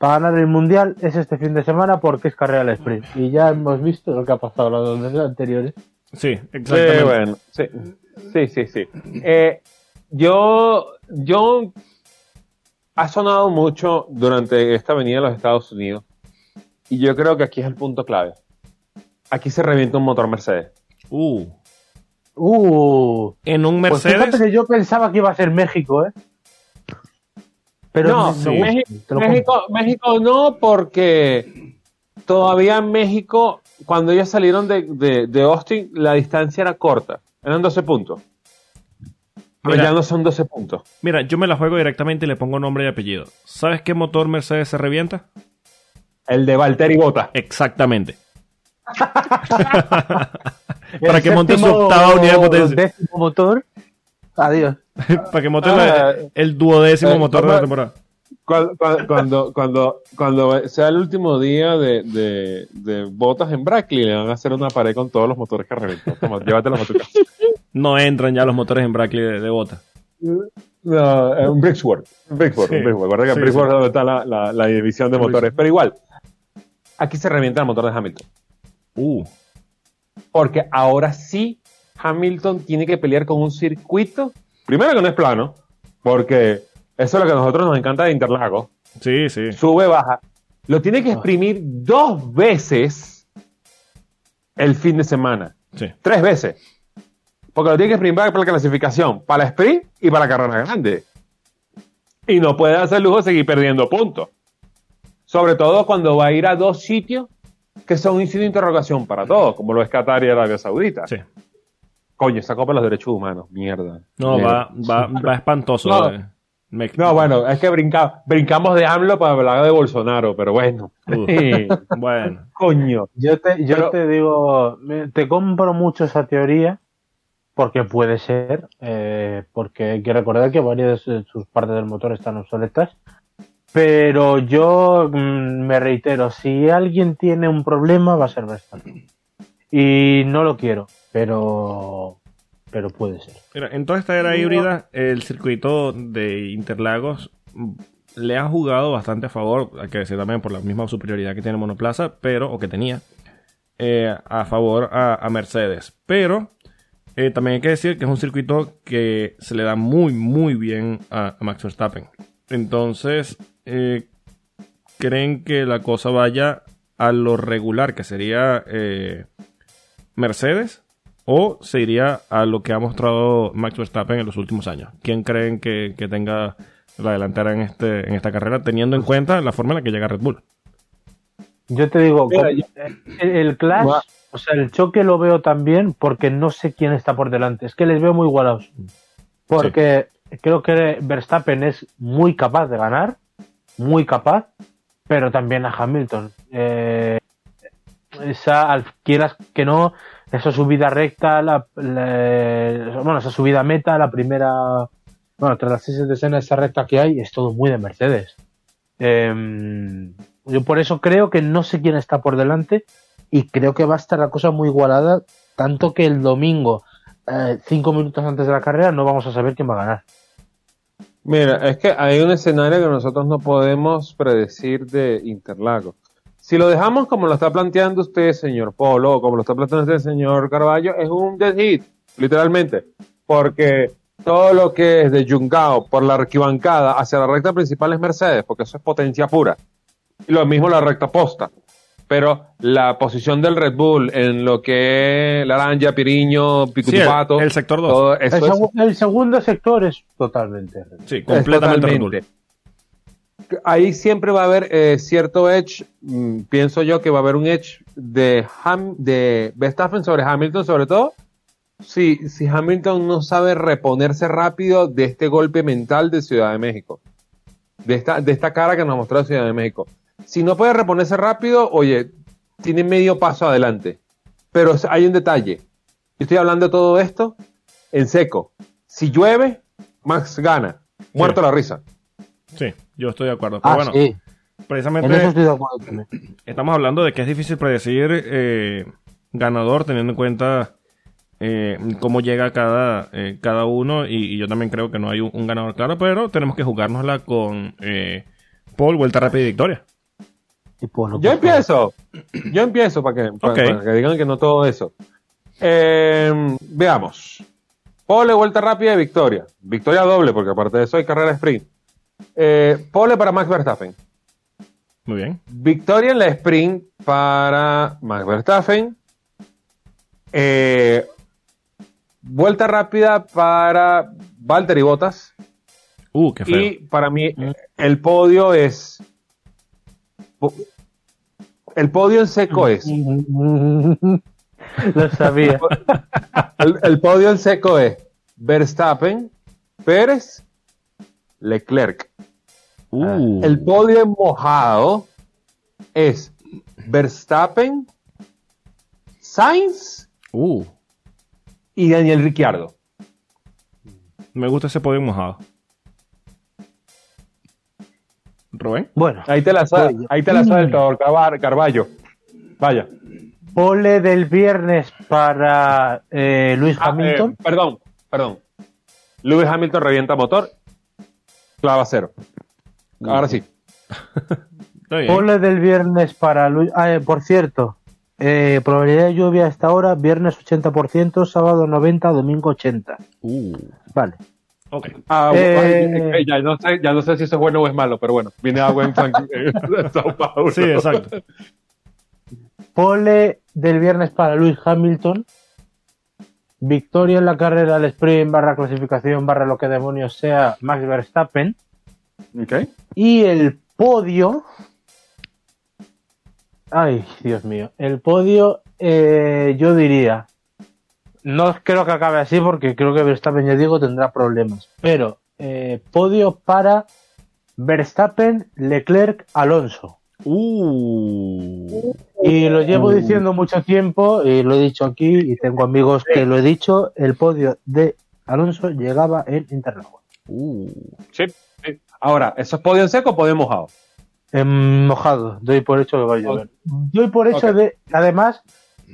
B: para ganar el mundial es este fin de semana porque es carrera al sprint. Y ya hemos visto lo que ha pasado las dos veces anteriores.
A: Sí,
C: Sí,
A: exactamente.
C: bueno, sí, sí, sí. sí. Eh, yo, yo, ha sonado mucho durante esta venida a los Estados Unidos y yo creo que aquí es el punto clave. Aquí se revienta un motor Mercedes.
A: Uh,
B: Uh,
A: en un
B: pues fíjate
A: Mercedes.
B: que yo pensaba que iba a ser México, ¿eh? Pero
C: no, México, México, México no, porque todavía en México, cuando ellos salieron de, de, de Austin, la distancia era corta. Eran 12 puntos. Pero
A: Mira.
C: ya no son 12 puntos.
A: Mira, yo me la juego directamente y le pongo nombre y apellido. ¿Sabes qué motor Mercedes se revienta?
C: El de Valtteri Bota.
A: Exactamente. Para que monte su octava unidad de potencia.
B: décimo motor. Adiós.
A: Para que monte
C: Ah,
A: el duodécimo
C: eh,
A: motor de
C: ¿cómo
A: la temporada.
C: Cuando, cuando, cuando, sea el último día de, de, de botas en Brackley, le van a hacer una pared con todos los motores que reventó. Toma, llévatelos a tu casa.
A: No entran ya los motores en Brackley de, de bota.
C: No, eh, un Brixworth. Un Brixworth,
A: Sí.
C: Guarda que en
A: Sí,
C: Brixworth
A: sí.
C: donde está la, la, la división de motores. Pero igual, aquí se revienta el motor de Hamilton.
A: Uh,
C: Porque ahora sí Hamilton tiene que pelear con un circuito. Primero que no es plano, porque eso es lo que a nosotros nos encanta de Interlagos.
A: sí, sí.
C: sube, baja. Lo tiene que exprimir dos veces el fin de semana.
A: Sí.
C: Tres veces. Porque lo tiene que exprimir para la clasificación, para la sprint y para la carrera grande. y no puede hacer lujo de seguir perdiendo puntos. Sobre todo cuando va a ir a dos sitios que son un sitio de interrogación para todos, como lo es Qatar y Arabia Saudita.
A: Sí.
C: Coño, esa Copa de los Derechos Humanos, mierda.
A: No,
C: Mierda.
A: va, va, va espantoso.
C: No.
A: eh. Me-
C: No, bueno, es que brinca- brincamos de AMLO para hablar de Bolsonaro, pero bueno.
A: Bueno.
C: Coño.
B: Yo te, yo
C: Pero-
B: te digo, te compro mucho esa teoría, porque puede ser, eh, porque hay que recordar que varias de sus partes del motor están obsoletas. Pero yo mm, me reitero, si alguien tiene un problema va a ser Verstappen. Y no lo quiero, pero, pero puede ser.
A: Mira, en toda esta era híbrida, el circuito de Interlagos le ha jugado bastante a favor, hay que decir también por la misma superioridad que tiene Monoplaza, pero, o que tenía, eh, a favor a, a Mercedes. Pero eh, también hay que decir que es un circuito que se le da muy, muy bien a, a Max Verstappen. Entonces, eh, creen que la cosa vaya a lo regular, que sería eh, Mercedes, o se iría a lo que ha mostrado Max Verstappen en los últimos años. ¿Quién creen que, que tenga la delantera en, este, en esta carrera, teniendo en cuenta la forma en la que llega Red Bull?
B: Yo te digo,
C: Mira,
B: con-
C: yo-
B: el, el clash, o sea, el choque lo veo también porque no sé quién está por delante. Es que les veo muy igualados. Porque creo que Verstappen es muy capaz de ganar, muy capaz, pero también a Hamilton. Eh, esa, al- quieras que no, esa subida recta, la, bueno, esa subida meta, la primera, bueno, tras las seis de escena, esa recta que hay, es todo muy de Mercedes. Em, yo por eso creo que no sé quién está por delante y creo que va a estar la cosa muy igualada, tanto que el domingo, eh, cinco minutos antes de la carrera, no vamos a saber quién va a ganar.
C: Mira, es que hay un escenario que nosotros no podemos predecir de Interlagos. Si lo dejamos como lo está planteando usted, señor Polo, o como lo está planteando usted, señor Carballo, es un dead hit, literalmente. Porque todo lo que es de Yungao por la arquibancada hacia la recta principal es Mercedes, porque eso es potencia pura. Y lo mismo la recta posta. Pero la posición del Red Bull en lo que es Laranja, Piriño,
A: Sí, el,
C: Picutupato,
A: el sector 2.
C: todo eso
B: El,
C: es
B: segu- el segundo sector es totalmente.
A: Sí, completamente Red Bull.
C: Ahí siempre va a haber eh, cierto edge, mm, pienso yo que va a haber un edge de, Ham- de Verstappen sobre Hamilton, sobre todo si, si Hamilton no sabe reponerse rápido de este golpe mental de Ciudad de México, de esta, de esta cara que nos mostró Ciudad de México. Si no puede reponerse rápido, oye, tiene medio paso adelante. Pero hay un detalle. Yo estoy hablando de todo esto en seco. Si llueve, Max gana. Muerto
A: Sí.
C: la risa.
A: Sí, yo estoy de acuerdo. Pero
B: Ah,
A: bueno,
B: sí, en eso
A: precisamente
B: estoy de acuerdo también.
A: estamos hablando de que es difícil predecir eh, ganador teniendo en cuenta eh, cómo llega cada, eh, cada uno y, y yo también creo que no hay un, un ganador claro, pero tenemos que jugárnosla con eh, Paul, vuelta rápida y victoria.
B: Y pues, no,
C: Yo empiezo. Yo empiezo para que, para, que digan que no todo eso. Eh, veamos. Pole, vuelta rápida y victoria. Victoria doble, porque aparte de eso hay carrera sprint. Eh, pole para Max Verstappen.
A: Muy bien.
C: Victoria en la sprint para Max Verstappen. Eh, vuelta rápida para Valtteri Bottas.
A: Uh, qué feo.
C: Y para mí el podio es... El podio en seco es...
B: Lo sabía.
C: El, el podio en seco es Verstappen, Pérez, Leclerc.
A: Uh,
C: El podio en mojado es Verstappen, Sainz
A: uh,
C: y Daniel Ricciardo.
A: me gusta ese podio mojado. Rubén.
B: Bueno,
C: Ahí te la sabe,
B: yo.
C: ahí te la sabe el Salvador Carvar- Carballo. Vaya.
B: pole del viernes para eh, Luis
C: Ah,
B: Hamilton.
C: eh, perdón, perdón. Lewis Hamilton revienta motor. Clava cero. Ahora sí.
B: Pole del viernes para Luis. Ah, eh, por cierto, eh, probabilidad de lluvia a esta hora: viernes 80%, sábado 90%, domingo 80%.
A: Uh,
B: Vale.
A: ok.
C: Ah,
B: Eh,
C: ay, ya, no sé, ya no sé si eso es bueno o es malo, pero bueno, viene agua en, San- Paulo.
A: Sí, exacto.
B: Pole del viernes para Luis Hamilton. Victoria en la carrera al sprint barra clasificación barra lo que demonios sea Max Verstappen.
C: Ok.
B: Y el podio. Ay, Dios mío. El podio, eh, yo diría. No creo que acabe así porque creo que Verstappen, ya digo, tendrá problemas. Pero eh, podio para Verstappen, Leclerc, Alonso.
A: Uh.
B: Y lo llevo diciendo mucho tiempo y lo he dicho aquí y tengo amigos que lo he dicho. El podio de Alonso llegaba en Interlagos.
A: Uh.
C: Sí. Ahora, ¿eso es podio en seco o podio mojado?
B: En mojado, doy por hecho que va a llover. Doy por hecho
C: Ok.
B: de, además,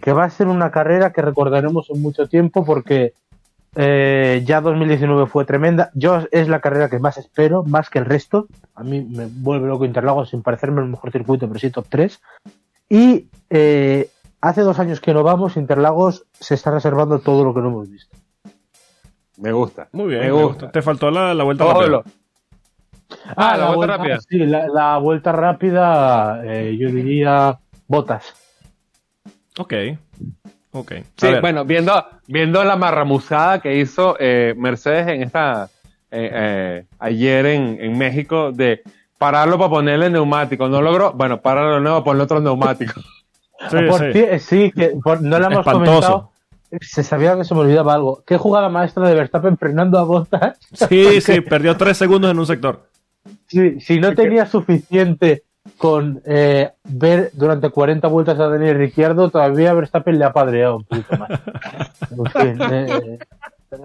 B: que va a ser una carrera que recordaremos en mucho tiempo porque eh, ya 2019 fue tremenda. Yo es la carrera que más espero, más que el resto. A mí me vuelve loco Interlagos sin parecerme el mejor circuito, pero sí top 3. Y eh, hace dos años que no vamos, Interlagos se está reservando todo lo que no hemos visto.
C: Me gusta.
A: Muy bien.
C: Me
A: me
C: gusta.
A: gusta. Te faltó la, la vuelta
C: Todo
A: rápida.
C: lo- Ah, la vuelta rápida.
B: Sí, la, la vuelta rápida, eh, yo diría botas.
A: Ok. Ok. A
C: Sí,
A: ver.
C: bueno, viendo, viendo la marramusada que hizo eh, Mercedes en esta eh, eh, ayer en, en México de pararlo para ponerle neumático. No logró, bueno, pararlo de nuevo, ponerle otro neumático.
A: Sí,
B: Por
A: sí.
B: ci- sí, que por- no le hemos
A: Espantoso.
B: comentado. Se sabía que se me olvidaba algo. ¿Qué jugada maestra de Verstappen frenando a botas?
A: Sí, sí, perdió tres segundos en un sector.
B: Si, si no tenía suficiente con eh, ver durante 40 vueltas a Daniel Ricciardo, todavía Verstappen le ha padreado un poquito más. En fin, eh,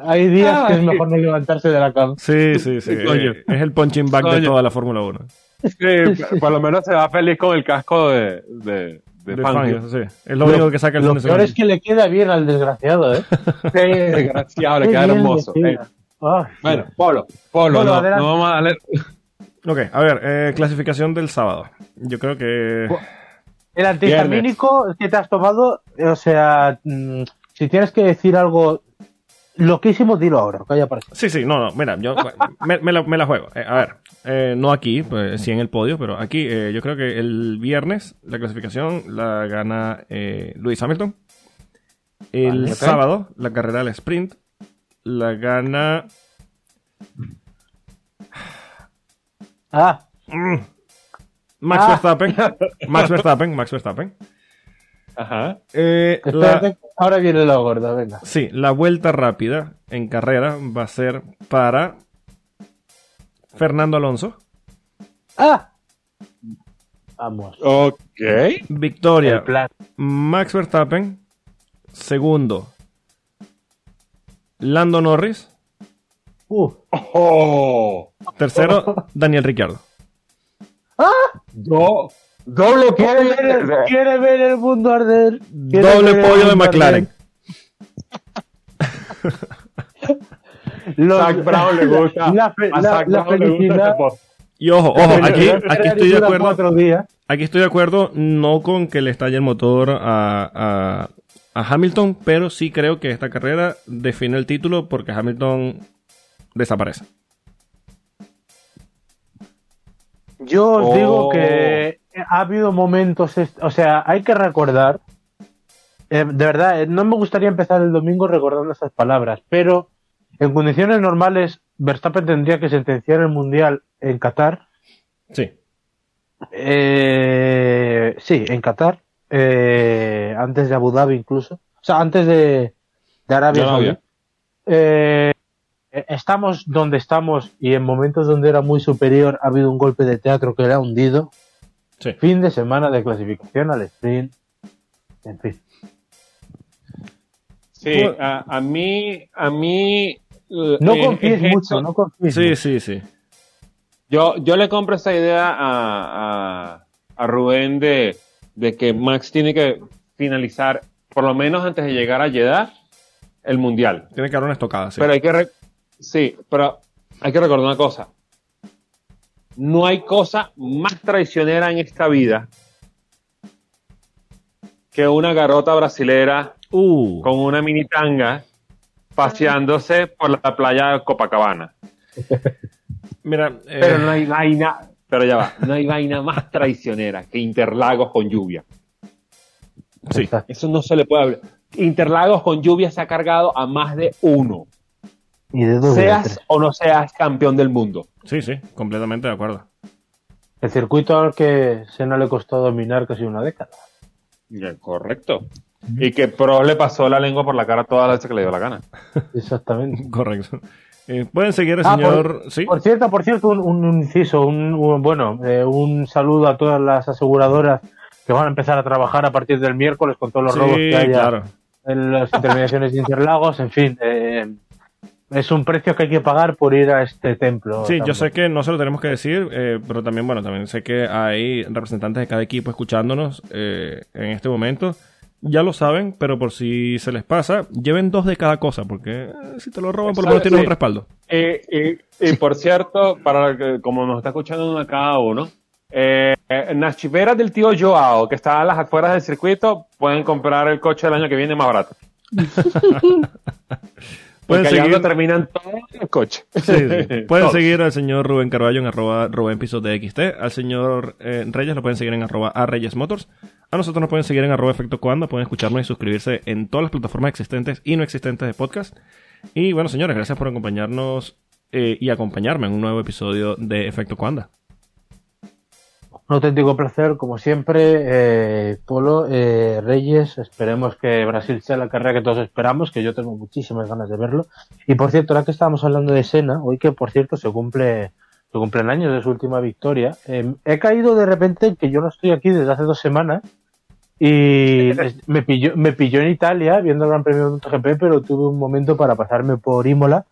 B: hay días que es mejor no levantarse de la cama.
A: Sí, sí, sí.
C: Coño.
A: Eh, es el punching bag de
C: Coño.
A: toda la Fórmula 1.
C: Sí, por lo menos se va feliz con el casco de, de, de
A: De
C: Fangio.
A: Sí. Es lo único que saca el
B: Lo
A: de
B: peor
A: semana.
B: es que le queda bien al desgraciado, ¿eh?
C: Sí, desgraciado, le queda hermoso.
B: le
C: Eh,
B: queda. Ay,
C: bueno, Pablo, Pablo,
B: Pablo,
C: no, no vamos a darle.
A: Ok, a ver, eh, clasificación del sábado. Yo creo que.
B: El antihistamínico que te has tomado, o sea, mm, si tienes que decir algo loquísimo, dilo ahora, que haya aparecido.
A: Sí, sí, no, no, mira, yo me, me la, me la juego. Eh, a ver, eh, no aquí, pues sí en el podio, pero aquí eh, yo creo que el viernes la clasificación la gana Lewis Hamilton. El
C: Vale,
A: sábado la carrera del sprint la gana
B: Ah,
A: mm, Max
B: Ah.
A: Verstappen. Max Verstappen, Max Verstappen.
C: Ajá.
A: Eh, la-
B: ahora viene la gorda, venga.
A: Sí, la vuelta rápida en carrera va a ser para Fernando Alonso.
B: Ah, vamos.
C: Ok.
A: Victoria. Max Verstappen. Segundo, Lando Norris.
B: Uh,
C: Oh.
A: Tercero, Daniel Ricciardo.
C: Do- doble
B: ¿Quiere ver, el,
C: podio.
B: quiere ver el mundo arder? ¿Quiere
A: Doble pollo de McLaren.
B: Los-
C: Zach Brown le gusta.
B: La, fe-
C: a
B: la-
C: Zach
B: la
C: Brown le gusta este post.
A: Y ojo, ojo,
B: la
A: aquí, aquí estoy de acuerdo. Aquí estoy de acuerdo, no con que le estalle el motor a, a- a Hamilton, pero sí creo que esta carrera define el título porque Hamilton desaparece.
B: Yo os
C: Oh.
B: digo que ha habido momentos, o sea, hay que recordar, eh, de verdad, eh, no me gustaría empezar el domingo recordando estas palabras, pero en condiciones normales Verstappen tendría que sentenciar el Mundial en Qatar.
A: Sí.
B: Eh, sí, en Qatar, eh, antes de Abu Dhabi incluso, o sea, antes de, de Arabia Saudí. Eh, estamos donde estamos y en momentos donde era muy superior ha habido un golpe de teatro que le ha hundido.
A: Sí.
B: Fin de semana de clasificación al sprint. En fin.
C: Sí, a, a mí, a mí.
B: No
C: eh,
B: confíes
C: es
B: mucho, no confíes.
A: Sí,
B: mucho.
A: sí, sí.
C: Yo, yo le compro esa idea a, a, a Rubén de, de que Max tiene que finalizar, por lo menos antes de llegar a Jeddah, el mundial.
A: Tiene que dar una estocada, sí.
C: Pero hay que. re- sí, pero hay que recordar una cosa. No hay cosa más traicionera en esta vida que una garota brasilera
A: Uh,
C: con una mini tanga paseándose por la playa de Copacabana.
A: mira, eh,
C: Pero no hay vaina, pero ya va, no hay vaina más traicionera que Interlagos con lluvia.
A: sí.
C: Eso no se le puede hablar. Interlagos con lluvia se ha cargado a más de uno.
B: Y de dos y de
C: seas o no seas campeón del mundo.
A: Sí, sí, completamente de acuerdo.
B: El circuito al que Senna le costó dominar casi una década.
C: Ya, Correcto. Y que Pro le pasó la lengua por la cara todas las veces que le dio la gana.
B: Exactamente.
A: Correcto. Eh, Pueden seguir al
B: Ah,
A: señor... sí,
B: Por cierto, por cierto, un, un inciso, un, un- bueno, eh, un saludo a todas las aseguradoras que van a empezar a trabajar a partir del miércoles con todos los robos que haya
A: claro.
B: en las intermediaciones de Interlagos, en fin, eh, es un precio que hay que pagar por ir a este templo.
A: Sí, yo sé que no se lo tenemos que decir, eh, pero también, bueno, también sé que hay representantes de cada equipo escuchándonos eh, en este momento. Ya lo saben, pero por si se les pasa, lleven dos de cada cosa, porque eh, si te lo roban, por lo menos
C: Sí.
A: tienes un respaldo.
C: Eh, y, y por cierto, para que, como nos está escuchando uno a cada uno, eh, en las chiveras del tío Joao, que está a las afueras del circuito, pueden comprar el coche del año que viene más barato.
A: Pueden
C: Porque
A: seguir,
C: terminan todos los coches.
A: sí, sí. Pueden seguir al señor Rubén Carballo en arroba Rubén Pisos de XT. Al señor eh, Reyes lo pueden seguir en arroba a Reyes Motors. A nosotros nos pueden seguir en arroba Efecto Cuando. Pueden escucharnos y suscribirse en todas las plataformas existentes y no existentes de podcast. Y bueno, señores, gracias por acompañarnos eh, y acompañarme en un nuevo episodio de Efecto Cuanda.
B: Un auténtico placer, como siempre, eh, Polo, eh, Reyes, esperemos que Brasil sea la carrera que todos esperamos, que yo tengo muchísimas ganas de verlo. Y por cierto, ahora que estábamos hablando de Sena, hoy que por cierto se cumple se cumplen años de su última victoria, eh, he caído de repente en que yo no estoy aquí desde hace dos semanas y me pilló, me pilló en Italia viendo el Gran Premio de MotoGP, pero tuve un momento para pasarme por Imola.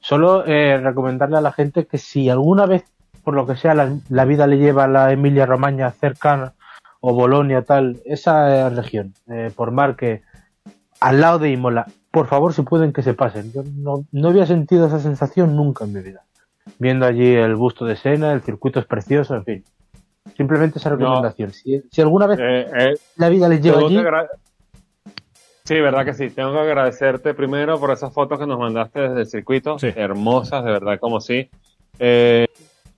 B: Solo eh, recomendarle a la gente que si alguna vez por lo que sea, la, la vida le lleva a la Emilia Romagna cercana o Bolonia, tal, esa eh, región, eh, por mar que al lado de Imola, por favor, si pueden que se pasen. Yo no, no había sentido esa sensación nunca en mi vida. Viendo allí el busto de Sena, el circuito es precioso, en fin. Simplemente esa recomendación. Si, si alguna vez
C: Eh, eh,
B: la vida les lleva allí,
C: Sí, verdad que sí. Tengo que agradecerte primero por esas fotos que nos mandaste desde el circuito.
A: Sí.
C: Hermosas, de verdad, como sí. Eh,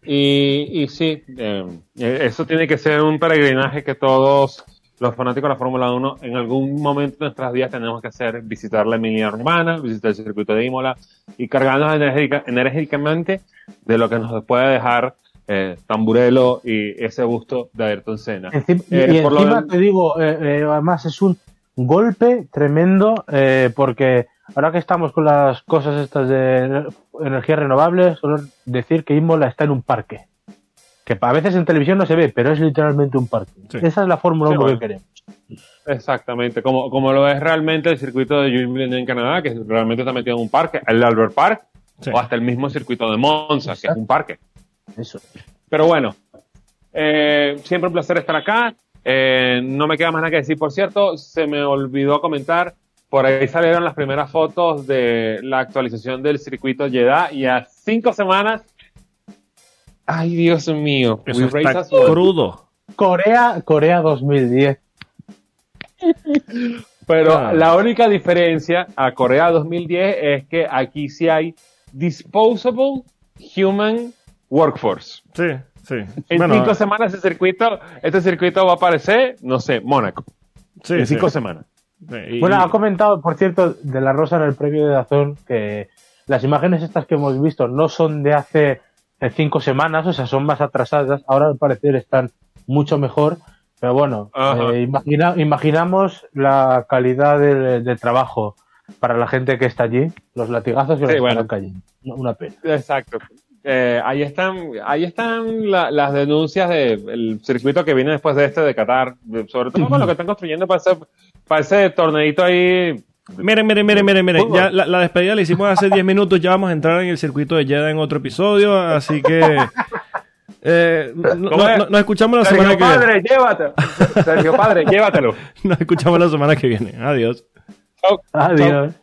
C: y, y sí, eh, eso tiene que ser un peregrinaje que todos los fanáticos de la Fórmula 1 en algún momento de nuestras vidas tenemos que hacer, visitar la Emilia Romana, visitar el circuito de Imola y cargarnos enérgica- enérgicamente de lo que nos puede dejar eh, Tamburello y ese busto de Ayrton Senna.
B: Encima-
C: Eh,
B: y
C: por
B: encima te digo, eh, eh, además es un golpe tremendo eh, porque ahora que estamos con las cosas estas de energías renovables, solo decir que Imola está en un parque. Que a veces en televisión no se ve, pero es literalmente un parque.
A: Sí.
B: Esa es la Fórmula
C: Sí,
B: 1
C: bueno.
B: que queremos.
C: Exactamente, como, como lo es realmente el circuito de Jules en Canadá, que realmente está metido en un parque, el Albert Park,
A: Sí.
C: o hasta el mismo circuito de Monza, que es un parque.
B: Eso.
C: Pero bueno, eh, siempre un placer estar acá. Eh, no me queda más nada que decir. Por cierto, se me olvidó comentar, por ahí salieron las primeras fotos de la actualización del circuito Jeddah y a cinco semanas. Ay, Dios mío.
A: Eso está crudo.
B: Corea, Corea 2010.
C: Pero
A: Ah.
C: la única diferencia a Corea 2010 es que aquí sí hay disposable human workforce.
A: Sí, sí.
C: En
A: Bueno,
C: cinco semanas este circuito, este circuito va a aparecer, no sé, Mónaco.
A: sí,
C: en
A: sí.
C: cinco semanas.
A: Y-
B: Bueno, ha comentado, por cierto, de la Rosa en el premio de Dazón que las imágenes estas que hemos visto no son de hace cinco semanas, o sea, son más atrasadas. Ahora al parecer están mucho mejor. Pero bueno, eh, imagina- imaginamos la calidad de, de trabajo para la gente que está allí, los latigazos que
C: Sí,
B: les
C: bueno.
B: están cayendo. Una pena.
C: Exacto. Eh, ahí están, ahí están la- las denuncias del circuito que viene después de este de Qatar, sobre todo con lo que están construyendo para ese, para ese torneito ahí.
A: Miren, miren, miren, miren, miren. Ya la, la despedida la hicimos hace 10 minutos. Ya vamos a entrar en el circuito de Jeddah en otro episodio. Así que. eh, no-
C: ¿Cómo
A: no-
C: es?
A: no- nos escuchamos la semana
C: Sergio
A: que viene.
C: Padre, llévatelo. Sergio Padre, llévatelo.
A: Nos escuchamos la semana que viene. Adiós.
C: Chau.
B: Adiós.